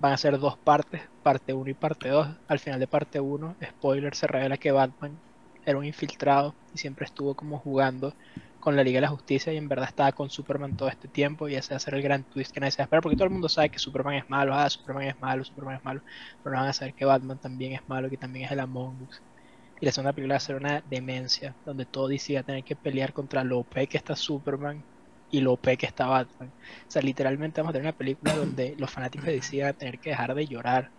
Van a ser dos partes, parte 1 y parte 2. Al final de parte 1, spoiler, se revela que Batman era un infiltrado y siempre estuvo como jugando con la Liga de la Justicia y en verdad estaba con Superman todo este tiempo y ese va a ser el gran twist que nadie se va a esperar porque todo el mundo sabe que Superman es malo, ah, Superman es malo, Superman es malo, pero no van a saber que Batman también es malo, que también es el Among Us. Y la segunda película va a ser una demencia, donde todo DC va a tener que pelear contra lo OP que está Superman y lo OP que está Batman. O sea, literalmente vamos a tener una película [clears throat] donde los fanáticos de DC van a tener que dejar de llorar,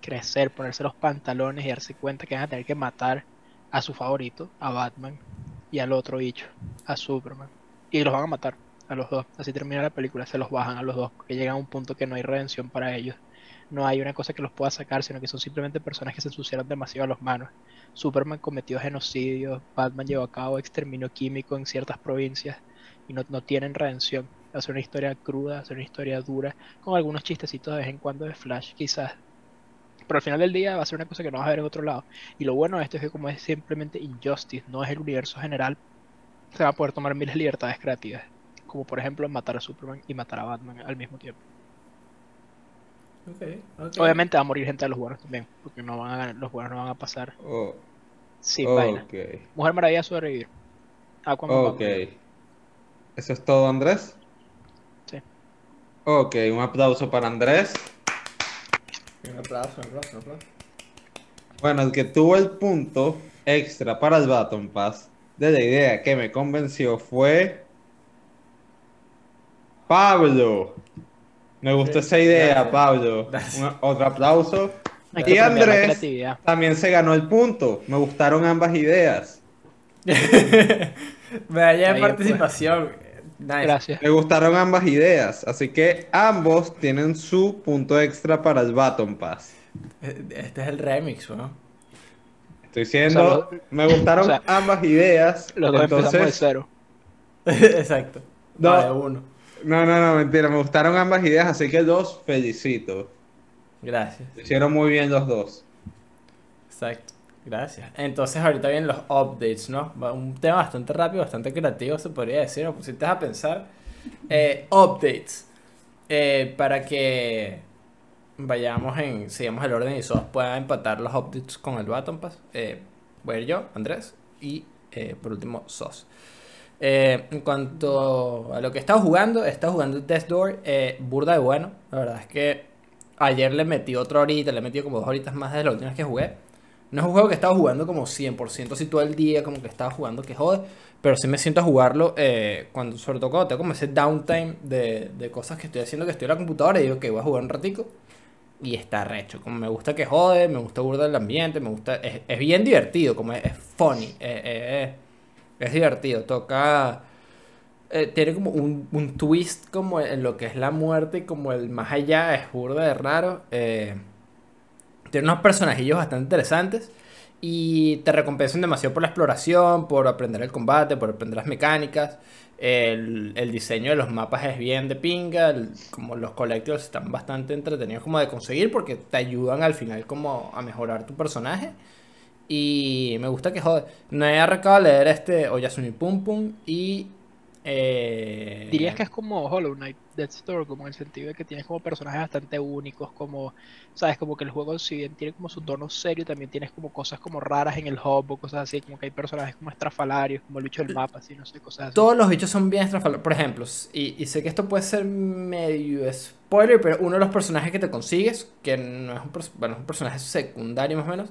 crecer, ponerse los pantalones y darse cuenta que van a tener que matar a su favorito, a Batman, y al otro bicho, a Superman. Y los van a matar, a los dos. Así termina la película, se los bajan a los dos, porque llegan a un punto que no hay redención para ellos. No hay una cosa que los pueda sacar, sino que son simplemente personas que se ensuciaron demasiado a las manos. Superman cometió genocidio, Batman llevó a cabo exterminio químico en ciertas provincias y no, no tienen redención. Ser una historia cruda, ser una historia dura, con algunos chistecitos de vez en cuando de Flash, quizás. Pero al final del día va a ser una cosa que no vas a ver en otro lado. Y lo bueno de esto es que como es simplemente Injustice, no es el universo general, se va a poder tomar miles de libertades creativas. Como por ejemplo matar a Superman y matar a Batman al mismo tiempo. Ok, ok. Obviamente va a morir gente de los buenos también, porque no van a ganar- los buenos no van a pasar Oh, sin vaina. ok. Mujer Maravilla sobrevivir. Aquaman va a Ok. ¿Eso es todo, Andrés? Sí. Ok, un aplauso para Andrés. Un aplauso, un aplauso, un aplauso. Bueno, el que tuvo el punto extra para el Baton Pass de la idea que me convenció fue Pablo. Me gustó esa idea, Gracias. Pablo. Otro aplauso. Y Andrés también se ganó el punto. Me gustaron ambas ideas. [laughs] Medalla de participación. Nice. Gracias. Me gustaron ambas ideas. Así que ambos tienen su punto extra para el Baton Pass. Este es el remix, ¿no? Estoy diciendo, O sea, me gustaron o sea, ambas ideas. Los dos empezamos de entonces, cero. [laughs] Exacto. No. Vale, uno. No, no, no, mentira. Me gustaron ambas ideas, así que los felicito. Gracias. Lo hicieron muy bien los dos. Exacto. Gracias. Entonces ahorita vienen los updates, ¿no? Un tema bastante rápido, bastante creativo, se podría decir. Me pusiste a pensar. Eh, updates. Eh, para que vayamos en, sigamos el orden y todos puedan empatar los updates con el Baton Pass. Eh, voy a ir yo, Andrés, y por último, Sos. En cuanto a lo que he estado jugando, he estado jugando Death Door, burda de bueno. La verdad es que ayer le metí otra horita, le metido como dos horitas más de las últimas que jugué. No es un juego que he estado jugando como 100% así todo el día, como que estaba jugando que jode. Pero sí me siento a jugarlo, eh, cuando, sobre todo cuando tengo como ese downtime de, de cosas que estoy haciendo, que estoy en la computadora y digo que voy a jugar un ratico. Y está recho, como me gusta que jode, me gusta burda el ambiente, me gusta, es, es bien divertido, como es, funny, eh, eh, es divertido, toca, tiene como un, un twist como en lo que es la muerte como el más allá, es burda de raro, eh, tiene unos personajillos bastante interesantes y te recompensan demasiado por la exploración, por aprender el combate, por aprender las mecánicas. El, diseño de los mapas es bien de pinga, como los collectibles están bastante entretenidos como de conseguir porque te ayudan al final como a mejorar tu personaje. Y me gusta que joder. No he arrancado a leer este Oyasumi Pum Pum y... eh, Dirías que es como Hollow Knight, Death's Door, como en el sentido de que tienes como personajes bastante únicos, como, sabes, como que el juego si bien tiene como su tono serio, también tienes como cosas como raras en el hub o cosas así, como que hay personajes como estrafalarios, como el bicho del mapa, así, no sé, cosas así. Todos los bichos son bien estrafalarios. Por ejemplo, y, y sé que esto puede ser medio spoiler, pero uno de los personajes que te consigues, que no es un, bueno, es un personaje secundario más o menos,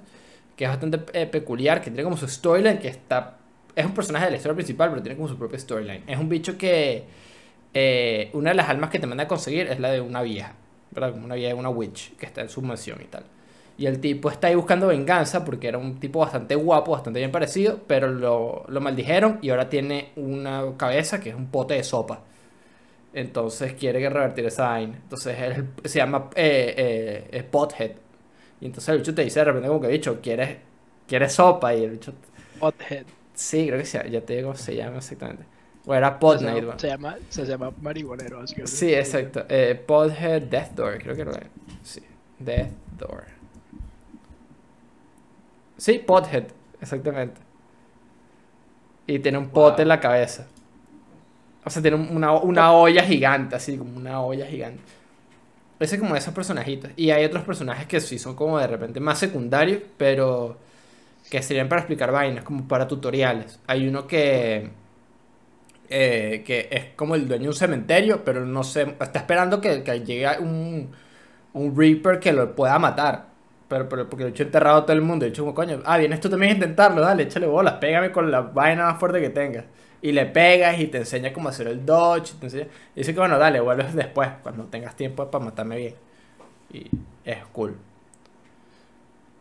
que es bastante eh, peculiar, que tiene como su storyline, que está... Es un personaje de la historia principal, pero tiene como su propia storyline. Es un bicho que... eh, una de las almas que te manda a conseguir es la de una vieja, ¿verdad? Como una vieja, una witch, que está en su mansión y tal. Y el tipo está ahí buscando venganza porque era un tipo bastante guapo, bastante bien parecido, pero lo, lo maldijeron y ahora tiene una cabeza que es un pote de sopa. Entonces quiere que revertir esa vaina. Entonces él se llama eh, eh, Pothead. Y entonces el bicho te dice de repente como que bicho, ¿quieres, quieres sopa? Y el bicho, Pothead. Sí, creo que sí, ya te digo se llama exactamente. O era Pod se, se llama se llama marihuanero así que- Sí, exacto. Eh, Podhead Death Door, creo que era. Sí, Death Door. Sí, Podhead, exactamente. Y tiene un pote en la cabeza. O sea, tiene un- una, una olla gigante, así como una olla gigante. Ese es como de esos personajitos. Y hay otros personajes que sí son como de repente más secundarios, pero que serían para explicar vainas, como para tutoriales. Hay uno que eh, que es como el dueño de un cementerio, pero no sé, está esperando que, llegue un, un Reaper que lo pueda matar. Pero, pero porque lo he hecho enterrado a todo el mundo. He dicho, coño, ah, vienes tú también a intentarlo, dale, échale bolas, pégame con la vaina más fuerte que tengas. Y le pegas y te enseña cómo hacer el dodge. Y, te enseña- y dice que bueno, dale, vuelves después, cuando tengas tiempo para matarme bien. Y es cool.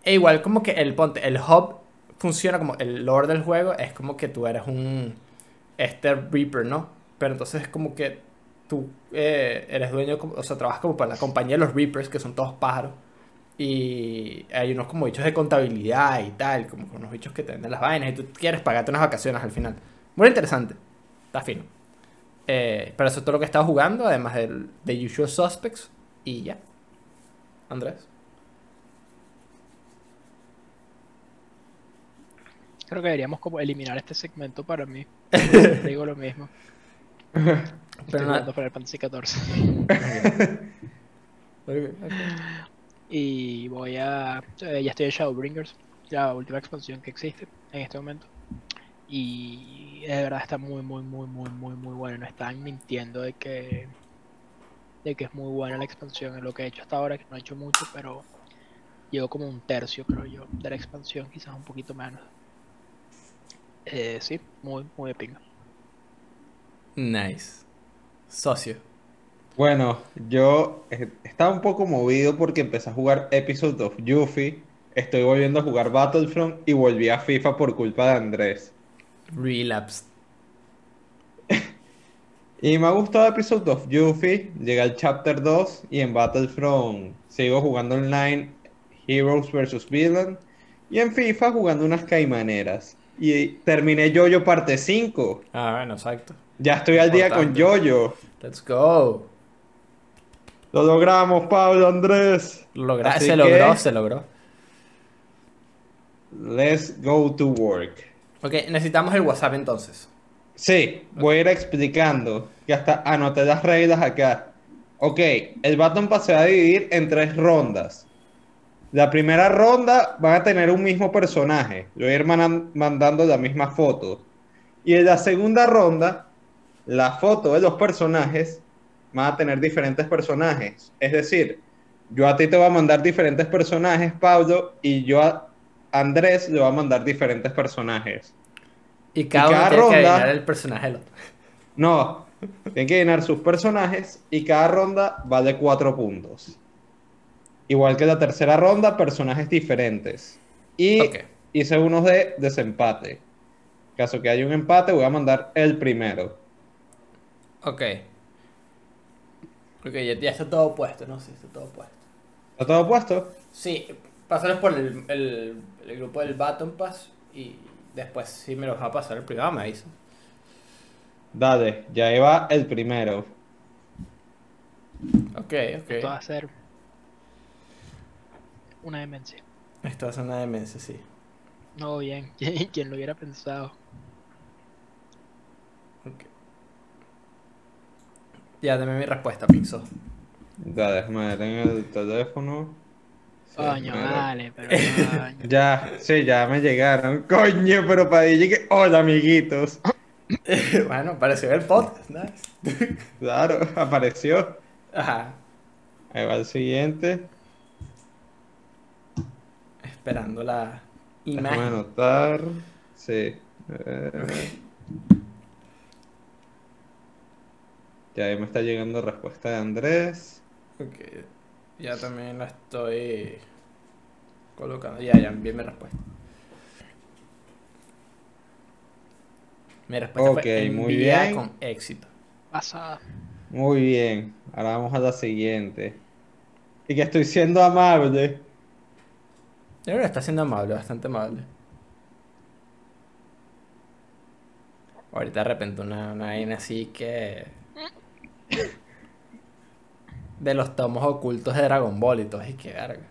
E igual como que el ponte, el hub funciona como el lore del juego, es como que tú eres un este Reaper, ¿no? Pero entonces es como que tú eh, eres dueño, o sea, trabajas como para la compañía de los Reapers, que son todos pájaros. Y hay unos como bichos de contabilidad y tal, como unos bichos que te venden las vainas y tú quieres pagarte unas vacaciones al final. Muy interesante. Está fino. Eh, pero eso es todo lo que he estado jugando, además del, de Usual Suspects. Y ya. Andrés. Creo que deberíamos como eliminar este segmento para mí. [laughs] Te digo lo mismo. Estoy Pero no- jugando Final Fantasy XIV. [laughs] Y voy a... eh, ya estoy en Shadowbringers, la última expansión que existe en este momento. Y de verdad está muy, muy, muy, muy, muy, muy buena. No están mintiendo de que de que es muy buena la expansión. En lo que he hecho hasta ahora, que no he hecho mucho, pero llegó como un tercio, creo yo, de la expansión, quizás un poquito menos. Eh, sí, muy, muy de pinga. Nice. Socio. Bueno, yo eh, estaba un poco movido porque empecé a jugar Episode of Yuffie. Estoy volviendo a jugar Battlefront y volví a FIFA por culpa de Andrés. Relapse. [laughs] Y me ha gustado Episode of Yuffie. Llegué al Chapter 2 y en Battlefront sigo jugando online Heroes vs. Villain. Y en FIFA jugando unas caimaneras. Y terminé Yoyo parte 5. Ah, bueno, exacto. Ya estoy al día con. Yoyo. Let's go. Lo logramos, Pablo Andrés. Lo logra- Así se logró, se logró. Let's go to work. Ok, necesitamos el WhatsApp entonces. Sí, voy a ir explicando. Que hasta anoté las reglas acá. Ok, el Battle Pass se va a dividir en tres rondas. La primera ronda van a tener un mismo personaje. Yo voy a ir mandando la misma foto. Y en la segunda ronda, la foto de los personajes van a tener diferentes personajes. Es decir, yo a ti te voy a mandar diferentes personajes, Pablo, y yo a Andrés le voy a mandar diferentes personajes. Y cada, cada uno tiene que ronda- adivinar el personaje del otro. No, tienen que llenar sus personajes y cada ronda vale 4 puntos. Igual que la tercera ronda, personajes diferentes. Y hice unos de desempate. En caso que haya un empate, voy a mandar el primero. Ok. Ok, ya, ya está todo puesto, ¿no? Sí, está todo puesto. ¿Está todo puesto? Sí, pasarles por el, el, el grupo del Baton Pass y después si me los va a pasar el privado me avisan. Dale, ya iba el primero. Ok, Esto va ok. a ser una demencia. Esto es una demencia, sí. No, bien. [laughs] ¿Quién lo hubiera pensado? Ok. Ya, dame mi respuesta, Pixo. Ya, déjame ver en el teléfono. Sí, Coño, vale, pero [laughs] coño. Ya, sí, ya me llegaron. Coño, pero para ahí llegué. Hola, amiguitos. [laughs] bueno, pareció el podcast, nice. Claro, apareció. Ajá. Ahí va el siguiente. Esperando la Déjame imagen. anotar. Sí. Eh, Ya ahí me está llegando respuesta de Andrés. Ok. Ya también la estoy colocando. Ya, ya envié mi respuesta. Mi respuesta Ok, fue muy enviada bien. con éxito. Pasada. Muy bien. Ahora vamos a la siguiente. Y que estoy siendo amable. Yo creo que está siendo amable, bastante amable. Ahorita de repente una, una vaina así que... De los tomos ocultos de Dragon Ball y todo, y que verga.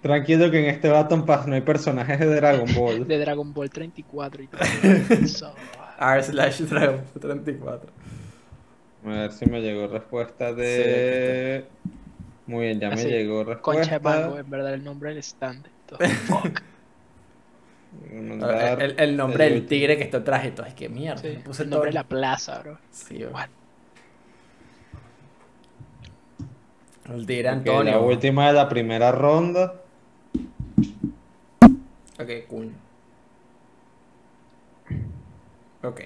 Tranquilo que en este Baton Pass no hay personajes de Dragon Ball. [laughs] De Dragon Ball 34 y todo. [laughs] So, R slash Dragon Ball 34. A ver si me llegó respuesta de... Muy bien, ya me Así, llegó concha de respuesta. mango, en verdad el nombre del stand. [laughs] Fuck. El, el nombre el del tigre que está y todo. Es que mierda. Sí, puse el nombre de todo- la plaza, bro. Sí, bro. What? El tigre Ok, Antonio. la última de la primera ronda. Ok, cool. Ok,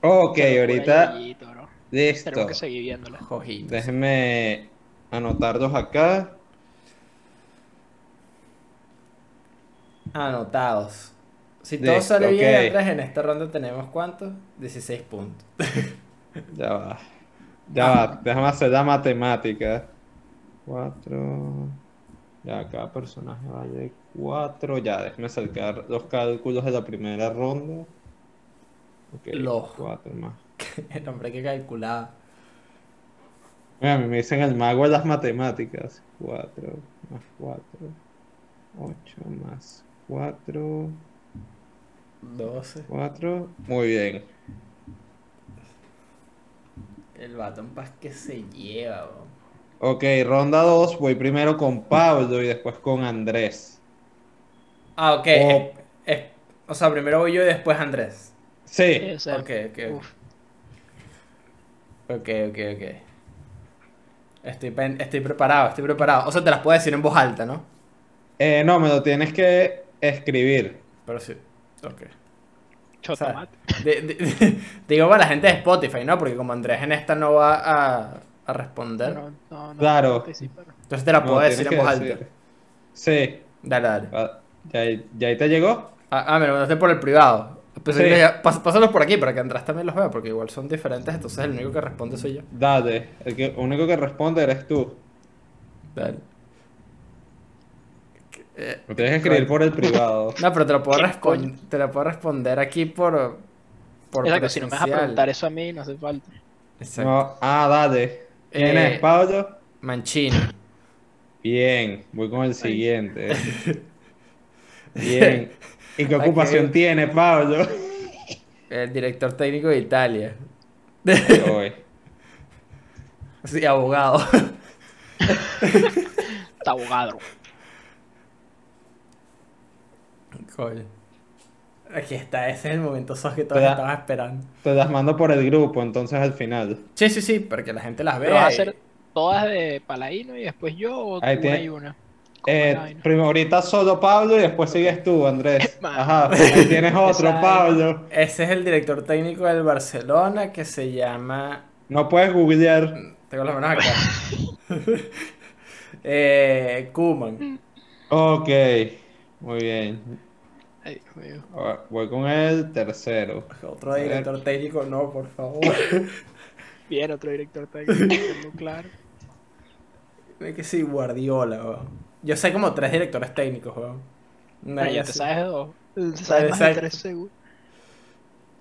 Ok, ahorita listo. Tenemos que seguir viéndola. jojitos. Déjenme anotarlos acá. Anotados. Si todo sale bien, en esta ronda tenemos ¿cuántos? 16 puntos. [laughs] Ya va. Ya va, déjame hacer la matemática. 4. Ya, cada personaje vale 4. Ya, déjame sacar los cálculos de la primera ronda. Ok, Los. 4 más. [laughs] El hombre que calculaba. Mira, a mí me dicen el mago de las matemáticas. 4 más 4. 8 más 4. 12. 4. Muy bien. El batón paz que se lleva, bro. Ok, ronda 2. Voy primero con Pablo y después con Andrés. Ah, ok. O- es- es- o sea, primero voy yo y después Andrés. Sí. Sí, o sea, Ok, ok. uf, Ok, ok, ok. Estoy, pen- estoy preparado, estoy preparado. O sea, te las puedo decir en voz alta, ¿no? Eh, no, me lo tienes que escribir. Pero sí. Ok. De- de- [laughs] digo para la gente de Spotify, ¿no? Porque como Andrés en esta no va a, a responder, No, no, no, Claro. entonces te la puedo decir en voz alta. decir. Sí. Dale, dale. Ah, ¿Ya, ya ahí te llegó? Ah, ah, me lo mandaste por el privado. Sí. ya- pas- pásalos por aquí para que Andrés también los vea, porque igual son diferentes, entonces el único que responde soy yo. Dale. El que, único que responde eres tú. Dale. Eh, Lo tienes que escribir por el privado. [laughs] No, pero te lo puedo, te lo puedo responder aquí por. por Exacto, si no me vas a preguntar eso a mí, no hace falta. Exacto. No, ah, dale. ¿Quién Eh, es, Pablo? Mancini. Bien, voy con el siguiente. [laughs] Bien. ¿Y qué ocupación tiene, Pablo? [laughs] El director técnico de Italia. [laughs] Sí, abogado. [laughs] Está abogado. Coño. Aquí está, ese es el momento sos que todos da- estaban esperando. Te las mando por el grupo, entonces al final. Sí, sí, sí, para que la gente las Pero vas a vea. hacer todas de Paladino y después yo o Ahí una tiene- y una. ¿Cómo es la Eh, primero ahorita solo Pablo y después sigues tú, Andrés. [laughs] Man. Ajá, tienes otro, Esa- Pablo. Ese es el director técnico del Barcelona que se llama. No puedes googlear. Tengo las manos acá. [laughs] eh, Kuman. Ok, muy bien. Ay, Voy con el tercero. Otro director técnico, no, por favor. [laughs] Bien, otro director técnico, claro. Es que sí, Guardiola, weón. Yo sé como tres directores técnicos, weón. No, Pero ya te sabes dos. [laughs] Te sabes más de tres seguro.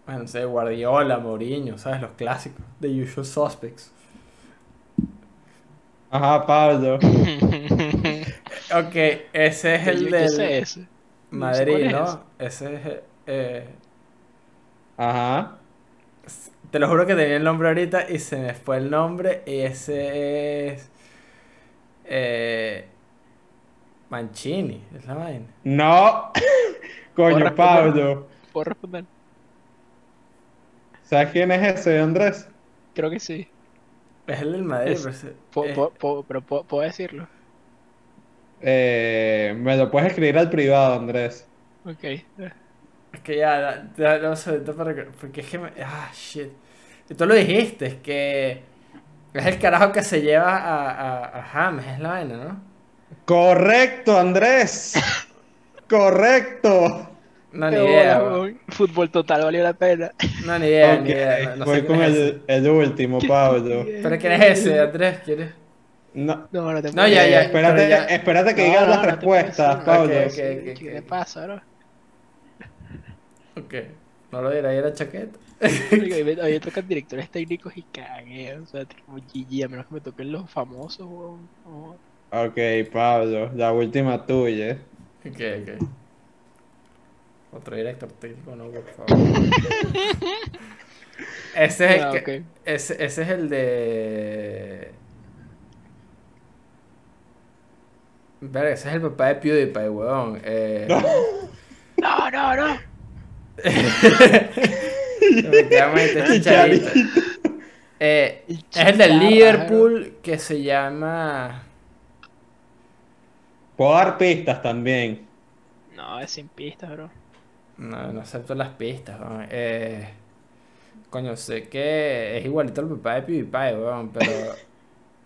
Bueno, no sé, Guardiola, Mourinho, ¿sabes? Los clásicos. The Usual Suspects. Ajá, Pablo. [laughs] Ok, ese es el yo sé del ese. No sé Madrid, es ¿no? Ese es... eh, Ajá. te lo juro que tenía el nombre ahorita y se me fue el nombre y ese es... Eh, Mancini, es la vaina. No. [laughs] Coño? Pablo. ¿Puedo responder? ¿Sabes quién es ese, Andrés? Creo que sí. Es el del Madrid, Es- pero eh, po- po- pero po- puedo decirlo. Eh, me lo puedes escribir al privado, Andrés. Ok. Es que ya, dame un segundito para que. Porque es que me. Ah, shit. Y tú lo dijiste, es que. Es el carajo que se lleva a, a, a James, es la vaina, ¿no? Correcto, Andrés. Correcto. No, ni idea. Fútbol total valió la pena. No, ni idea, Ok, ni idea. No, no sé voy con el, el último, Pablo. ¿Pero quién es ese, Andrés? ¿Quién es? No, No, no te No, ya, ya, espérate, ya- espérate que No, digas no, las respuestas, Pablo. decir, Ok, ok, ¿Qué ok. pasa, bro? Ok. No lo en la chaqueta. Oiga, Hoy [laughs] tocan directores técnicos y cagué. O sea, tipo GG, a menos que me toquen los famosos, weón. Ok, Pablo, la última tuya. Ok, ok. Otro director técnico, no, por favor. [laughs] ese es el Ah, que. Ese, ese es el de. Verga, ese es el papá de PewDiePie, weón. Eh, No, [laughs] no, no. Efectivamente, Chicharito. Eh, El es el del Chicharra, Liverpool que se llama. Puedo dar pistas también. No, es sin pistas, bro. No, no acepto las pistas, weón. Eh, coño, sé que es igualito al papá de PewDiePie, weón, pero. [laughs]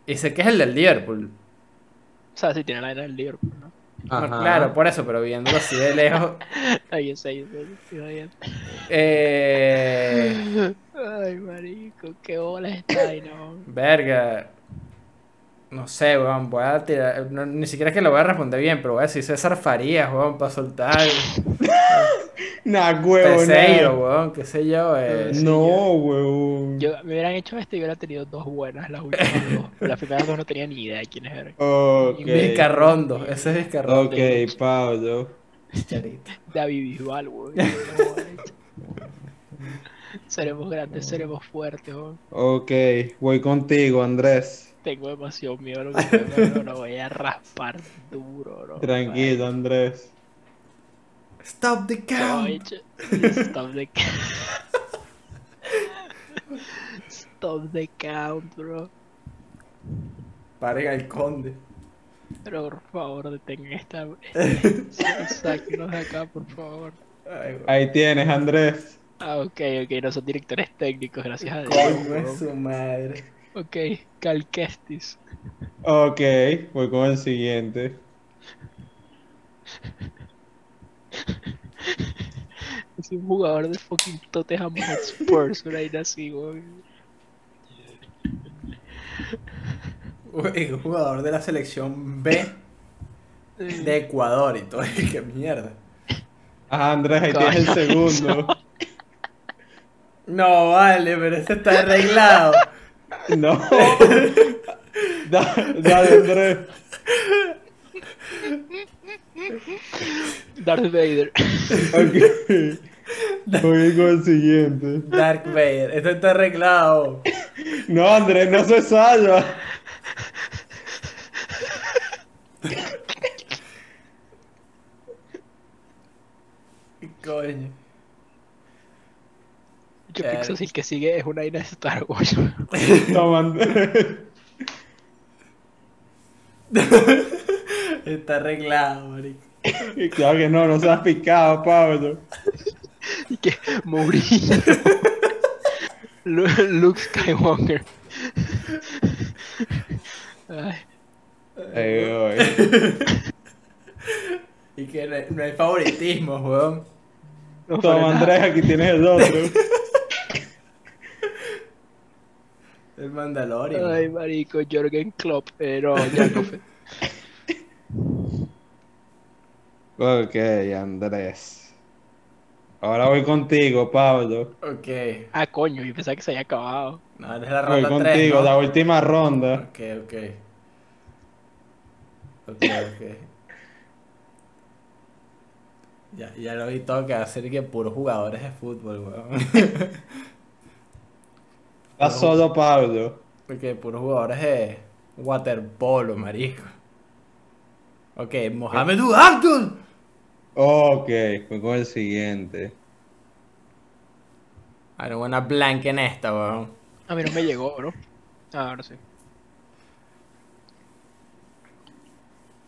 Y sé que es el del Liverpool. O sea, si tiene la vaina del Liverpool, ¿no? Bueno, claro, por eso, pero viéndolo así de lejos. Ahí está, ahí está, estoy jodiendo. Eh, [laughs] Ay, marico, qué bola está ahí, no. verga. No sé, weón, voy a tirar. no, ni siquiera es que lo voy a responder bien, pero voy a decir César Farías, weón, para soltar. [laughs] Nah, huevo, Peseiro, weón, qué sé yo. eh, No, huevón. Yo, me hubieran hecho esto y hubiera tenido dos buenas, las últimas dos. [laughs] Las primeras dos no tenía ni idea de quiénes eran. Ok. Vizcarrondo, ese es Vizcarrondo. Ok, Pablo. David Bisbal, weón. [laughs] seremos grandes, seremos fuertes, weón. Ok, voy contigo, Andrés. Tengo demasiado miedo a lo que me lo, lo voy a raspar duro, bro. Tranquilo, Andrés. Stop the No, count. Stop the count. Stop the count, bro. Paren al conde. Pero por favor, detengan esta. Sáquenos [laughs] de acá, por favor. Ay. Ahí tienes, Andrés. Ah, ok, ok, no son directores técnicos, gracias a Dios. Coño es su madre. Ok, Cal Kestis. Ok, voy con el siguiente. Es un jugador de fucking Tottenham Hotspur, una vaina así, weón. Uy, un jugador de la selección B de Ecuador y todo. [laughs] Qué mierda. Ajá, Andrés, ahí tienes el segundo. No, vale, pero este está arreglado. No. [laughs] Da- Dale, Andrés. Darth Vader. Ok. Voy con el siguiente. Dark Vader, este está arreglado. No, Andrés, no se salva. Coño. Eh. el que sigue es una vaina de Star Wars. [laughs] [laughs] Está arreglado, marico. Claro que no, no seas picado, Pablo. y que Mourinho. Lu- Luke Skywalker. Ay, voy. Y que no hay, no hay favoritismo, weón. no Toma, Andrés, aquí tienes el otro. [laughs] El Mandalorian. Ay, marico, Jorgen Klopp. Eh, no, Fett. [laughs] Ok, Andrés. Ahora voy contigo, Pablo. Ok. Ah, coño, yo pensaba que se había acabado. No, es la Voy ronda 3, contigo, ¿no? la última ronda. Ok, ok. Ok, ok. Ya, ya lo vi todo que hacer que puros jugadores de fútbol, weón. [laughs] Está solo Pablo. Porque puros jugadores de waterpolo, marico. Ok, Mohamed Abdul. Ok, voy con el siguiente. Hay una buena blanca en esta, weón. A mí no me llegó, bro. Ah, ahora sí.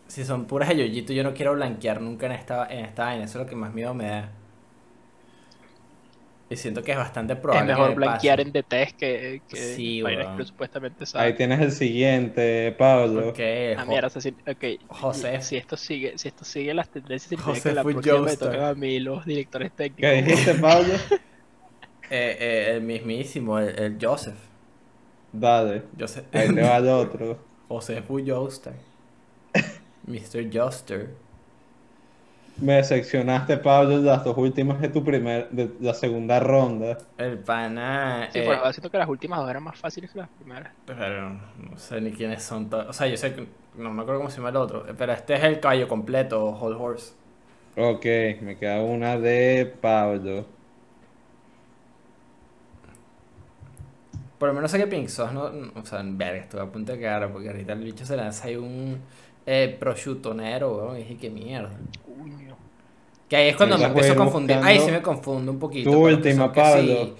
Si son puras de yoyito, yo no quiero blanquear nunca en esta, en esta vaina. Eso es lo que más miedo me da. Y siento que es bastante probable. es que mejor me blanquear pase. en DTS que, que Sí, que supuestamente Ahí saben. tienes el siguiente, Pablo. Ok, Ah, jo- mierda, asesino. Ok. José. Si esto sigue, si esto sigue las tendencias, José que la próxima me Joestar. tocan a mí los directores ¿Qué técnicos. dijiste, Pablo? [laughs] eh, eh, el mismísimo, el, el Joseph. Dale. Joseph. Ahí te va el [laughs] otro. José fue Joestar. [laughs] Mr. Joster. Me decepcionaste, Pablo, en las dos últimas de tu primer, de la segunda ronda. El pana. Sí, eh, pero siento que las últimas dos eran más fáciles que las primeras. pero no sé ni quiénes son. O sea, yo sé que. No me acuerdo cómo se llama el otro. Pero este es el caballo completo, Whole Horse. Ok, me queda una de Pablo. Por lo menos sé que Pink Sauce no. O sea, verga, estuve a punto de cagar porque ahorita el bicho se lanza ahí un eh, prosciutonero, weón. Y dije, qué mierda. Coño. Que ahí es cuando me empiezo a ir confundir. buscando Ahí sí me confundo un poquito. tu que última, que Pablo. sí.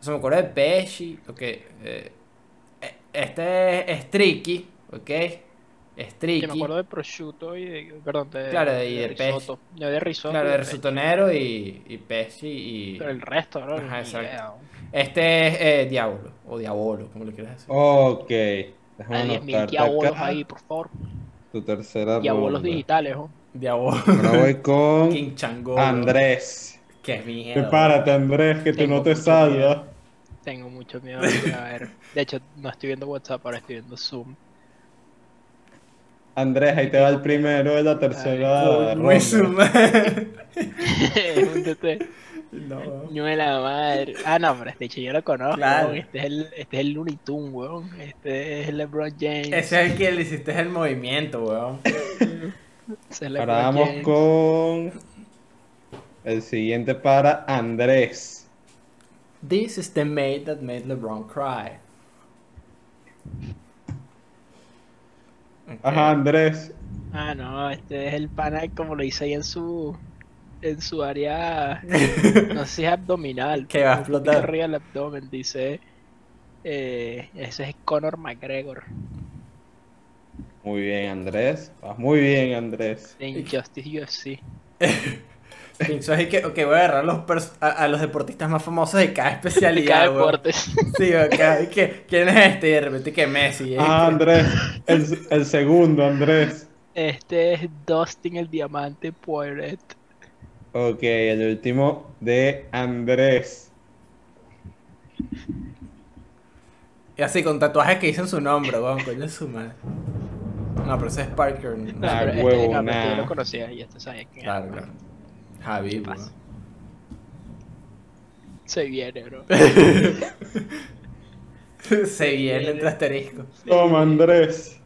O sea, me acuerdo de Pesci, ok. eh, eh, este es Tricky, ok. Es Tricky. Yo me acuerdo de prosciutto y de, perdón, de, Claro, y de pez. risotto. Yo de risotto. Claro, de pez. risotonero y, y Pesci y... Pero el resto, ¿no? Ajá, exacto. idea. Este es eh, Diablo, o Diabolo, como le quieras decir. Ok. Déjame Hay 10.000 anotarte diabolos acá ahí, por favor. Tu tercera Diabolos ronda. digitales, ¿no? Ahora voy [laughs] con King Changolo. Andrés. Qué miedo. Prepárate, Andrés, que tú no te salgas. Tengo mucho miedo de a ver. De hecho, no estoy viendo WhatsApp, ahora estoy viendo Zoom. Andrés, ahí te va el primero de la tercera madre. [laughs] es un TT. No. De la madre. Ah, no, pero de hecho yo lo conozco. Claro. Este, es el, este es el Looney Tunes, weón. Este es el LeBron James. Ese es el que le hiciste el movimiento, weón. [laughs] Ahora vamos con el siguiente para Andrés. This is the mate that made LeBron cry. Ajá, Andrés. Ah, no, este es el pana como lo hice ahí en su en su área, [laughs] no sé si es abdominal. Que va a explotar. Arriba del abdomen, dice, eh, ese es Conor McGregor, Muy bien, Andrés. Vas muy bien, Andrés. en Justice UFC. Pienso así que, ok, voy a agarrar los a, a los deportistas más famosos de cada especialidad, Cada weón. deporte. Sí, ok, que, ¿quién es este? Y de repente que Messi. ¿eh? Ah, Andrés. El, el segundo, Andrés. Este es Dustin el Diamante Poiret. Ok, el último de Andrés. Y así, con tatuajes que dicen su nombre, weón, coño es su madre. No, pero ese es Parker. no No. Ah, pero este, huevo, no, pero este yo nah. lo conocía y este sabía quién era. Claro, claro. Javi, weón. Se viene, bro. [laughs] Se viene entre asterisco. [laughs] Toma, Andrés.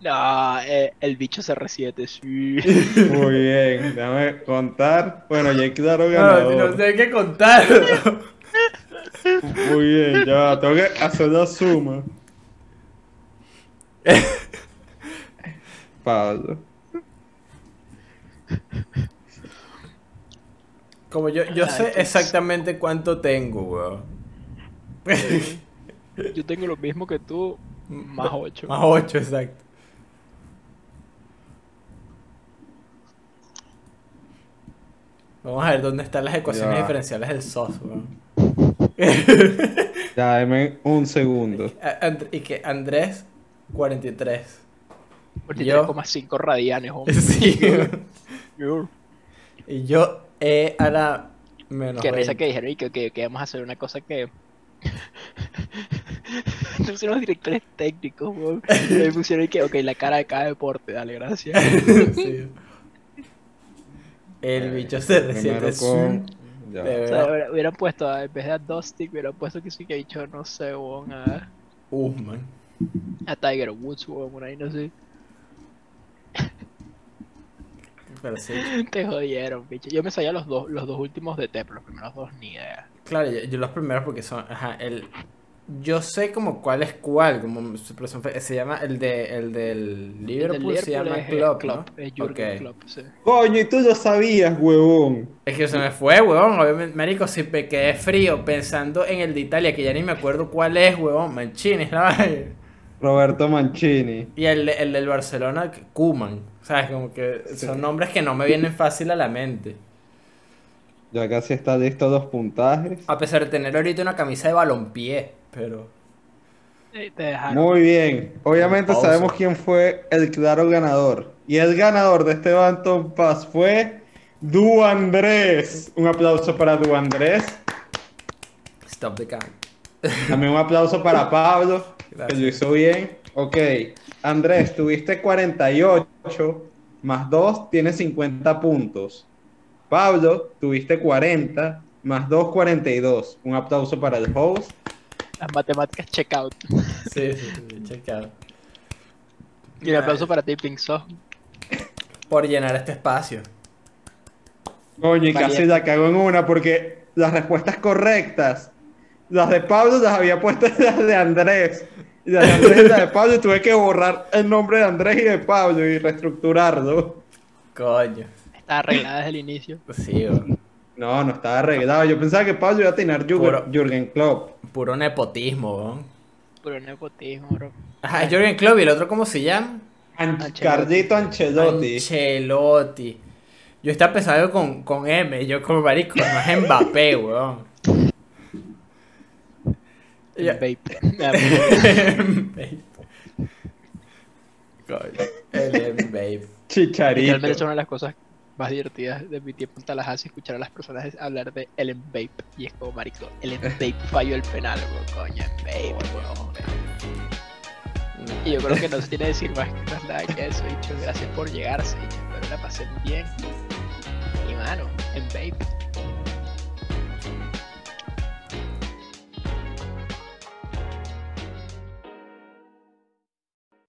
No, eh, el bicho CR7, sí. [laughs] Muy bien, déjame contar. Bueno, ya claro No, no ganador. sé qué contar. Muy bien, ya tengo que hacer la suma. [laughs] Pablo. Como yo, yo Ay, sé exactamente cuánto tengo, weón. Yo tengo lo mismo que tú, [laughs] más 8. Más 8, exacto. Vamos a ver dónde están las ecuaciones Ya. diferenciales del SOS, weón. Ya, deme un segundo. [laughs] Y que Andrés, 43. 43,5 radianes, hombre. [laughs] Sí, [laughs] Y yo E a la menos Qué risa 20. que dijeron y que, que, que vamos a hacer una cosa que. [laughs] no son los directores técnicos, weón. Me pusieron y que, ok, la cara de cada deporte, dale, gracias. Sí. El bicho se resiente con. Ya. O sea, hubieran puesto, a- en vez de a Dusty, hubieran puesto que sí que ha dicho, no sé, weón, a, Usman. A Tiger Woods, weón, por ahí, no sé. Pero sí. [laughs] Te jodieron, bicho. Yo me sabía los dos, los dos últimos de Tep, los primeros dos ni idea. Claro, yo, yo los primeros porque son, ajá, el yo sé como cuál es cuál, como se llama el de el del Liverpool, se llama es, eh, Klopp, Klopp, ¿no? es Jürgen Ok. Klopp, sí. Coño, y tú lo sabías, huevón. Es que se me fue, huevón, obviamente, marico, si me quedé frío pensando en el de Italia, que ya ni me acuerdo cuál es, huevón, Mancini es la [laughs] vaina. Roberto Mancini. Y el, de- el del Barcelona, Kuman, ¿sabes? Como que son nombres que no me vienen fácil a la mente. Ya casi está listo los puntajes. A pesar de tener ahorita una camisa de balompié, pero... Te. Muy bien. Obviamente sabemos quién fue el claro ganador. Y el ganador de este Bantam Pass fue Du Andrés. Un aplauso para Du Andrés. Stop the count. También un aplauso para Pablo, que lo hizo bien. Ok, Andrés, tuviste 48 más 2, tienes 50 puntos. Pablo, tuviste 40 más 2, 42. Un aplauso para el host. Las matemáticas check out. Sí, sí, sí, check out. Y un aplauso para ti, Pink. Por llenar este espacio. Coño, y casi la cago en una porque las respuestas correctas, las de Pablo las había puesto en las de Andrés. Y las de Andrés y las de Pablo y tuve que borrar el nombre de Andrés y de Pablo y reestructurarlo. Coño. Está arreglada desde el inicio. Sí, weón. No, no estaba arreglado. Yo pensaba que Pablo iba a tener Jürgen, Klopp. Puro nepotismo, weón. Puro nepotismo, bro. Ajá, Jürgen Klopp y el otro, ¿cómo se llama? An- Ancelotti. Carlito Ancelotti. Ancelotti. Yo estaba pensando con, con M, yo como marico, no es Mbappé, weón. El Ya. [laughs] vape. Coño, El Mbappé. Chicharito. Realmente es una de las cosas más divertidas de mi tiempo en Tallahassee escuchar a las personas hablar de el Mbappe y es como marico, el Mbappe [laughs] falló el penal, bro, coño, Mbappe, weón. Y yo creo que no se tiene que decir más que más nada que eso, dicho, gracias por llegarse, pero la pasé muy bien. Y mano, Mbappe,